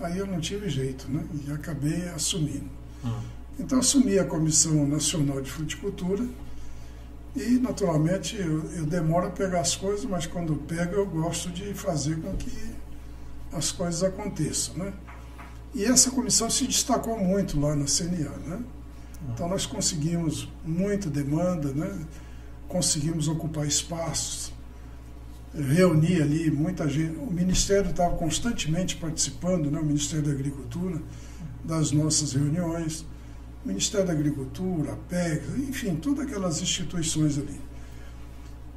Aí eu não tive jeito, né? E acabei assumindo. Uhum. Então assumi a Comissão Nacional de Fruticultura e naturalmente eu, eu demoro a pegar as coisas, mas quando pego eu gosto de fazer com que as coisas aconteçam, né? E essa comissão se destacou muito lá na CNA, né? Então nós conseguimos muita demanda, né? conseguimos ocupar espaços, reunir ali muita gente. O Ministério estava constantemente participando, né? o Ministério da Agricultura, das nossas reuniões, o Ministério da Agricultura, a PEG, enfim, todas aquelas instituições ali.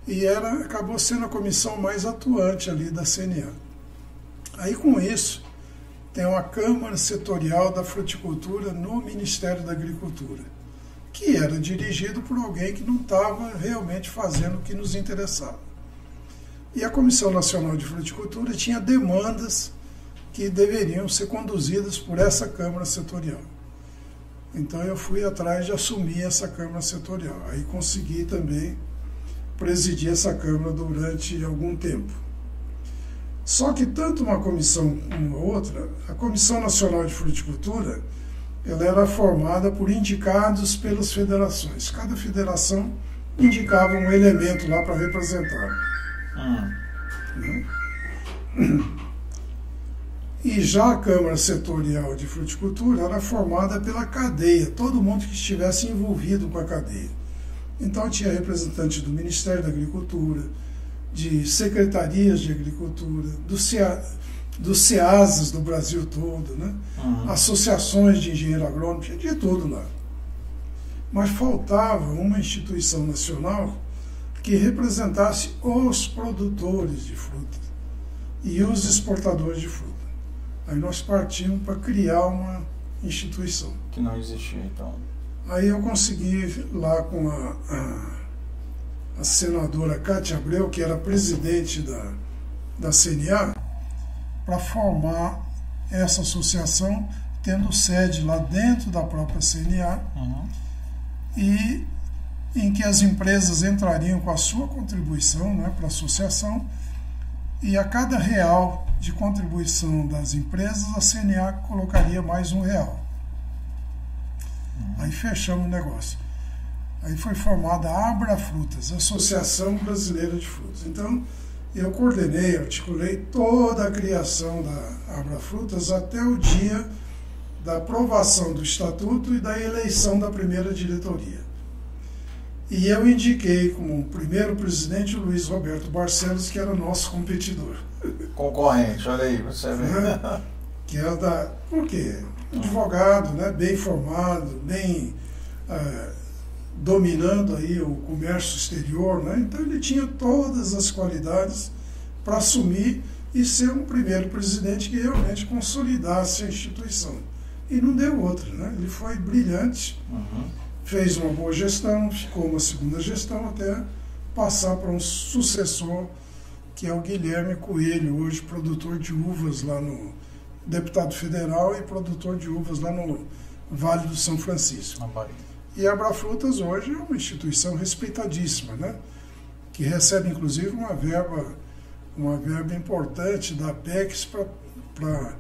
E era, acabou sendo a comissão mais atuante ali da CNA. Aí com isso, tem uma Câmara Setorial da Fruticultura no Ministério da Agricultura, que era dirigido por alguém que não estava realmente fazendo o que nos interessava. E a Comissão Nacional de Fruticultura tinha demandas que deveriam ser conduzidas por essa Câmara Setorial. Então eu fui atrás de assumir essa Câmara Setorial. Aí consegui também presidir essa Câmara durante algum tempo. Só que tanto uma comissão como outra, a Comissão Nacional de Fruticultura, ela era formada por indicados pelas federações. Cada federação indicava um elemento lá para representar. Né? E já a Câmara Setorial de Fruticultura era formada pela cadeia, todo mundo que estivesse envolvido com a cadeia. Então tinha representantes do Ministério da Agricultura, de secretarias de agricultura, do CEA, dos CEASAS do Brasil todo, né? Uhum. associações de engenheiro agrônomo, tinha de tudo lá. Mas faltava uma instituição nacional que representasse os produtores de fruta e os exportadores de fruta. Aí nós partimos para criar uma instituição. Que não existia, então. Aí eu consegui lá com a, a a senadora Cátia Abreu, que era presidente da, da CNA, para formar essa associação, tendo sede lá dentro da própria CNA, uhum. e em que as empresas entrariam com a sua contribuição né, para a associação, e a cada real de contribuição das empresas, a CNA colocaria mais um real. Uhum. Aí fechamos o negócio. Aí foi formada a Abra Frutas, Associação Brasileira de Frutas. Então, eu coordenei, articulei toda a criação da Abra Frutas até o dia da aprovação do estatuto e da eleição da primeira diretoria. E eu indiquei como primeiro presidente o Luiz Roberto Barcelos, que era nosso competidor. Concorrente, olha aí, você vê. É, que era da. Por quê? Advogado, né, bem formado, bem. Uh, dominando aí o comércio exterior, né? então ele tinha todas as qualidades para assumir e ser um primeiro presidente que realmente consolidasse a instituição. E não deu outra, né? ele foi brilhante, uhum. fez uma boa gestão, ficou uma segunda gestão até passar para um sucessor, que é o Guilherme Coelho, hoje produtor de uvas lá no deputado federal e produtor de uvas lá no Vale do São Francisco. Na Bahia. E a Abrafrutas hoje é uma instituição respeitadíssima, né? que recebe inclusive uma verba, uma verba importante da Apex para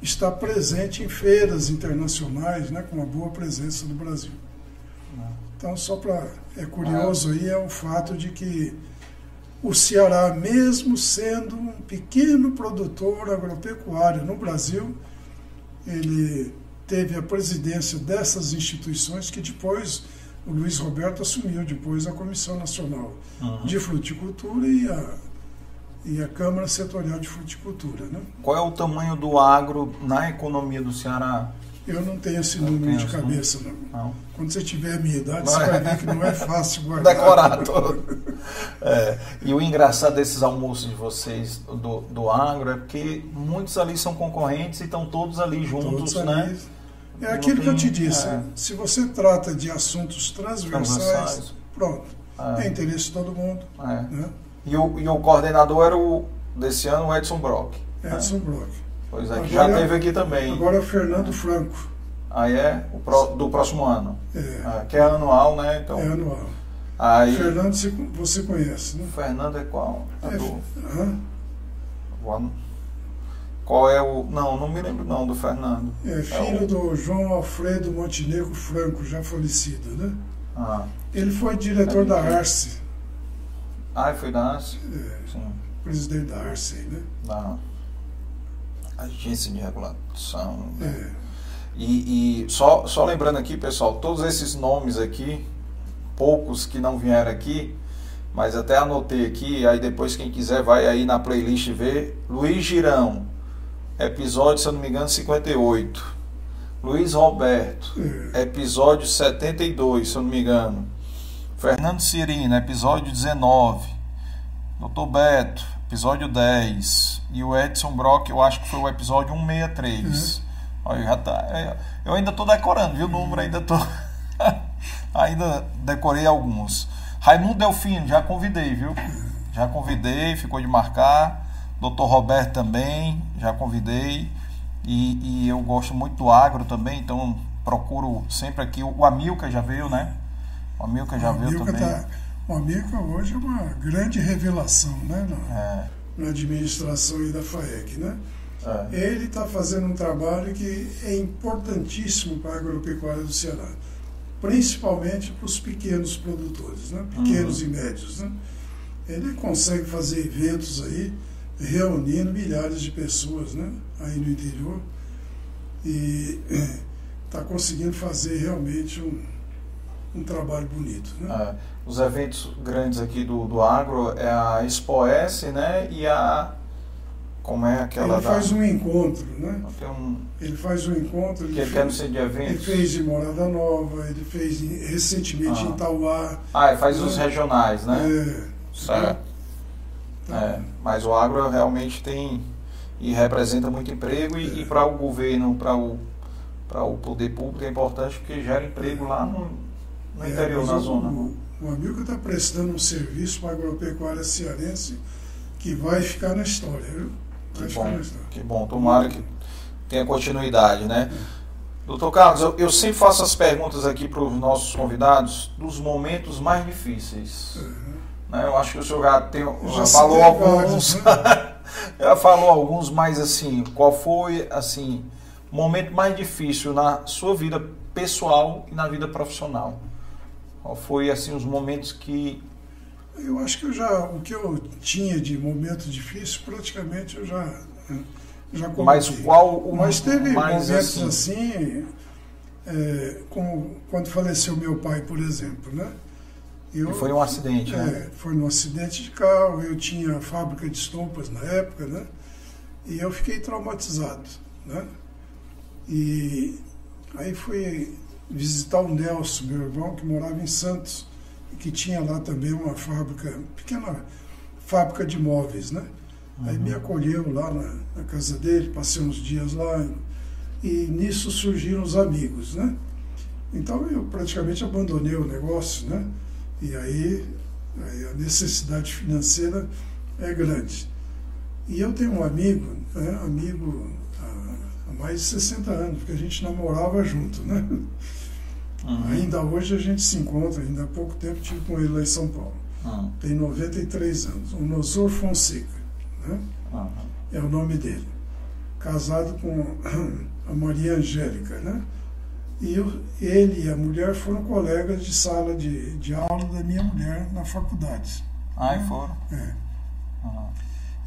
estar presente em feiras internacionais, né? com uma boa presença no Brasil. Então, só para. É curioso aí é o fato de que o Ceará, mesmo sendo um pequeno produtor agropecuário no Brasil, ele teve a presidência dessas instituições que depois o Luiz Roberto assumiu depois a Comissão Nacional uhum. de Fruticultura e a, e a Câmara Setorial de Fruticultura. Né? Qual é o tamanho do agro na economia do Ceará? Eu não tenho esse não número de cabeça, não. não. Quando você tiver a minha idade, você vai ver que não é fácil *laughs* guardar. Decorar todo. É, e o engraçado desses almoços de vocês do, do agro é porque muitos ali são concorrentes e estão todos ali juntos, todos né? Ali, é aquilo que eu te disse. É. Se você trata de assuntos transversais, transversais. pronto. É. é. interesse de todo mundo. É. Né? E, o, e o coordenador era o, desse ano o Edson Brock. Edson Brock. Pois é, que já teve aqui também. Agora é o Fernando Franco. Aí é o pro, do próximo ano. É. Ah, que é anual, né? Então, é anual. Aí, Fernando você conhece, né? Fernando é qual? É, do... Uhum. Qual é o. Não, não me lembro não do Fernando. É filho é o... do João Alfredo Montenegro Franco, já falecido, né? Ah. Ele foi diretor é da Arce. Ah, foi da Arce? É, Sim. Presidente da Arce, né? Da Agência de Regulação. Né? É. E, e só, só lembrando aqui, pessoal, todos esses nomes aqui, poucos que não vieram aqui, mas até anotei aqui, aí depois quem quiser vai aí na playlist ver. Luiz Girão, episódio, se eu não me engano, 58. Luiz Roberto, é. episódio 72, se eu não me engano. Fernando Cirino, episódio 19. Doutor Beto, episódio 10. E o Edson Brock, eu acho que foi o episódio 163. Uhum. Olha, já tá, é, eu ainda estou decorando, viu? O número ainda tô. *laughs* ainda decorei alguns. Raimundo Delfino, já convidei, viu? Já convidei, ficou de marcar. Doutor Roberto também, já convidei. E, e, eu gosto muito do agro também, então procuro sempre aqui. O Amilca já veio, né? O Amilca já o veio Amilca também. Tá, o Amilca hoje é uma grande revelação, né? Na, é. na administração da FAEC, né? É. Ele está fazendo um trabalho que é importantíssimo para a agropecuária do Ceará, principalmente para os pequenos produtores, né? pequenos uhum. e médios. Né? Ele consegue fazer eventos aí, reunindo milhares de pessoas né? aí no interior e está *clears throat* conseguindo fazer realmente um, um trabalho bonito. Né? É. Os eventos grandes aqui do, do agro é a Expo S né? e a como é aquela Ele faz da... um encontro, né? Um... Ele faz um encontro. Ele, ele fez, quer centro de eventos? Ele fez em Morada Nova, ele fez recentemente ah. em Tauá. Ah, ele faz né? os regionais, né? É. Certo. Tá. É, mas o agro realmente tem e representa muito emprego e, é. e para o governo, para o, para o poder público é importante porque gera emprego lá no, no é, interior, na zona. O amigo está prestando um serviço para a agropecuária cearense que vai ficar na história, viu? Que bom, que bom. Tomara que tenha continuidade, né? Doutor Carlos, eu, eu sempre faço as perguntas aqui para os nossos convidados dos momentos mais difíceis. Uhum. Né? Eu acho que o senhor já, tem, já, já falou alguns. Né? *laughs* já falou alguns, mas assim, qual foi assim o momento mais difícil na sua vida pessoal e na vida profissional? Qual foi assim os momentos que eu acho que eu já, o que eu tinha de momento difícil, praticamente eu já, já comentei. Mas qual o Mas teve mais momentos assim, assim é, como quando faleceu meu pai, por exemplo, né? Eu, e foi um acidente, é, né? Foi um acidente de carro, eu tinha fábrica de estompas na época, né? E eu fiquei traumatizado, né? E aí fui visitar o Nelson, meu irmão, que morava em Santos que tinha lá também uma fábrica, pequena fábrica de móveis, né? Uhum. Aí me uhum. acolheu lá na, na, casa dele, passei uns dias lá e nisso surgiram os amigos, né? Então eu praticamente abandonei o negócio, né? E aí, aí a necessidade financeira é grande. E eu tenho um amigo, né? amigo mais de 60 anos, porque a gente namorava junto, né? Uhum. Ainda hoje a gente se encontra, ainda há pouco tempo tive com ele lá em São Paulo. Uhum. Tem 93 anos. O Nosor Fonseca. Né? Uhum. É o nome dele. Casado com a Maria Angélica. Né? E eu, ele e a mulher foram colegas de sala de, de aula da minha mulher na faculdade. Ah, e foram? É.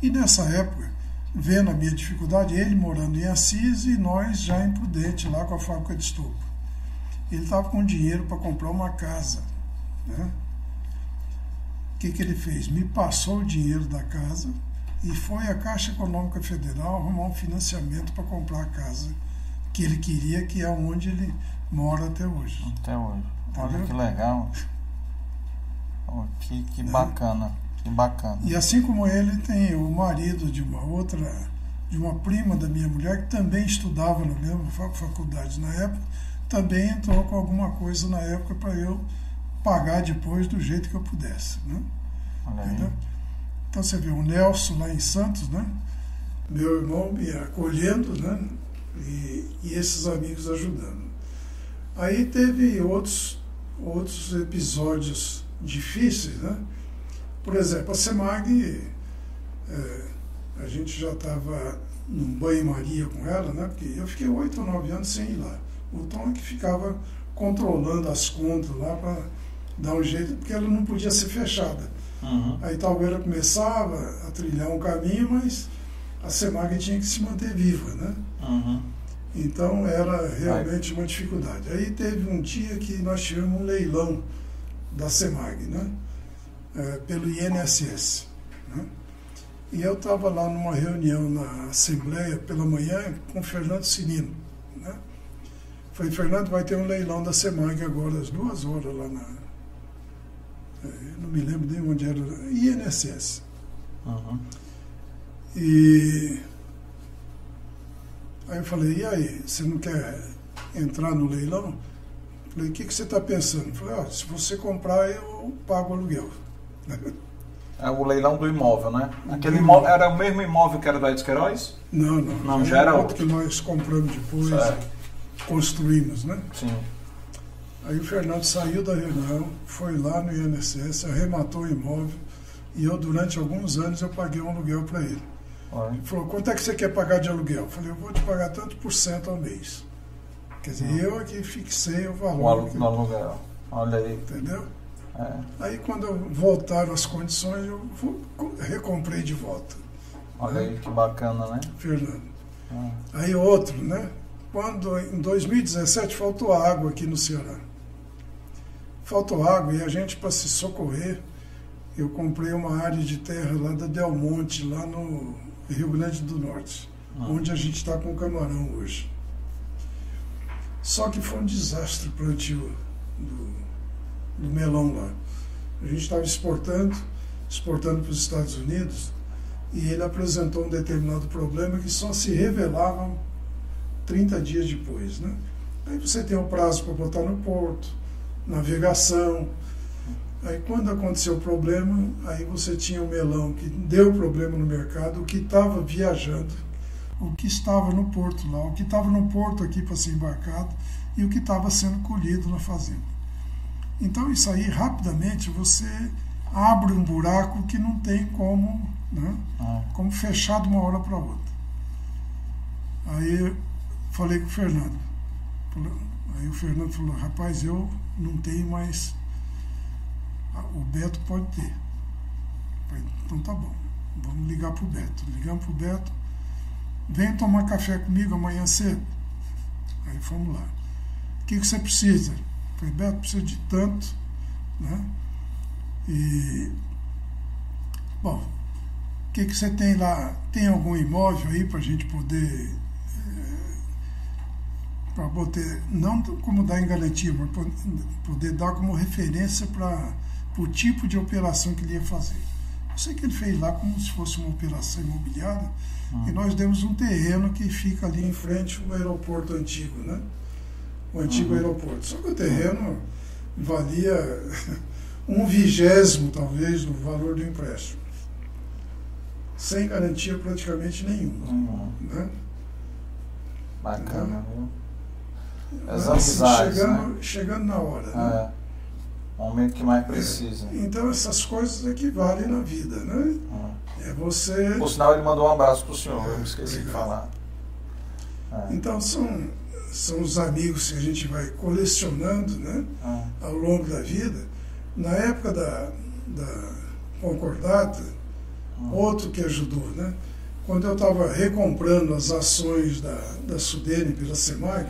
E nessa época, vendo a minha dificuldade, ele morando em Assis e nós já em Prudente, lá com a fábrica de estopa ele estava com dinheiro para comprar uma casa. Né? O que, que ele fez? Me passou o dinheiro da casa e foi à Caixa Econômica Federal arrumar um financiamento para comprar a casa que ele queria, que é onde ele mora até hoje. Até hoje. Olha que legal. Oh, que, que né? bacana. Que bacana. E assim como ele, tem o marido de uma outra, de uma prima da minha mulher, que também estudava na mesma faculdade na época, também entrou com alguma coisa na época para eu pagar depois do jeito que eu pudesse. Né? Então você vê o Nelson lá em Santos, né? meu irmão me acolhendo né? e, e esses amigos ajudando. Aí teve outros, outros episódios difíceis, né? Por exemplo, a SEMAG, é, a gente já estava num banho-maria com ela, né? Porque eu fiquei oito ou nove anos sem ir lá. O Tom é que ficava controlando as contas lá para dar um jeito, porque ela não podia ser fechada. Uhum. Aí talvez ela começava a trilhar um caminho, mas a SEMAG tinha que se manter viva, né? Uhum. Então era realmente uma dificuldade. Aí teve um dia que nós tivemos um leilão da SEMAG, né? É, pelo INSS. Né? E eu estava lá numa reunião na Assembleia pela manhã com o Fernando Sinino. Né? Falei, Fernando, vai ter um leilão da SEMAG agora, às duas horas lá na. Eu não me lembro nem onde era. INSS. Uhum. E aí eu falei, e aí, você não quer entrar no leilão? Falei, o que, que você está pensando? Falei, ó, se você comprar, eu pago o aluguel. É o leilão do imóvel, né? Aquele imóvel era o mesmo imóvel que era da Queiroz? Não, não. Não, já era outro que nós compramos depois, Certo. construímos, né? Sim. Aí o Fernando saiu da reunião, foi lá no INSS, arrematou o imóvel e eu, durante alguns anos, eu paguei um aluguel para ele. Ele falou, quanto é que você quer pagar de aluguel? Eu falei, eu vou te pagar tanto por cento ao mês. Quer dizer, eu aqui fixei o O valor, no aluguel. Olha aí. entendeu? É. Aí quando voltaram as condições, eu recomprei de volta, Olha aí que bacana, né? Fernando. Ah, Aí outro, né? Quando em 2017 faltou água aqui no Ceará. Faltou água e a gente, para se socorrer, eu comprei uma área de terra lá da Del Monte, lá no Rio Grande do Norte, Ah. onde a gente está com o camarão hoje. Só que foi um desastre o plantio do, do melão lá. A gente estava exportando, exportando para os Estados Unidos, e ele apresentou um determinado problema que só se revelava 30 dias depois. Né? Aí você tem o prazo para botar no porto, navegação. Aí quando aconteceu o problema, aí você tinha o melão que deu problema no mercado, o que estava viajando, o que estava no porto lá, o que estava no porto aqui para ser embarcado e o que estava sendo colhido na fazenda. Então isso aí rapidamente você abre um buraco que não tem como, né? ah, como fechar de uma hora para outra. Aí falei com o Fernando. Aí o Fernando falou, rapaz, eu não tenho mais. O Beto pode ter. Falei, então tá bom, vamos ligar pro Beto. Ligamos pro Beto, vem tomar café comigo amanhã cedo. Aí fomos lá. O que, que você precisa? Falei, Beto, precisa de tanto, né? E bom, o que, que você tem lá? Tem algum imóvel aí para a gente poder. para poder, não como dar em garantia, mas po- poder dar como referência para o tipo de operação que ele ia fazer. Eu sei que ele fez lá como se fosse uma operação imobiliária, e nós demos um terreno que fica ali em frente ao aeroporto antigo, né? O antigo Uhum. aeroporto. Só que o terreno valia *laughs* um vigésimo, talvez, do valor do empréstimo sem garantia praticamente nenhuma. hum, Né? bacana, viu? As Mas, amizades, chegando, né? chegando na hora. Né? É. Momento que mais precisa. Então essas coisas é que valem na vida, né? Ah. É você. Por sinal, ele mandou um abraço pro senhor, eu esqueci de Obrigado. falar. É. Então são, são os amigos que a gente vai colecionando né? Ah, ao longo da vida. Na época da, da concordata, ah, outro que ajudou, né? Quando eu estava recomprando as ações da, da Sudene pela Semag,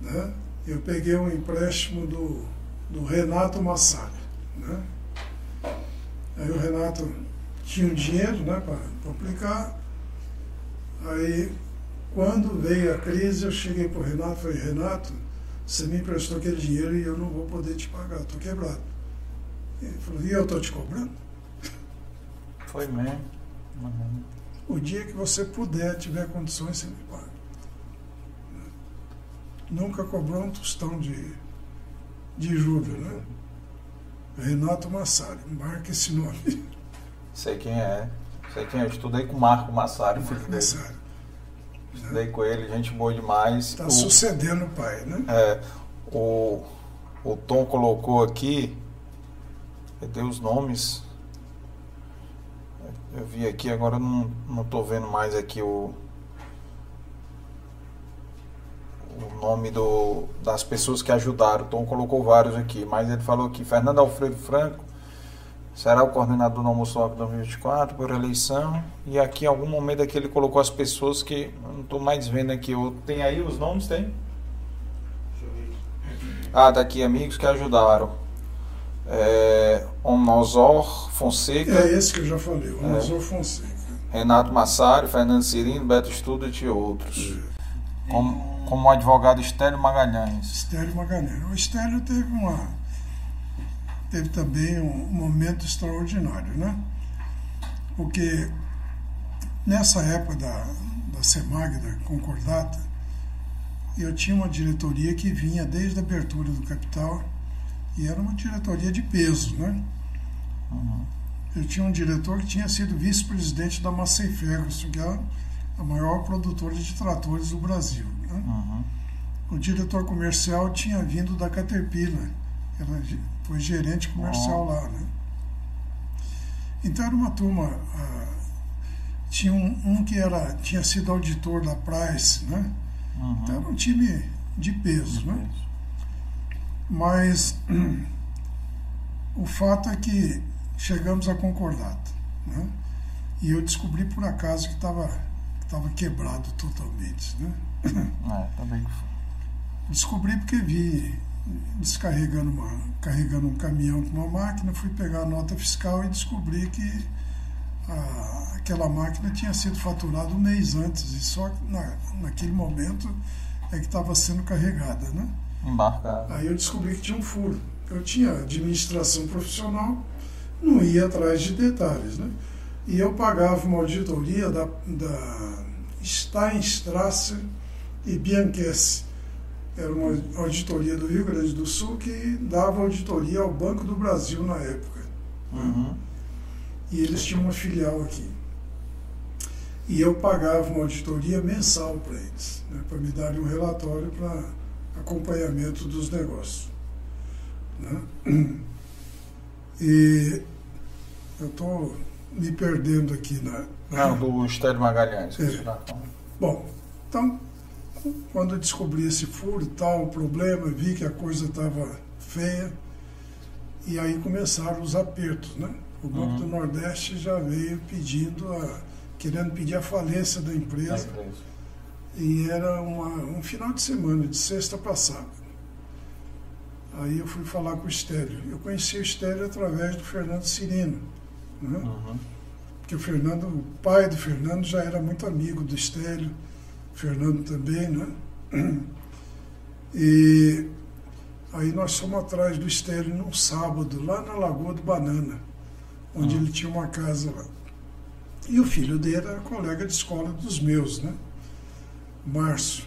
né? eu peguei um empréstimo do, do Renato Massari. Né? Aí o Renato tinha um dinheiro né, para aplicar. Aí, quando veio a crise, eu cheguei para o Renato e falei, Renato, você me emprestou aquele dinheiro e eu não vou poder te pagar, estou quebrado. Ele falou, e eu estou te cobrando? Foi mesmo. Uhum. O dia que você puder, tiver condições, você me paga. Nunca cobrou um tostão de, de juros, né? Renato Massari, marca esse nome. Sei quem é. Sei quem é. Eu estudei com o Marco Massari, Marco. Massari. Estudei com ele, gente boa demais. Está O- sucedendo o pai, né? É, o, o Tom colocou aqui, cadê os nomes? Eu vi aqui, agora não, não tô vendo mais aqui o. O nome do, das pessoas que ajudaram. Tom colocou vários aqui, mas ele falou que Fernando Alfredo Franco será o coordenador do Almoço 2024 por eleição. E aqui em algum momento aqui ele colocou as pessoas que não estou mais vendo aqui. Tem aí os nomes? Tem? Ah, daqui amigos que ajudaram. É, Onosor Fonseca. É esse que eu já falei, Onosor é. Fonseca. Renato Massari, Fernando Cirino, Beto Student e outros. É. Como, como advogado Estélio Magalhães. Estélio Magalhães. O Estélio teve uma. Teve também um momento extraordinário, né? Porque nessa época da, da CEMAG, da Concordata, eu tinha uma diretoria que vinha desde a abertura do capital e era uma diretoria de peso, né? Uhum. Eu tinha um diretor que tinha sido vice-presidente da Massey Ferguson, que é a maior produtora de tratores do Brasil. Né? Uhum. O diretor comercial tinha vindo da Caterpillar, ela foi gerente comercial lá, né? Então era uma turma. Uh, tinha um, um, que era, tinha sido auditor da Price, né? Uhum. Então era um time de peso, né? Mas *clears throat* o fato é que chegamos a concordata, né? E eu descobri por acaso que estava estava quebrado totalmente, né? É, também. Descobri porque vi descarregando uma, carregando um caminhão com uma máquina, fui pegar a nota fiscal e descobri que a, aquela máquina tinha sido faturada um mês antes e só na, naquele momento é que estava sendo carregada, né? Embarcada. Aí eu descobri que tinha um furo. Eu tinha administração profissional, não ia atrás de detalhes, né? E eu pagava uma auditoria da, da Steinstrasse e Bianchessi. Era uma auditoria do Rio Grande do Sul que dava auditoria ao Banco do Brasil na época. Uhum. E eles tinham uma filial aqui. E eu pagava uma auditoria mensal para eles, né, para me darem um relatório para acompanhamento dos negócios. Né? *clears throat* E eu estou me perdendo aqui na. Não, do Estélio Magalhães. É. Tá Bom, então, quando eu descobri esse furo tal, problema, vi que a coisa estava feia, e aí começaram os apertos, né? O Banco uhum. do Nordeste já veio pedindo a, querendo pedir a falência da empresa. E era uma, um final de semana, de sexta passada. Aí eu fui falar com o Estélio. Eu conheci o Estélio através do Fernando Cirino. Né? Uhum. Porque o Fernando, o pai do Fernando já era muito amigo do Estélio, Fernando também, né? E aí nós fomos atrás do Estélio num sábado, lá na Lagoa do Banana, onde uhum. ele tinha uma casa lá. E o filho dele era colega de escola dos meus, né? Márcio.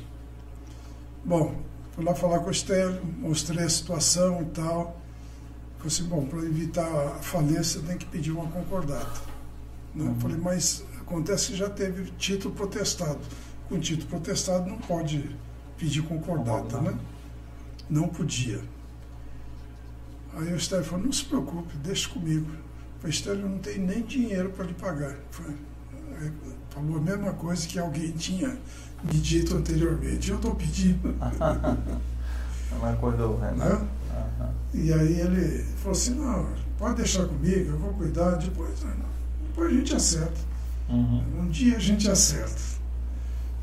Bom, fui lá falar com o Estélio, mostrei a situação e tal. Falei assim, bom, para evitar a falência tem que pedir uma concordata. Né? Uhum. Falei, mas acontece que já teve título protestado. Com título protestado não pode pedir concordata, né? Não podia. Aí o Estélio falou, não se preocupe, deixe comigo. Falei, Estélio, não tem nem dinheiro para lhe pagar. Falei, falou a mesma coisa que alguém tinha me dito anteriormente. Eu estou pedindo. *laughs* Não acordou, né? né? Uhum. E aí ele falou assim, não, pode deixar comigo, eu vou cuidar, depois, depois a gente acerta. Uhum. Um dia a gente acerta.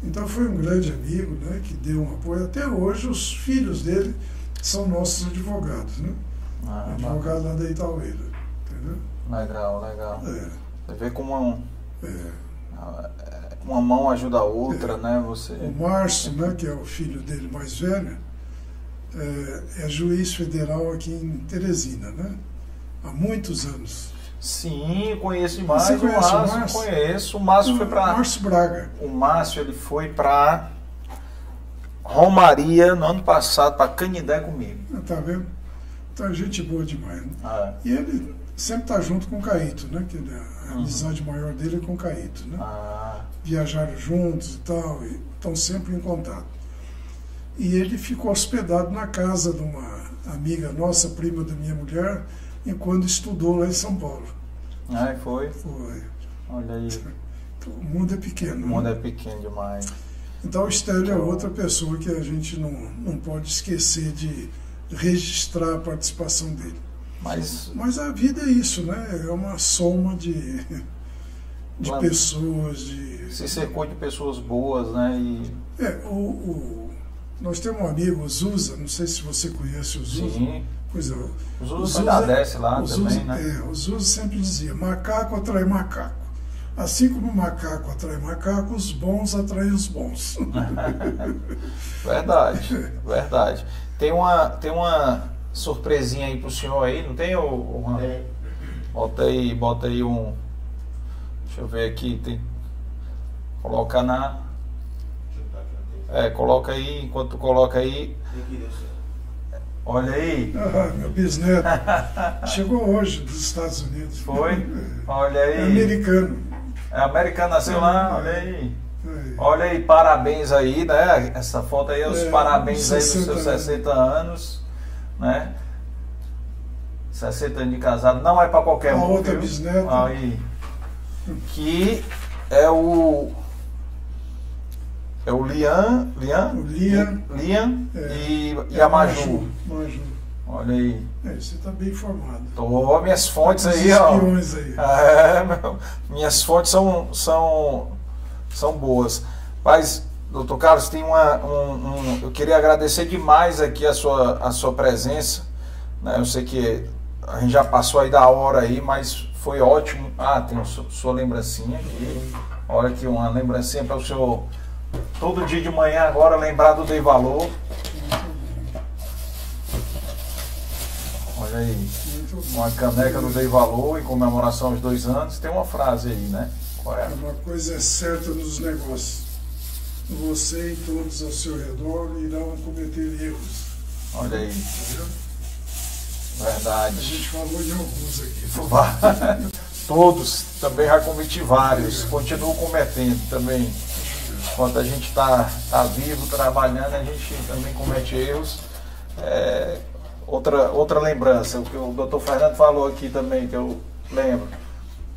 Então foi um grande amigo, né, que deu um apoio. Até hoje os filhos dele são nossos advogados, né? Ah, Advogado lá da Itaueira, entendeu? Legal, legal. É. Você vê como um, é. uma mão ajuda a outra, é. né? Você... O Márcio, né, que é o filho dele mais velho, é, é, juiz federal aqui em Teresina, né? Há muitos anos. Sim, conheço demais. Você conhece o Márcio? O Márcio? Conheço. O Márcio foi para. Márcio Braga. O Márcio ele foi para Romaria no ano passado, para Canidé comigo. Ah, tá vendo? Então, é gente boa demais. Né? Ah, é. E ele sempre está junto com o Caíto, né? Que a uhum. amizade maior dele é com o Caíto, né? Ah. Viajaram juntos e tal, e estão sempre em contato. E ele ficou hospedado na casa de uma amiga nossa, prima da minha mulher, enquanto estudou lá em São Paulo. Ah, foi? Foi. Olha aí. Então, o mundo é pequeno. O mundo né? é pequeno demais. Então o Estélio é outra pessoa que a gente não, não pode esquecer de registrar a participação dele. Mas Mas a vida é isso, né? É uma soma de, de Claro. pessoas, de. se cercou de pessoas boas, né? E É, o, o- nós temos um amigo, o Zusa, não sei se você conhece o Zusa. sim. Pois é, o O O Zuza Zuza- da desce lá também, né? é, o sempre dizia, macaco atrai macaco. Assim como o macaco atrai macaco, os bons atraem os bons. *laughs* Verdade, verdade. Tem uma, tem uma surpresinha aí pro senhor aí, não tem, ô, ô Juan? É, Bota aí, bota aí um. Deixa eu ver aqui. Tem, coloca na. É, coloca aí, enquanto tu coloca aí. Tem que. Olha aí. Ah, meu bisneto *laughs* chegou hoje dos Estados Unidos. Foi? Olha É aí. americano. É americano, nasceu lá, olha aí. É. Olha aí, parabéns aí, né? Essa foto aí é os É, parabéns aí dos 60 seus anos. 60 anos, né? 60 anos de casado, não é pra qualquer A um. outra viu? bisneta. Aí. Que é o. É o Lian. Lian? O Lian. Lian É. e, e É a Maju. Maju. Olha aí. É, você está bem informado. Tô, minhas fontes Os aí, ó. aí. *laughs* É, meu, minhas fontes são, são, são boas. Mas, doutor Carlos, tem uma, um, um- eu queria agradecer demais aqui a sua, a sua presença. né? Eu sei que a gente já passou aí da hora aí, mas foi ótimo. Ah, tem a sua lembrancinha aqui. Olha aqui, uma lembrancinha para o senhor todo dia de manhã agora lembrar do Dei Valor. Olha aí. Uma caneca do Dei Valor em comemoração aos dois anos. Tem uma frase aí, né? Qual é? Uma coisa é certa nos negócios. Você e todos ao seu redor irão cometer erros. Olha aí. Entendeu? A Verdade. gente falou de alguns aqui. *laughs* Todos também já cometi vários. Continuo cometendo também. Enquanto a gente está tá vivo, trabalhando, a gente também comete erros. É, outra, outra lembrança, o que o doutor Fernando falou aqui também, que eu lembro.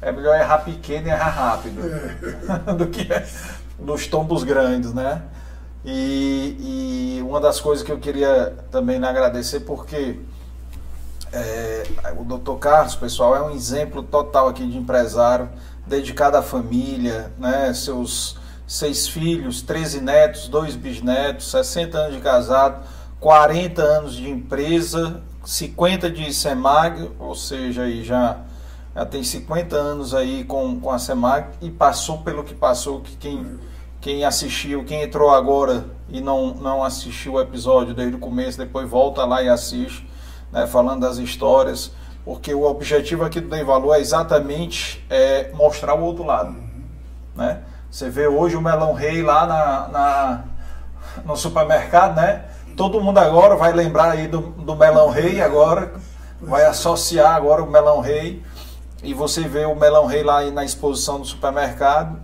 É melhor errar pequeno e errar rápido. É. *laughs* do que nos tombos grandes, né? E, e uma das coisas que eu queria também agradecer, porque é, o Dr. Carlos, pessoal, é um exemplo total aqui de empresário, dedicado à família, né? Seus seis filhos, 13 netos, dois bisnetos, 60 anos de casado, 40 anos de empresa, 50 de SEMAG, ou seja, aí já, já tem 50 anos aí com, com a SEMAG e passou pelo que passou, que quem, quem assistiu, quem entrou agora e não, não assistiu o episódio desde o começo, depois volta lá e assiste, né, falando das histórias, porque o objetivo aqui do Dei Valor é exatamente é, mostrar o outro lado, né? Você vê hoje o melão rei lá na, na- no supermercado, né? Todo mundo agora vai lembrar aí do, do melão rei agora, vai associar agora o melão rei e você vê o melão rei lá na exposição do supermercado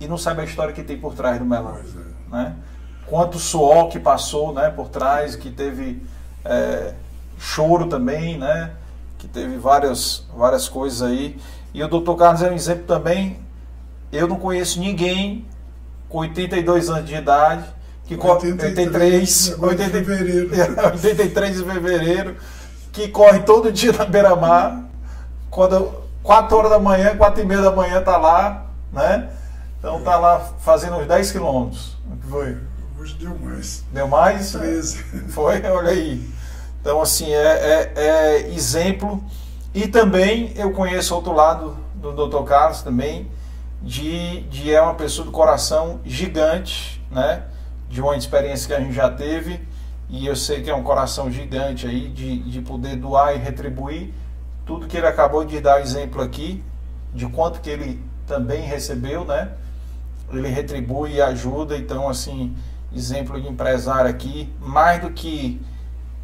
e não sabe a história que tem por trás do melão, é. né? Quanto suor que passou, né? Por trás, que teve é, choro também, né? Que teve várias, várias coisas aí. E o Dr. Carlos é um exemplo também. Eu não conheço ninguém com 82 anos de idade que co- 83, agora em 80 fevereiro. *laughs* 83 de fevereiro, que corre todo dia na beira-mar, quando 4 horas da manhã, 4 e meia da manhã tá lá, né? Então tá lá fazendo uns 10 quilômetros. Foi. Hoje deu mais. Deu mais? 13. *laughs* Foi, olha aí. Então, assim, é, é- é exemplo. E também eu conheço outro lado do Dr. Carlos também, de, de é uma pessoa do coração gigante, né? De uma experiência que a gente já teve. E eu sei que é um coração gigante aí de, de poder doar e retribuir tudo que ele acabou de dar exemplo aqui, de quanto que ele também recebeu, né? Ele retribui e ajuda, então assim, exemplo de empresário aqui, mais do que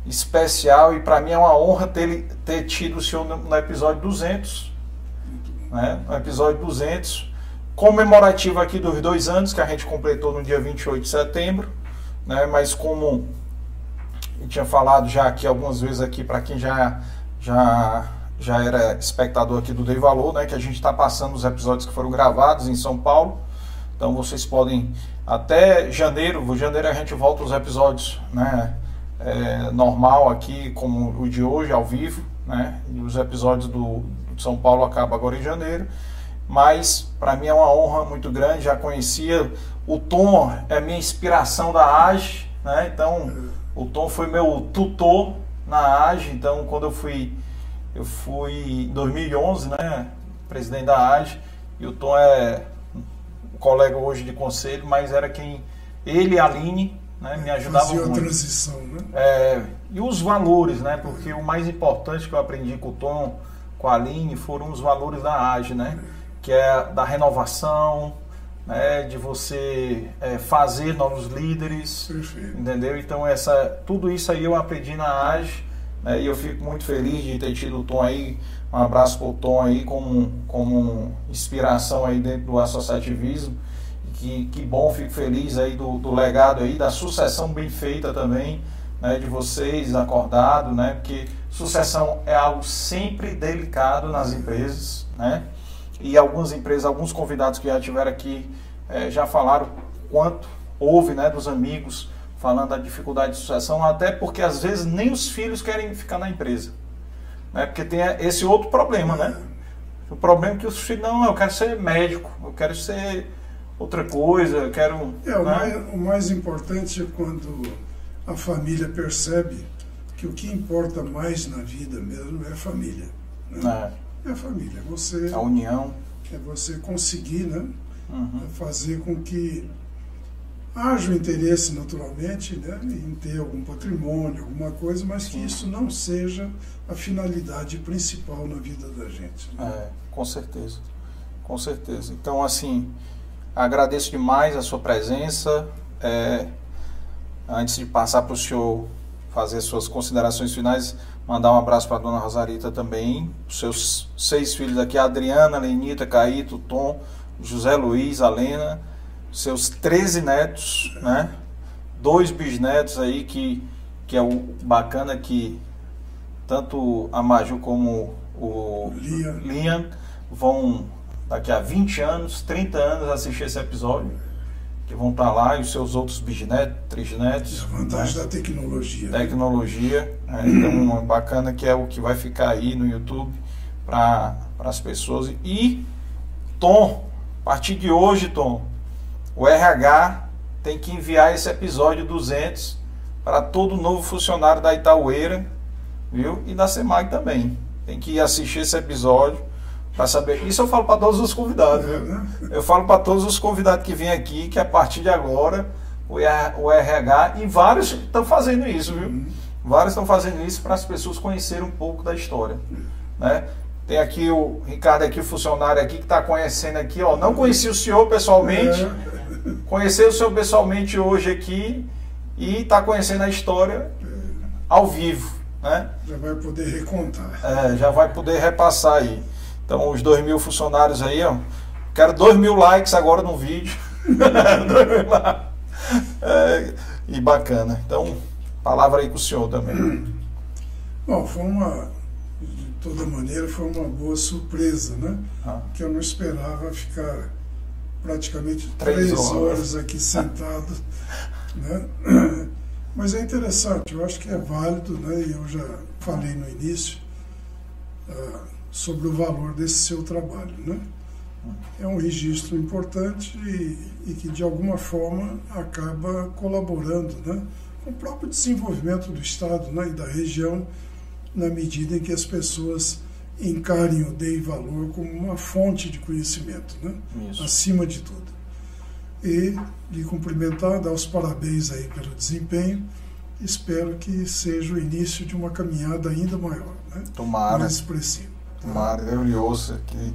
especial e para mim é uma honra ter, ter tido o senhor no, no episódio 200, né? No episódio 200, comemorativo aqui dos dois anos que a gente completou no dia 28 de setembro, né? Mas como eu tinha falado já aqui algumas vezes aqui para quem já já já era espectador aqui do Dei Valor, né? Que a gente está passando os episódios que foram gravados em São Paulo. Então vocês podem até janeiro, janeiro a gente volta os episódios, né? É, normal aqui, como o de hoje, ao vivo, né? E os episódios do, do São Paulo acabam agora em janeiro. Mas para mim é uma honra muito grande. Já conhecia o Tom, é minha inspiração da AGE, né? Então o Tom foi meu tutor na AGE. Então quando eu fui eu fui em 2011, né, presidente da AGE, e o Tom é um colega hoje de conselho, mas era quem, ele e a Aline, né, me ajudavam Fazia muito. a transição, né? É, e os valores, né, porque o mais importante que eu aprendi com o Tom, com a Aline, foram os valores da AGE, né, que é da renovação, né, de você é, fazer novos líderes, Perfeito. entendeu? Então essa, tudo isso aí eu aprendi na AGE né? E eu fico muito feliz de ter tido o Tom aí. Um abraço para o Tom aí como, como inspiração aí dentro do associativismo. Que, que bom, fico feliz aí do, do legado aí, da sucessão bem feita também, né, de vocês acordado, né, porque sucessão é algo sempre delicado nas empresas, né, e algumas empresas, alguns convidados que já tiveram aqui é, já falaram quanto houve, né, dos amigos falando da dificuldade de sucessão, até porque às vezes nem os filhos querem ficar na empresa. Né? Porque tem esse outro problema, né? O problema é que os filhos, não, eu quero ser médico, eu quero ser outra coisa, eu quero. É, o, né? mais, o mais importante é quando a família percebe que o que importa mais na vida mesmo é a família. Né? É. é a família, é você. A união. É você conseguir, né? Uhum. Fazer com que Haja o interesse, naturalmente, né, em ter algum patrimônio, alguma coisa, mas que isso não seja a finalidade principal na vida da gente. Né? É, com certeza. Com certeza. Então, assim, agradeço demais a sua presença. É, antes de passar para o senhor fazer suas considerações finais, mandar um abraço para a dona Rosarita também, seus seis filhos aqui, Adriana, Lenita, Caíto, Tom, José Luiz, Alena seus 13 netos, né? Dois bisnetos aí que, que é o bacana que tanto a Maju como o. Liam vão daqui a 20 anos, 30 anos assistir esse episódio. Que vão estar lá e os seus outros bisnetos, trisnetos. A vantagem né? da tecnologia. Tecnologia. Né? Então, bacana que é o que vai ficar aí no YouTube para as pessoas. E, Tom, a partir de hoje, Tom, o RH tem que enviar esse episódio 200 para todo novo funcionário da Itaueira, viu? E da SEMAG também. Tem que assistir esse episódio para saber. Isso eu falo para todos os convidados, viu? Eu falo para todos os convidados que vêm aqui que a partir de agora o RH e vários estão fazendo isso, viu? Uhum. Vários estão fazendo isso para as pessoas conhecerem um pouco da história, né? Tem aqui o Ricardo aqui, o funcionário aqui que está conhecendo aqui, ó. Não conheci o senhor pessoalmente, é. Conhecer o senhor pessoalmente hoje aqui e está conhecendo a história ao vivo. Né? Já vai poder recontar. É, já vai poder repassar aí. Então, os dois mil funcionários aí, ó. Quero dois mil likes agora no vídeo. *laughs* é, e bacana. Então, palavra aí com o senhor também. Bom, foi uma. De toda maneira, foi uma boa surpresa, né? Ah. Que eu não esperava ficar praticamente três, três horas. horas aqui sentado. *laughs* né? Mas é interessante, eu acho que é válido, né? e eu já falei no início, uh, sobre o valor desse seu trabalho. Né? É um registro importante e, e, que, de alguma forma, acaba colaborando né? com o próprio desenvolvimento do Estado né? e da região, na medida em que as pessoas encarem o DEI Valor como uma fonte de conhecimento, né? acima de tudo. E lhe cumprimentar, dar os parabéns aí pelo desempenho. Espero que seja o início de uma caminhada ainda maior, né? Tomara. mais expressiva. Tomara, eu lhe ouço que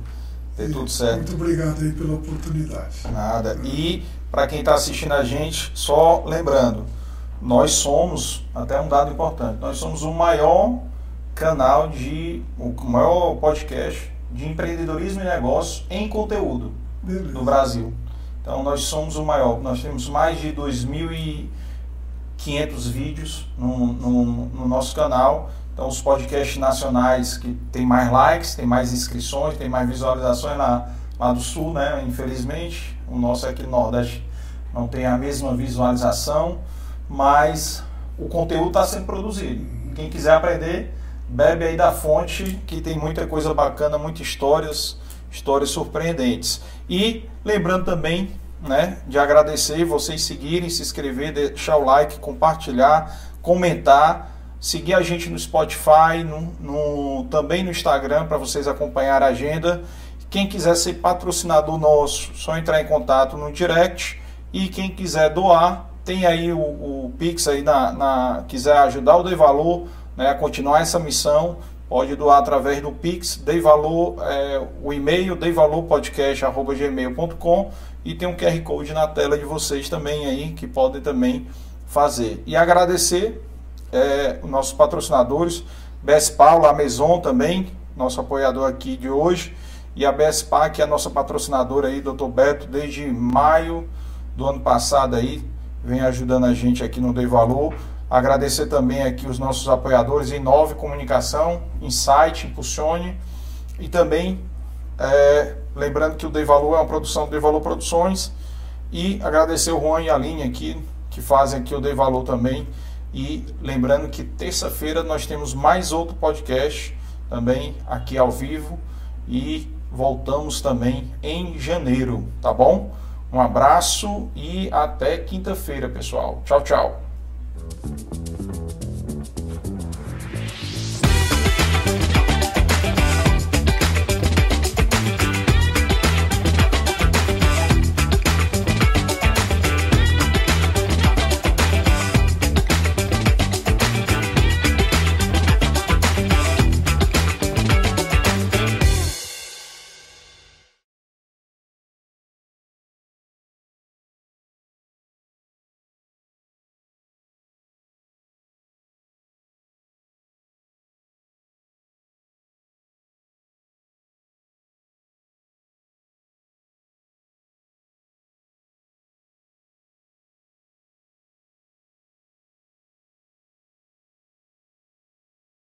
dê tudo certo. Muito obrigado aí pela oportunidade. Nada. E para quem está assistindo a gente, só lembrando, nós somos, até um dado importante, nós somos o maior canal de o maior podcast de empreendedorismo e negócio em conteúdo Beleza. no Brasil. Então nós somos o maior, nós temos mais de 2.500 vídeos no, no, no, nosso canal Então, os podcasts nacionais que tem mais likes, tem mais inscrições, tem mais visualizações lá, lá do Sul, né? Infelizmente, o nosso aqui no Nordeste não tem a mesma visualização, mas o conteúdo está sendo produzido. Quem quiser aprender, bebe aí da fonte, que tem muita coisa bacana, muitas histórias, histórias surpreendentes. E lembrando também né, de agradecer vocês seguirem, se inscrever, deixar o like, compartilhar, comentar, seguir a gente no Spotify, no, no também no Instagram para vocês acompanhar a agenda. Quem quiser ser patrocinador nosso, só entrar em contato no direct. E quem quiser doar, tem aí o, o Pix aí na, na, quiser ajudar o Dei Valor né, a continuar essa missão, pode doar através do Pix, Dei Valor, é, o e-mail deivalorpodcast.gmail.com e tem um QR Code na tela de vocês também aí que podem também fazer. E agradecer é, os nossos patrocinadores, BS Paulo, a Maison também, nosso apoiador aqui de hoje, e a BSPA, que é a nossa patrocinadora aí, Dr. Beto, desde maio do ano passado aí, vem ajudando a gente aqui no Dei Valor. Agradecer também aqui os nossos apoiadores Inove Comunicação, Insight, Impulsione e também é, lembrando que o Dei Valor é uma produção do Dei Valor Produções e agradecer o Juan e a Linha aqui que fazem aqui o Dei Valor também e lembrando que terça-feira nós temos mais outro podcast também aqui ao vivo e voltamos também em janeiro, tá bom? Um abraço e até quinta-feira, pessoal. Tchau, tchau.